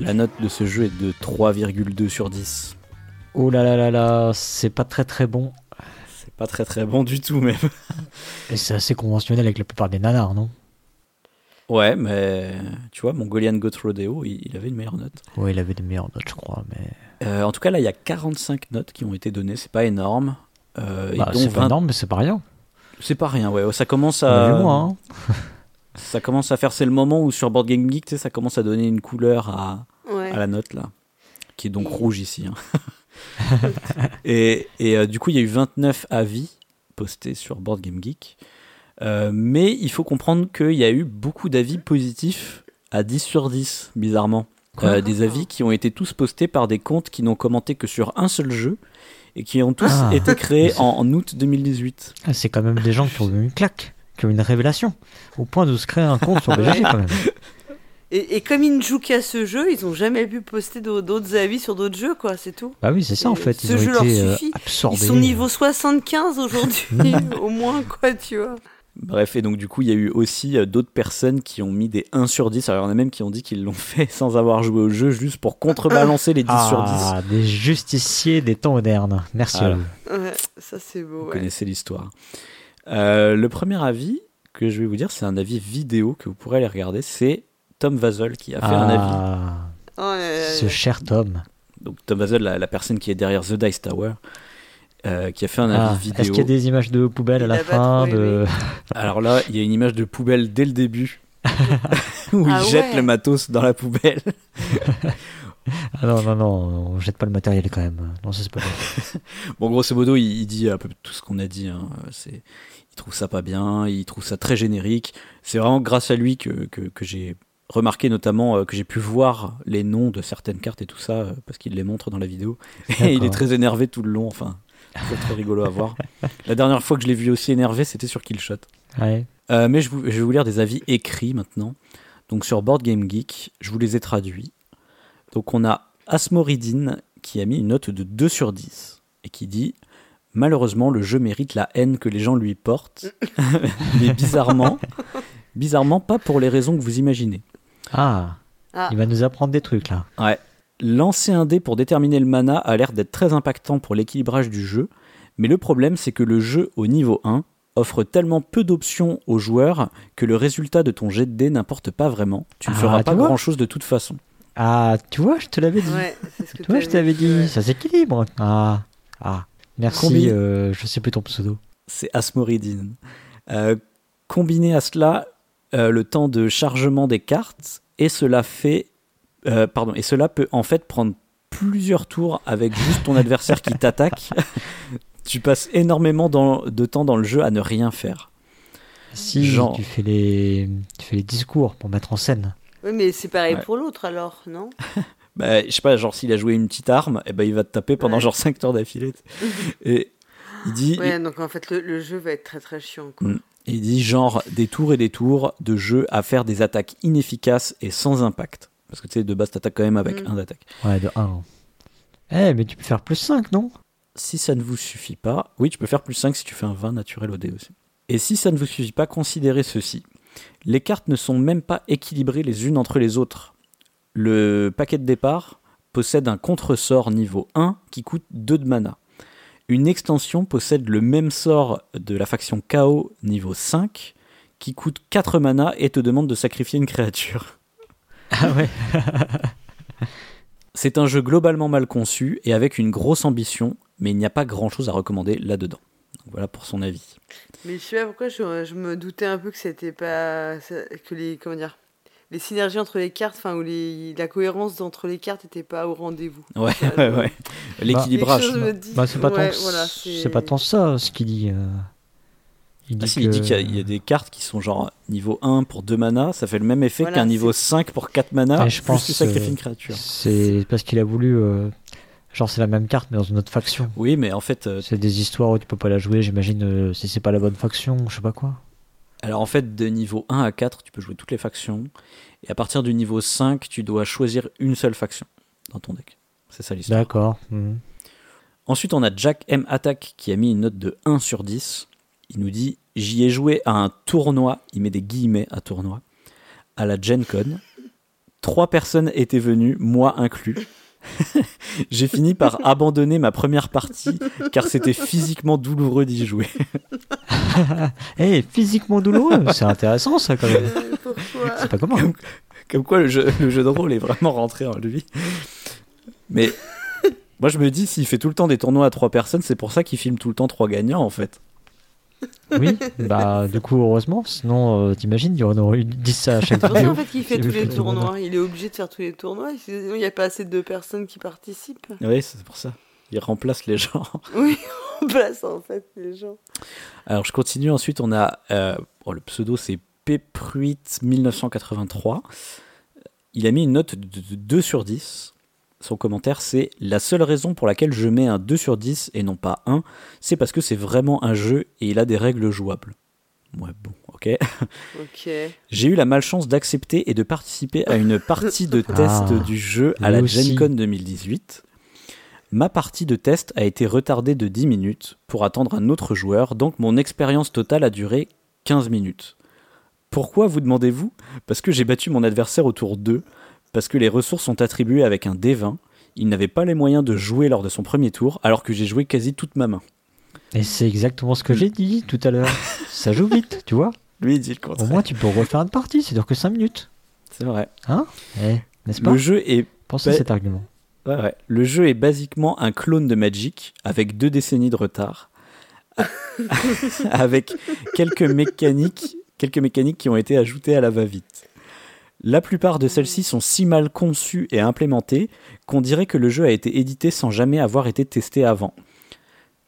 la note de ce jeu est de 3,2 sur 10. Oh là là là là, c'est pas très très bon. C'est pas très très bon du tout, même. Et c'est assez conventionnel avec la plupart des nanars, non? Ouais, mais tu vois, Mongolian Goat Rodeo, il, il avait une meilleure note. Ouais, il avait des meilleures notes, je crois, mais. Euh, en tout cas, là, il y a 45 notes qui ont été données, c'est pas énorme. Euh, Bah, c'est pas 20 énorme, mais c'est pas rien. C'est pas rien, ouais. Ça commence à. moins, hein. [laughs] Ça commence à faire, c'est le moment où sur Board Game Geek, tu sais, ça commence à donner une couleur à, Ouais. à la note là, qui est donc rouge ici. hein. [laughs] et et euh, du coup, il y a eu 29 avis postés sur Board Game Geek. Euh, mais il faut comprendre qu'il y a eu beaucoup d'avis positifs à 10 sur 10, bizarrement. Euh, des avis qui ont été tous postés par des comptes qui n'ont commenté que sur un seul jeu et qui ont tous Ah. été créés en, en août 2018. Ah, C'est quand même des gens qui ont eu une claque, qui ont eu une révélation, au point de se créer un compte sur BGG quand même. [laughs] Et, et comme ils ne jouent qu'à ce jeu, ils ont jamais pu poster d'au- d'autres avis sur d'autres jeux, quoi, c'est tout. Bah oui, c'est ça en fait. ce ont jeu leur été euh, suffit. absorbés. Ils sont niveau 75 aujourd'hui, [laughs] au moins, quoi, tu vois. Bref, et donc du coup, il y a eu aussi euh, d'autres personnes qui ont mis des 1 sur 10. Alors, il y en a même qui ont dit qu'ils l'ont [laughs] fait sans avoir joué au jeu, juste pour contrebalancer les 10 sur 10. Ah, des justiciers des temps modernes. Merci. Ouais, ça c'est beau. Vous ouais. connaissez l'histoire. Euh, le premier avis que je vais vous dire, c'est un avis vidéo que vous pourrez aller regarder. C'est Tom Vazel qui a fait un avis. Ah, Oh, ce cher Tom. Donc Tom Vazel, la, la personne qui est derrière The Dice Tower, euh, qui a fait un Ah, avis Est-ce vidéo. qu'il y a des images de poubelle à la fin de... [laughs] Alors là, il y a une image de poubelle dès le début. [laughs] où Ah il jette ouais. le matos dans la poubelle. [laughs] Ah non, non, non, on jette pas le matériel quand même. Non, ça c'est pas bon. Bon, grosso modo, il, il dit un peu tout ce qu'on a dit. hein. C'est, il trouve ça pas bien, il trouve ça très générique. C'est vraiment grâce à lui que, que, que j'ai remarqué notamment euh, que j'ai pu voir les noms de certaines cartes et tout ça, euh, parce qu'il les montre dans la vidéo. Et il est très énervé tout le long, enfin, c'est très rigolo à voir. La dernière fois que je l'ai vu aussi énervé, c'était sur Killshot. Ouais. Euh, mais je, vous- je vais vous lire des avis écrits maintenant. Donc sur Board Game Geek, je vous les ai traduits. Donc on a Asmoridine qui a mis une note de 2 sur 10 et qui dit Malheureusement, le jeu mérite la haine que les gens lui portent, [laughs] mais bizarrement, bizarrement pas pour les raisons que vous imaginez. Ah, Ah, il va nous apprendre des trucs là. Ouais. Lancer un dé pour déterminer le mana a l'air d'être très impactant pour l'équilibrage du jeu, mais le problème c'est que le jeu au niveau 1 offre tellement peu d'options aux joueurs que le résultat de ton jet de dé n'importe pas vraiment. Tu ne Ah, feras tu pas vois grand chose de toute façon. Ah, tu vois, je te l'avais dit. ouais, c'est ce que Tu vois, je t'avais dit, ouais. ça s'équilibre. Ah, ah. Merci, Combi- euh, je sais plus ton pseudo. C'est Asmoridine. Euh, combiné à cela euh, le temps de chargement des cartes, et cela fait. Euh, pardon, et cela peut en fait prendre plusieurs tours avec juste ton adversaire qui t'attaque. [laughs] tu passes énormément dans- de temps dans le jeu à ne rien faire. Si Genre- tu fais les, tu fais les discours pour mettre en scène. Ouais, mais c'est pareil Ouais. pour l'autre alors, non? [laughs] Bah, je sais pas, genre s'il a joué une petite arme, et ben il va te taper pendant Ouais. genre 5 heures d'affilée. [laughs] et il dit, Ouais, donc en fait, le, le jeu va être très très chiant. Quoi. Mm. il dit genre des tours et des tours de jeu à faire des attaques inefficaces et sans impact. Parce que tu sais, de base, t'attaques quand même avec Mm. un d'attaque. Ouais, de 1. Eh, mais tu peux faire plus 5, non? Si ça ne vous suffit pas, oui, tu peux faire plus 5 si tu fais un 20 naturel au dé aussi. Et si ça ne vous suffit pas, considérez ceci. Les cartes ne sont même pas équilibrées les unes entre les autres. Le paquet de départ possède un contre-sort niveau 1 qui coûte 2 de mana. Une extension possède le même sort de la faction KO niveau 5 qui coûte 4 mana et te demande de sacrifier une créature. Ah ouais. [laughs] C'est un jeu globalement mal conçu et avec une grosse ambition, mais il n'y a pas grand-chose à recommander là-dedans. Voilà pour son avis. Mais je sais pas pourquoi je, je me doutais un peu que c'était pas. que les. Comment dire Les synergies entre les cartes, enfin, ou les, la cohérence entre les cartes n'était pas au rendez-vous. Ouais, ouais, ouais. L'équilibrage. Chose Bah, c'est pas, ouais, tant, voilà, c'est pas tant ça ce qu'il dit. euh. Il Ah dit si, il dit que- qu'il y, a- il y a des cartes qui sont genre niveau 1 pour 2 mana, ça fait le même effet Voilà, qu'un niveau c'est- 5 pour 4 mana, Et je plus pense tu sacrifies une créature. C'est parce qu'il a voulu. euh, Genre, c'est la même carte, mais dans une autre faction. Oui, mais en fait, euh, C'est des histoires où tu peux pas la jouer, j'imagine, euh, si c'est pas la bonne faction, je sais pas quoi. alors en fait, de niveau 1 à 4, tu peux jouer toutes les factions, et à partir du niveau 5, tu dois choisir une seule faction dans ton deck. C'est ça l'histoire. D'accord. mhm. Ensuite, on a Jack M. Attack qui a mis une note de 1 sur 10. Il nous dit J'y ai joué à un tournoi, il met des guillemets à tournoi, à la Gen Con. Trois personnes étaient venues, moi inclus. [laughs] J'ai fini par [laughs] abandonner ma première partie car c'était physiquement douloureux d'y jouer. [laughs] Eh, physiquement douloureux, c'est intéressant ça quand même. Euh, pourquoi C'est pas commun. hein. Comme quoi le jeu, le jeu de rôle est vraiment rentré en lui. Mais moi je me dis, s'il fait tout le temps des tournois à trois personnes, c'est pour ça qu'il filme tout le temps trois gagnants en fait. Oui, bah du coup, heureusement, sinon, euh, t'imagines, il y en aurait eu 10 à chaque C'est pour ça vidéo. en fait qu'il fait tous le les tournois. Il est obligé de faire tous les tournois. Sinon, il n'y a pas assez de personnes qui participent. Oui, c'est pour ça. Il remplace les gens. [laughs] Oui, on place en fait les gens. Alors je continue, ensuite on a, euh, oh, le pseudo c'est Pepruit1983. Il a mis une note de de 2 sur 10. Son commentaire c'est La seule raison pour laquelle je mets un 2 sur 10 et non pas 1, c'est parce que c'est vraiment un jeu et il a des règles jouables. Ouais, bon, [laughs] ok. J'ai eu la malchance d'accepter et de participer à une partie de test Ah, du jeu à la aussi. Gen Con 2018. Ma partie de test a été retardée de 10 minutes pour attendre un autre joueur, donc mon expérience totale a duré 15 minutes. Pourquoi vous demandez-vous? Parce que j'ai battu mon adversaire au tour 2, parce que les ressources sont attribuées avec un D20. Il n'avait pas les moyens de jouer lors de son premier tour, alors que j'ai joué quasi toute ma main. Et c'est exactement ce que j'ai dit tout à l'heure. [laughs] Ça joue vite, tu vois. Lui, il dit le Au contraire. moins, tu peux refaire une partie, c'est dure que 5 minutes. C'est vrai. Hein Eh, n'est-ce pas Le jeu est Pensez à cet argument. Ouais, ouais. Le jeu est basiquement un clone de Magic avec deux décennies de retard, [laughs] [laughs] avec quelques mécaniques, quelques mécaniques qui ont été ajoutées à la va-vite. La plupart de celles-ci sont si mal conçues et implémentées qu'on dirait que le jeu a été édité sans jamais avoir été testé avant.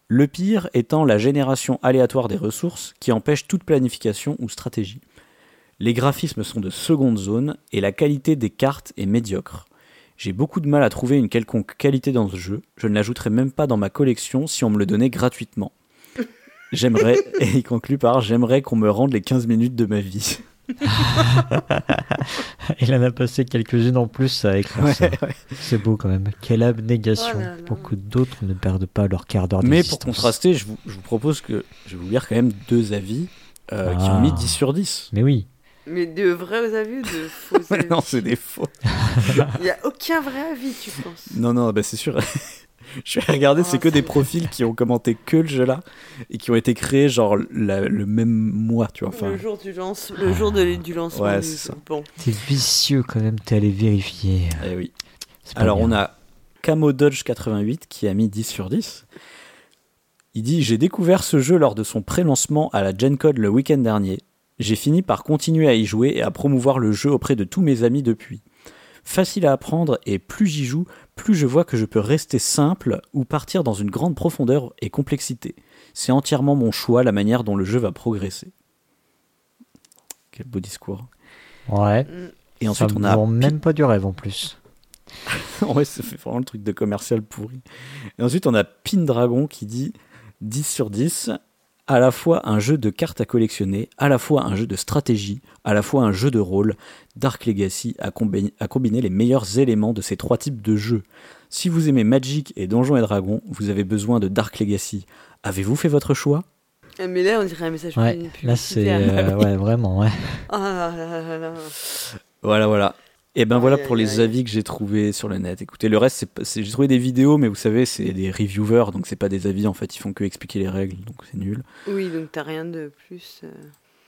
Le pire étant la génération aléatoire des ressources qui empêche toute planification ou stratégie. Les graphismes sont de seconde zone et la qualité des cartes est médiocre. J'ai beaucoup de mal à trouver une quelconque qualité dans ce jeu. Je ne l'ajouterais même pas dans ma collection si on me le donnait gratuitement. [laughs] J'aimerais, et il conclut par J'aimerais qu'on me rende les 15 minutes de ma vie. [laughs] Il en a passé quelques-unes en plus à écrire Ouais, ça. ouais. C'est beau quand même. Quelle abnégation. Oh là là. Pour que d'autres ne perdent pas leur quart d'heure Mais pour contraster, je vous, je vous propose que je vais vous lire quand même deux avis euh, qui Ah. ont mis 10 sur 10. Mais oui. Mais de vrais avis ou de [laughs] faux avis non, c'est des faux. Il n'y a aucun vrai avis, tu penses? Non, non, bah c'est sûr. [laughs] je vais regarder, c'est Oh, que des profils qui ont commenté que le jeu là et qui ont été créés genre la- le même mois, tu vois. Enfin, Le jour du, lance... le jour de- du lancement. Ouais, c'est ça. Bon. T'es vicieux quand même, t'es allé vérifier. eh oui. Alors bien. on a Camo Dodge 88 qui a mis 10 sur 10. Il dit J'ai découvert ce jeu lors de son pré-lancement à la Gen Code le week-end dernier. J'ai fini par continuer à y jouer et à promouvoir le jeu auprès de tous mes amis depuis. Facile à apprendre et plus j'y joue, plus je vois que je peux rester simple ou partir dans une grande profondeur et complexité. C'est entièrement mon choix la manière dont le jeu va progresser. Quel beau discours. Ouais. Et ça ensuite me on a même pas du rêve en plus. [laughs] ouais, ça fait vraiment le truc de commercial pourri. Et ensuite, on a Pin Dragon qui dit 10 sur 10, à la fois un jeu de cartes à collectionner, à la fois un jeu de stratégie, à la fois un jeu de rôle. Dark Legacy a, combi- a combiné les meilleurs éléments de ces trois types de jeux. Si vous aimez Magic et Donjons et Dragons, vous avez besoin de Dark Legacy. Avez-vous fait votre choix? Ah, Mais là, on dirait un message Ouais, là c'est. euh, ouais, vraiment, ouais. [laughs] Ah là là là là. Voilà, voilà. Et ben Aïe, voilà aïe, pour les aïe. avis que j'ai trouvés sur le net. Écoutez, le reste, c'est j'ai trouvé des vidéos, mais vous savez, c'est des reviewers, donc c'est pas des avis. En fait, ils font que expliquer les règles, donc c'est nul. Oui, donc t'as rien de plus. euh.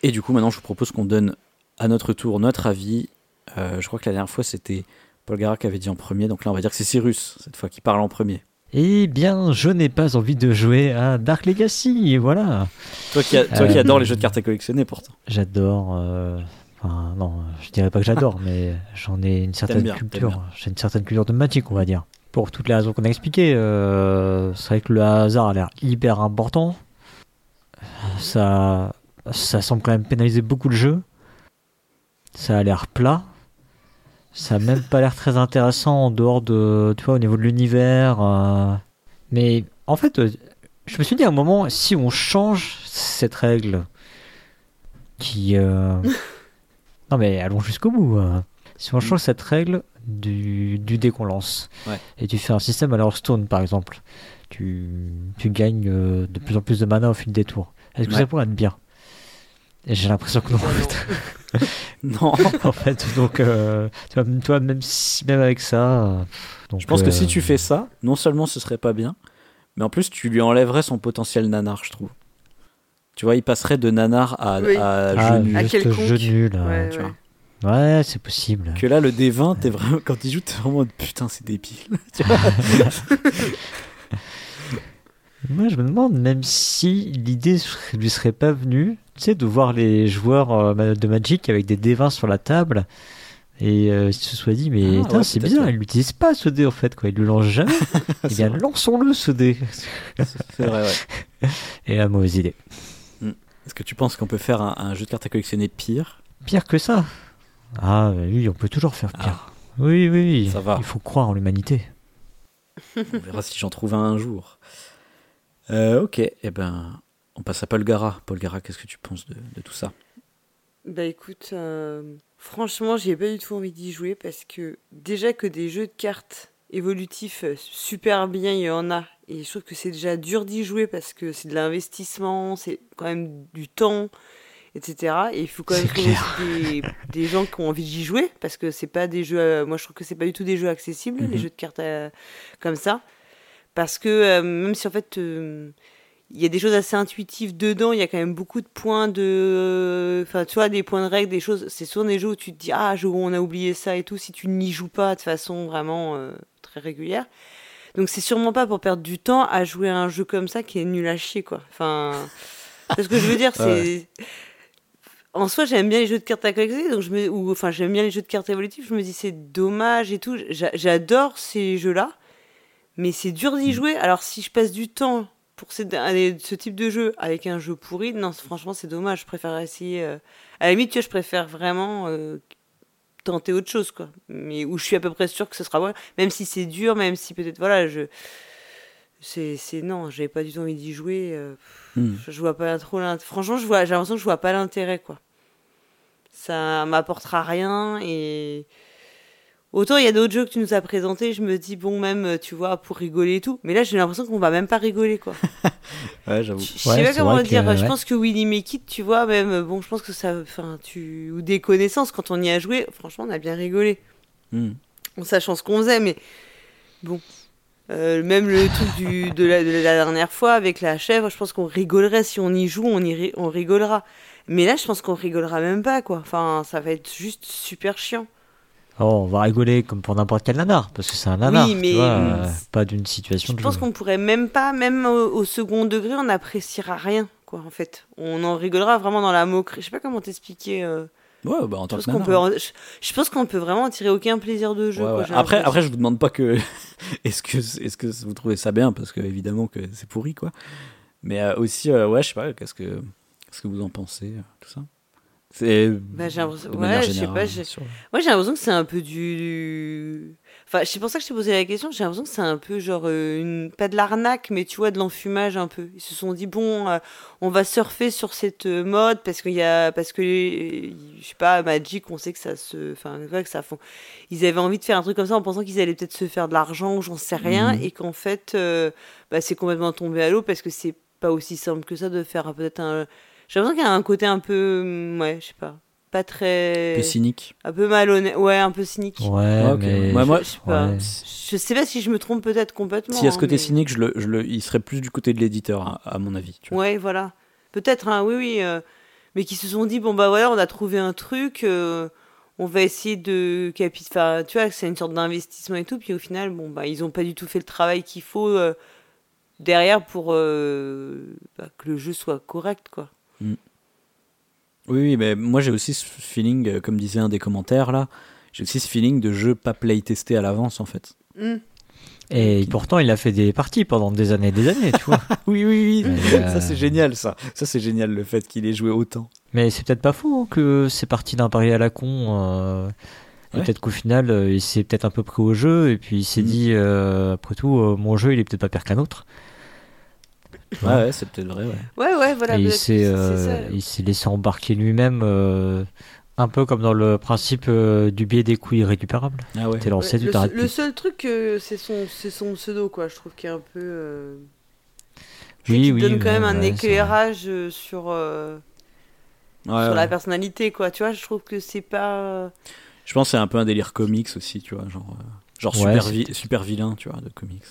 Et du coup, maintenant, je vous propose qu'on donne à notre tour notre avis. Euh, je crois que la dernière fois, c'était Paul Gara qui avait dit en premier, donc là, on va dire que c'est Cyrus, cette fois, qui parle en premier. Eh bien, je n'ai pas envie de jouer à Dark Legacy, et voilà. Toi qui, a- toi qui Euh, adore les jeux de cartes à collectionner, pourtant. J'adore. Enfin, non, je dirais pas que j'adore, [laughs] mais j'en ai une certaine bien, culture. J'ai une certaine culture de Magic, on va dire. Pour toutes les raisons qu'on a expliquées, euh, c'est vrai que le hasard a l'air hyper important. Ça, ça semble quand même pénaliser beaucoup le jeu. Ça a l'air plat. Ça a même pas l'air très intéressant en dehors de, tu vois, au niveau de l'univers. euh. Mais en fait, euh, je me suis dit à un moment, si on change cette règle qui... euh, [laughs] non mais allons jusqu'au bout. euh. Si on change cette règle du, du dé qu'on lance, Ouais. et tu fais un système à Hearthstone par exemple, tu, tu gagnes euh, de plus en plus de mana au fil des tours. Est-ce que Ouais. ça pourrait être bien? J'ai l'impression que non. En fait. [laughs] Non. [laughs] En fait, donc, euh, toi, même, si, même avec ça. euh, donc, Je pense que euh, si tu fais ça, non seulement ce serait pas bien, mais en plus, tu lui enlèverais son potentiel nanar, je trouve. Tu vois, il passerait de nanar à, Oui. à Ah, jeu nul. À jeu nul. Ouais, tu ouais. vois. Ouais, c'est possible. Que là, le D20, t'es vraiment, quand il joue, t'es vraiment en mode, putain, c'est débile. [laughs] Tu vois [laughs] Moi, je me demande même si l'idée lui serait pas venue, tu sais, de voir les joueurs euh, de Magic avec des D20 sur la table et euh, se soit dit, mais Ah, ouais, c'est bizarre, il l'utilise pas ce dé en fait, quoi. Il le lance jamais. [laughs] Eh bien, lançons-le ce dé. C'est vrai, ouais. Et la mauvaise idée. Est-ce que tu penses qu'on peut faire un, un jeu de cartes à collectionner pire Pire que ça. Ah, oui, on peut toujours faire pire. Ah. Oui, oui, oui. Ça va. Il faut croire en l'humanité. On verra si j'en trouve un un jour. Euh, ok, et eh ben, on passe à Paul Gara. Paul Gara, qu'est-ce que tu penses de, de tout ça Bah écoute, euh, franchement, j'ai pas du tout envie d'y jouer parce que déjà que des jeux de cartes évolutifs euh, super bien, il y en a. Et je trouve que c'est déjà dur d'y jouer parce que c'est de l'investissement, c'est quand même du temps, etc. Et il faut quand même trouver des, des gens qui ont envie d'y jouer parce que c'est pas des jeux. euh, moi, je trouve que c'est pas du tout des jeux accessibles, Mhm. les jeux de cartes euh, comme ça. Parce que euh, même si en fait. il y a des choses assez intuitives dedans, il y a quand même beaucoup de points de. Enfin, tu vois, des points de règle, des choses. C'est souvent des jeux où tu te dis, ah, on a oublié ça et tout, si tu n'y joues pas de façon vraiment très régulière. Donc, c'est sûrement pas pour perdre du temps à jouer à un jeu comme ça qui est nul à chier, quoi. Enfin. c'est ce que je veux dire, [laughs] c'est. En soi, j'aime bien les jeux de cartes à collectionner, donc je me, ou enfin j'aime bien les jeux de cartes évolutives. Je me dis c'est dommage et tout. J'a- J'adore ces jeux-là, mais c'est dur d'y jouer. Alors si je passe du temps pour ce type de jeu avec un jeu pourri, non, franchement, c'est dommage. Je préfère essayer. euh, À la limite, tu vois, je préfère vraiment euh, tenter autre chose, quoi. Mais où je suis à peu près sûr que ce sera vrai. Même si c'est dur, même si peut-être, voilà, je. C'est, c'est non, j'avais pas du tout envie d'y jouer. euh, Hmm. je, je vois pas trop l'intérêt. Franchement, je vois, j'ai l'impression que je vois pas l'intérêt, quoi. Ça m'apportera rien et. Autant il y a d'autres jeux que tu nous as présentés, je me dis, bon, même, euh, tu vois, pour rigoler et tout. Mais là, j'ai l'impression qu'on va même pas rigoler, quoi. [laughs] Ouais, j'avoue. Je Ouais, sais pas comment dire. que, Je pense que Willy Make It, tu vois, même, euh, bon, je pense que ça. Enfin, tu. Ou des connaissances, quand on y a joué, franchement, on a bien rigolé. Hmm. En sachant ce qu'on faisait, mais. Bon. Euh, même le truc du, de, la, de la dernière fois avec la chèvre, je pense qu'on rigolerait. Si on y joue, on, y ri- on rigolera. Mais là, je pense qu'on rigolera même pas, quoi. Enfin, ça va être juste super chiant. Oh, on va rigoler comme pour n'importe quel nanar, parce que c'est un nanar, Oui, mais- tu vois, euh, pas d'une situation Je de pense qu'on pourrait même pas, même au, au second degré, on n'appréciera rien, quoi, en fait. On en rigolera vraiment dans la moquerie. Je sais pas comment t'expliquer. euh, Ouais, bah en Je tant pense que qu'on nanar, peut, je, je pense qu'on peut vraiment en tirer aucun plaisir de jeu. Ouais, quoi, ouais. j'ai Après, après, je vous demande pas que. [laughs] est-ce que, est-ce que vous trouvez ça bien Parce que évidemment que c'est pourri, quoi. Mais euh, aussi, euh, ouais, je sais pas, qu'est-ce que, qu'est-ce que vous en pensez, tout ça? C'est. Bah, j'ai l'impression- ouais, je sais pas, j'ai- j'ai l'impression que c'est un peu du. Enfin, c'est pour ça que je t'ai posé la question. J'ai l'impression que c'est un peu genre euh, une pas de l'arnaque, mais tu vois de l'enfumage un peu. Ils se sont dit bon, euh, on va surfer sur cette euh, mode parce qu'il y a parce que je sais pas Magic, on sait que ça se, enfin ouais, que ça fond. Ils avaient envie de faire un truc comme ça en pensant qu'ils allaient peut-être se faire de l'argent ou j'en sais rien Mhm. et qu'en fait, bah, c'est complètement tombé à l'eau parce que c'est pas aussi simple que ça de faire peut-être un. J'ai l'impression qu'il y a un côté un peu, hum, ouais, je sais pas, pas très. Un peu cynique. Un peu malhonnête, ouais, un peu cynique. Ouais, ok. mais... Ouais, moi- je, sais pas. ouais. Je sais pas si je me trompe peut-être complètement. S'il y a ce hein, côté mais- cynique, je le, je le, il serait plus du côté de l'éditeur, à, à mon avis. Tu vois. Ouais, voilà. Peut-être, hein, oui, oui. euh, mais qui se sont dit, bon, bah voilà, on a trouvé un truc, euh, on va essayer de capitaliser. Tu vois, c'est une sorte d'investissement et tout. Puis au final, bon, bah, ils ont pas du tout fait le travail qu'il faut euh, derrière pour euh, bah, que le jeu soit correct, quoi. Oui, oui, mais moi j'ai aussi ce feeling, euh, comme disait un des commentaires là, j'ai aussi ce feeling de jeu pas playtesté à l'avance en fait. Hmm. Et pourtant, il a fait des parties pendant des années et des années, tu vois. [laughs] Oui, oui, oui. Mais, euh, Ça c'est génial ça. Ça c'est génial le fait qu'il ait joué autant. Mais c'est peut-être pas faux hein, que c'est parti d'un pari à la con. euh, Ouais. peut-être qu'au final, euh, il s'est peut-être un peu pris au jeu et puis il s'est Mm. dit, euh, après tout, mon jeu, il est peut-être pas pire qu'un autre. Tu Ouais, c'est peut-être vrai. Ouais. Ouais, ouais, voilà. et il s'est, euh, s'est laissé embarquer lui-même, euh, un peu comme dans le principe euh, du biais des coups irrécupérables. Ah ouais. Lancé, Ouais, tu le, le seul truc, euh, c'est son, c'est son pseudo, quoi. Je trouve qu'il est un peu. euh, Oui, oui, donne quand même un éclairage sur, euh, Ouais, sur ouais. la personnalité, quoi. Tu vois, je trouve que c'est pas. Je pense que c'est un peu un délire comics aussi, tu vois, genre, euh, genre Ouais, super, vi- super vilain, tu vois, de comics.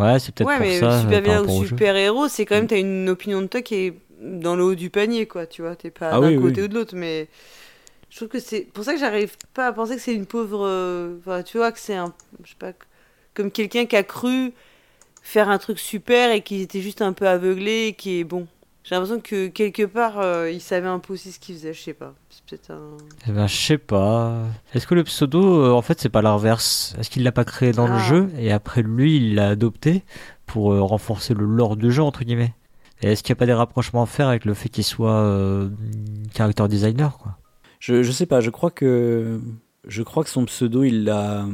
Ouais, c'est peut-être Ouais, pour mais ça. super par ou super héros, c'est quand même, t'as une opinion de toi qui est dans le haut du panier, quoi. Tu vois, t'es pas Ah d'un oui, côté oui. ou de l'autre, mais. Je trouve que c'est pour ça que j'arrive pas à penser que c'est une pauvre. euh, Enfin, tu vois, que c'est un. Je sais pas. Comme quelqu'un qui a cru faire un truc super et qui était juste un peu aveuglé et qui est bon. J'ai l'impression que quelque part, euh, il savait un peu aussi ce qu'il faisait, je sais pas. Peut-être un. Eh ben, je sais pas. Est-ce que le pseudo, euh, en fait, c'est pas l'inverse? Est-ce qu'il l'a pas créé dans le Ah. jeu et après lui, il l'a adopté pour euh, renforcer le lore du jeu, entre guillemets? Et est-ce qu'il n'y a pas des rapprochements à faire avec le fait qu'il soit euh, character designer, quoi? Je, je sais pas, je crois que je crois que son pseudo il l'a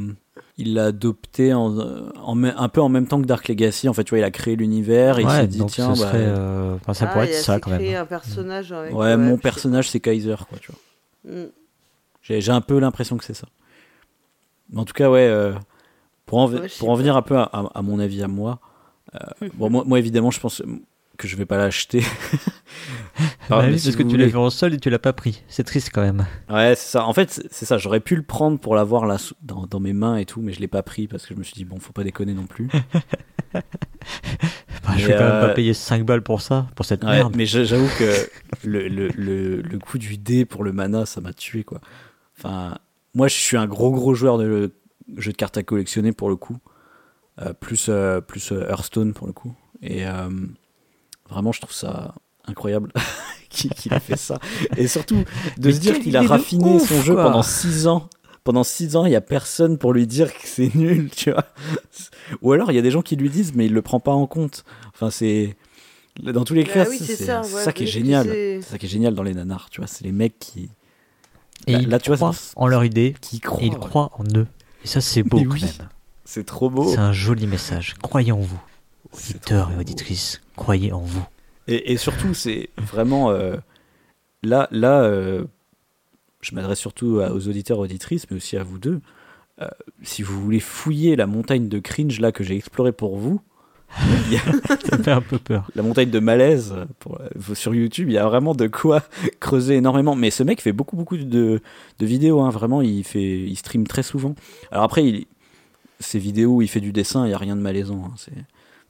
il l'a adopté en, en un peu en même temps que Dark Legacy. En fait, tu vois, il a créé l'univers et il s'est dit tiens, ce bah, serait, euh, enfin, ça Ah, pourrait il a être ça quand même. créé un personnage avec. ouais, mon personnage c'est Kaiser, quoi, tu vois. Mm. J'ai un peu l'impression que c'est ça. Mais en tout cas, ouais, euh, pour en, Ouais, pour en venir un peu à, à- à mon avis à moi, euh, [laughs] bon, moi, moi, évidemment, je pense que je vais pas l'acheter. [laughs] Bah Ah, oui, mais parce si que tu l'as vu en sol et tu l'as pas pris. C'est triste quand même. Ouais, c'est ça. En fait, c'est ça. J'aurais pu le prendre pour l'avoir là dans, dans mes mains et tout, mais je l'ai pas pris parce que je me suis dit bon, faut pas déconner non plus. [laughs] Bah, je vais quand même euh, pas payer 5 balles pour ça, pour cette Ouais, merde. mais j'a- j'avoue que le, le, le, le coup du dé pour le mana, ça m'a tué quoi. Enfin, moi, je suis un gros gros joueur de jeux de cartes à collectionner pour le coup, Euh, plus euh, plus Hearthstone pour le coup. Et vraiment, je trouve ça incroyable [laughs] qu'il ait fait ça. Et surtout de Mais se dire qu'il a raffiné ouf, son jeu quoi. pendant 6 ans pendant 6 ans, il y a personne pour lui dire que c'est nul, [laughs] tu vois. Ou alors, il y a des gens qui lui disent, mais il le prend pas en compte. Enfin, c'est. Dans tous les Bah cas, oui, c'est ça, c'est ouais, ça qui est génial. c'est- ça qui est génial dans les nanars, tu vois. C'est les mecs qui, Et Là- ils là, tu vois, croient c'est- en leur idée, qui et croient. ils ouais. croient en eux. Et ça, c'est beau Mais quand oui. même. C'est trop beau. C'est un joli message. Croyez en vous. Auditeurs et auditrices, croyez en vous. Et, et surtout, c'est vraiment. euh, là, là euh, je m'adresse surtout aux auditeurs, auditrices, mais aussi à vous deux. Euh, si vous voulez fouiller la montagne de cringe là que j'ai explorée pour vous, y [laughs] Ça fait un peu peur. la montagne de malaise pour, sur YouTube, il y a vraiment de quoi [laughs] creuser énormément. Mais ce mec fait beaucoup, beaucoup de, de vidéos. hein, vraiment, il, fait, il stream très souvent. Alors après, il, ces vidéos où il fait du dessin, il n'y a rien de malaisant. hein, c'est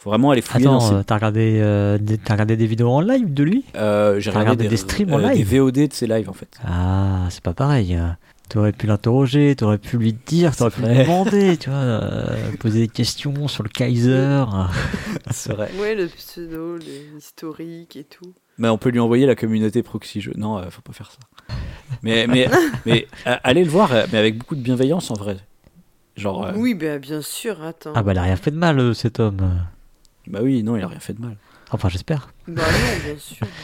faut vraiment aller fouiller dans Attends, ses euh, t'as regardé, euh, des- t'as regardé des vidéos en live de lui? Euh, j'ai T'as regardé regardé des streams en euh, live? Des VOD de ses lives en fait. Ah, c'est pas pareil. euh. T'aurais pu l'interroger, t'aurais pu lui dire, t'aurais pu lui demander, [laughs] tu vois, euh, poser des questions sur le Kaiser. [laughs] C'est vrai. Ouais, le pseudo, l'historique et tout. Mais on peut lui envoyer la communauté proxy jeu. Non, euh, faut pas faire ça. Mais, mais, mais [laughs] allez le voir, mais avec beaucoup de bienveillance en vrai. Genre, euh, Oui, bah bien sûr, attends. Ah bah, il a rien fait de mal, cet homme. Bah oui, non, il a rien fait de mal. Enfin, j'espère. Bah non, bien sûr. [laughs]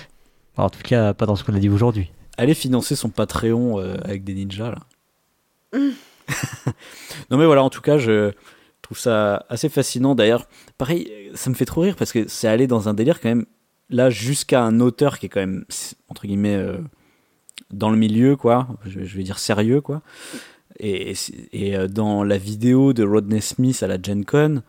En tout cas, pas dans ce qu'on a dit aujourd'hui. Allez financer son Patreon euh, avec des ninjas là. [laughs] non mais voilà, en tout cas, je trouve ça assez fascinant. D'ailleurs, pareil, ça me fait trop rire parce que c'est aller dans un délire quand même là jusqu'à un auteur qui est quand même entre guillemets euh, dans le milieu quoi. Je, je vais dire sérieux quoi. Et, et euh, dans la vidéo de Rodney Smith à la Gen Con,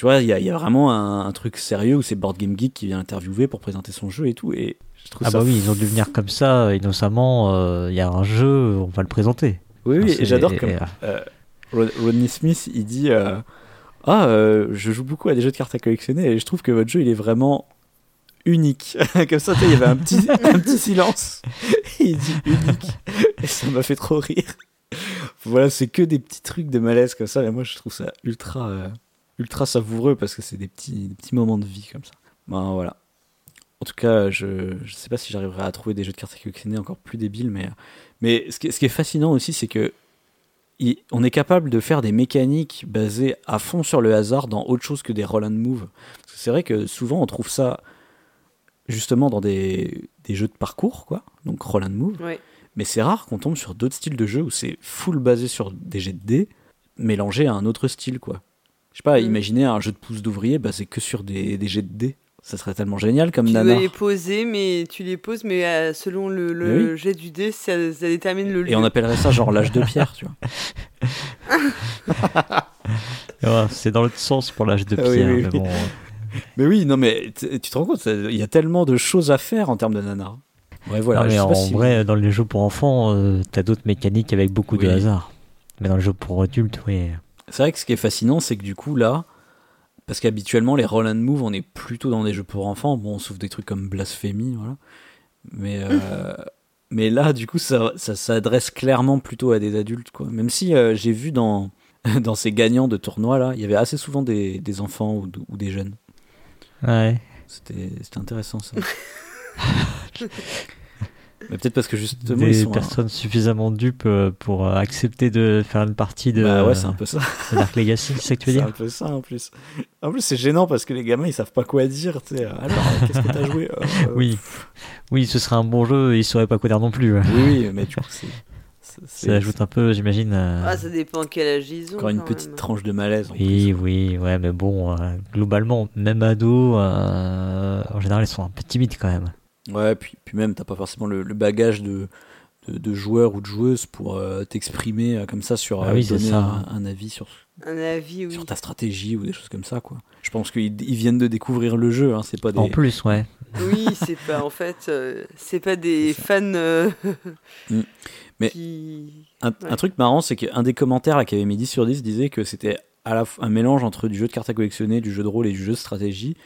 tu vois, il y, a- il y a vraiment un, un truc sérieux où c'est Board Game Geek qui vient interviewer pour présenter son jeu et tout. Et je trouve Ah ça bah oui, ils ont dû venir comme ça, euh, innocemment. euh, Il y a un jeu, on va le présenter. Oui, oui, et j'adore comme euh, Rod- Rodney Smith, il dit euh, Ah, je joue beaucoup à des jeux de cartes à collectionner et je trouve que votre jeu, il est vraiment unique. [laughs] comme ça, il y avait un petit, [laughs] un petit silence. Il dit unique. Et ça m'a fait trop rire. Voilà, c'est que des petits trucs de malaise comme ça, et moi, je trouve ça ultra, ultra savoureux parce que c'est des petits, des petits moments de vie comme ça. Ben voilà. En tout cas, je je sais pas si j'arriverai à trouver des jeux de cartes à collectionner encore plus débiles, mais, mais ce, qui, est- ce qui est fascinant aussi, c'est que il- on est capable de faire des mécaniques basées à fond sur le hasard dans autre chose que des roll and move. C'est vrai que souvent on trouve ça justement dans des, des jeux de parcours, quoi, donc roll and move. Ouais. Mais c'est rare qu'on tombe sur d'autres styles de jeux où c'est full basé sur des jets de dés mélangés à un autre style, quoi. Je sais pas, Mm. imaginez un jeu de pouce d'ouvrier basé que sur des, des jets de dés. Ça serait tellement génial comme Tu nanar. dois les poser, mais tu les poses, mais euh, selon le, le Mais oui. jet du dé, ça, ça détermine le lieu. Et on appellerait ça genre l'âge de pierre, tu vois. [laughs] [laughs] Ouais, c'est dans l'autre sens pour l'âge de Ah oui, pierre. oui, mais oui. bon, [laughs] Mais oui, non, mais tu te rends compte, il y a tellement de choses à faire en termes de nanar. Ouais, voilà. non, mais en si- vrai, dans les jeux pour enfants, euh, t'as d'autres mécaniques avec beaucoup de hasard. Mais dans les jeux pour adultes, oui. C'est vrai que ce qui est fascinant, c'est que du coup, là, parce qu'habituellement, les roll and move, on est plutôt dans des jeux pour enfants. Bon, sauf des trucs comme Blasphémie, voilà. Mais, euh, [laughs] mais là, du coup, ça, ça s'adresse clairement plutôt à des adultes, quoi. Même si euh, j'ai vu dans, [laughs] dans ces gagnants de tournois, là, il y avait assez souvent des, des enfants ou, ou des jeunes. Ouais. C'était c'était intéressant, ça. [laughs] mais peut-être parce que justement, ils Des un- personnes suffisamment dupes euh, pour euh, accepter de faire une partie de, Bah ouais, c'est un peu ça. Dark Legacy, c'est ce que tu veux C'est un dire peu ça en plus. En plus, c'est gênant parce que les gamins ils savent pas quoi dire. Tu sais. Alors, qu'est-ce que t'as joué Euh, [laughs] Oui. Oui, ce serait un bon jeu, ils sauraient pas quoi dire non plus. Oui, oui, mais du coup, c'est. c'est- c'est- Ça ajoute un peu, j'imagine. euh, Ah, ça dépend quel âge ils ont. Encore une quand petite même. tranche de malaise. en Oui, oui, ouais, mais bon, euh, globalement, même ados, euh, en général, ils sont un peu timides quand même. Ouais, puis, puis même, t'as pas forcément le, le bagage de, de, de joueur ou de joueuse pour euh, t'exprimer euh, comme ça sur. Ah euh, oui, donner ça. un, un avis sur, Un avis, oui. sur ta stratégie ou des choses comme ça, quoi. Je pense qu'ils ils viennent de découvrir le jeu, hein, c'est pas des. En plus, ouais. Oui, c'est pas, en fait, euh, c'est pas des fans euh, Mm. Mais- qui. Un, Ouais. un truc marrant, c'est qu'un des commentaires là, qui avait mis 10 sur 10 disait que c'était à la fois un mélange entre du jeu de cartes à collectionner, du jeu de rôle et du jeu de stratégie.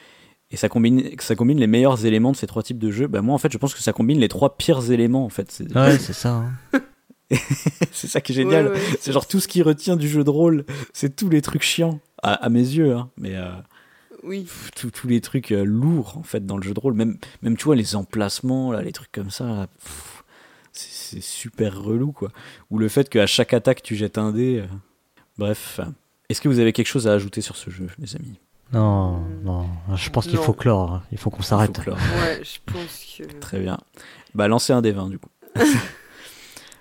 Et ça combine, que ça combine les meilleurs éléments de ces trois types de jeux. Bah, moi, en fait, je pense que ça combine les trois pires éléments. En fait, c'est Ouais, c'est ça. hein. [laughs] c'est ça qui est génial. Ouais, ouais, c'est genre tout ce qui retient du jeu de rôle, c'est tous les trucs chiants, à, à mes yeux. Hein. Mais euh, Oui. pff, tous- tous les trucs euh, lourds, en fait, dans le jeu de rôle. Même, même tu vois, les emplacements, là, les trucs comme ça. là, pff, c'est- c'est super relou, quoi. Ou le fait qu'à chaque attaque, tu jettes un dé. euh. Bref. Est-ce que vous avez quelque chose à ajouter sur ce jeu, les amis? Non, non. Je pense qu'il faut clore. hein. Il faut qu'on s'arrête. Folklore. Ouais, je pense que. [laughs] Très bien. Bah, lancez un des 20, du coup. [laughs]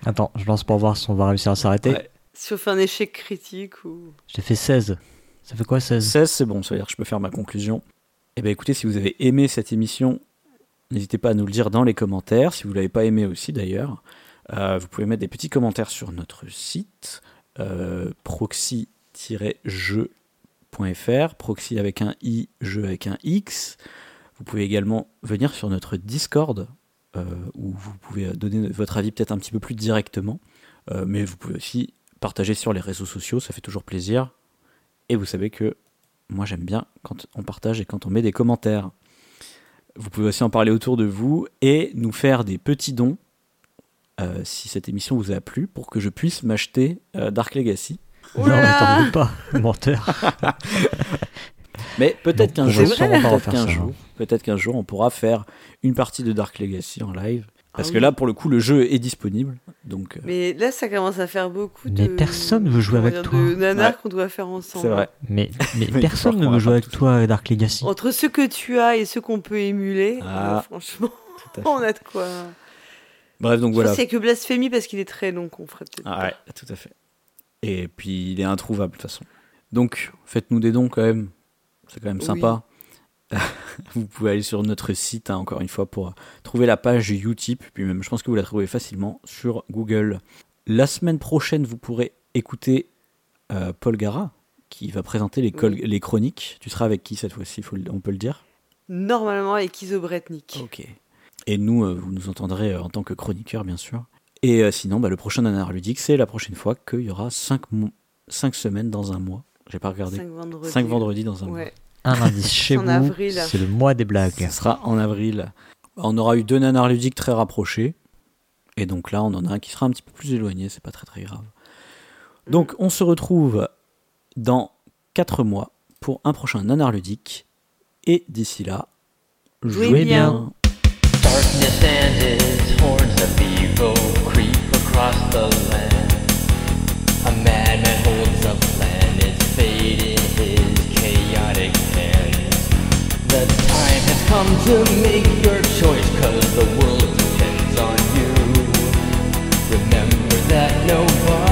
Attends, je lance pour voir si on va réussir à s'arrêter. Ouais. Si on fait un échec critique ou. J'ai fait 16. Ça fait quoi 16 16, c'est bon, ça veut dire que je peux faire ma conclusion. Eh bien, écoutez, si vous avez aimé cette émission, n'hésitez pas à nous le dire dans les commentaires. Si vous ne l'avez pas aimé aussi, d'ailleurs, euh, vous pouvez mettre des petits commentaires sur notre site euh, proxy avec un i, jeu avec un x. Vous pouvez également venir sur notre Discord, euh, où vous pouvez donner votre avis peut-être un petit peu plus directement. Euh, mais vous pouvez aussi partager sur les réseaux sociaux, ça fait toujours plaisir. Et vous savez que moi j'aime bien quand on partage et quand on met des commentaires. Vous pouvez aussi en parler autour de vous et nous faire des petits dons euh, si cette émission vous a plu pour que je puisse m'acheter Dark Legacy. Non, mais Oula t'en doutes pas, [laughs] menteur. Mais peut-être qu'un jour, peut-être qu'un jour, on pourra faire une partie de Dark Legacy en live. Parce Ah que là, pour le coup, le jeu est disponible. Donc, euh, Mais là, ça commence à faire beaucoup de. Mais personne veut jouer avec toi. De nanars Ouais. qu'on doit faire ensemble. c'est vrai. Mais, mais [laughs] personne ne veut jouer avec toi à Dark Legacy. Entre ceux que tu as et ceux qu'on peut émuler, Ah. euh, franchement, à [laughs] fait. on a de quoi. Bref, donc Je voilà. a que blasphémie parce qu'il est très long qu'on ferait peut-être. Ah ouais, tout à fait. Et puis il est introuvable de toute façon. Donc faites-nous des dons quand même. C'est quand même Oui. sympa. [laughs] vous pouvez aller sur notre site, hein, encore une fois, pour euh, trouver la page Utip. Puis même, je pense que vous la trouvez facilement sur Google. La semaine prochaine, vous pourrez écouter euh, Paul Gara, qui va présenter les, chroniques. Tu seras avec qui cette fois-ci, on peut le dire? Normalement avec Isobretnik. Ok. Et nous, euh, vous nous entendrez euh, en tant que chroniqueur, bien sûr. Et euh, sinon, bah, le prochain nanar ludique, c'est la prochaine fois qu'il y aura 5 semaines dans un mois. J'ai pas regardé. 5 vendredis. 5 vendredis dans un mois. Un indice chez [laughs] En vous, c'est le mois des blagues. Ce sera en avril. On aura eu deux nanars ludiques très rapprochés. Et donc là, on en a un qui sera un petit peu plus éloigné, c'est pas très très grave. Donc on se retrouve dans 4 mois pour un prochain nanar ludique. Et d'ici là, Jouez jouez bien. bien. Darkness and its horns of evil creep across the land. A madman holds a plan, its fate in his chaotic hands. The time has come to make your choice, cause the world depends on you. Remember that no.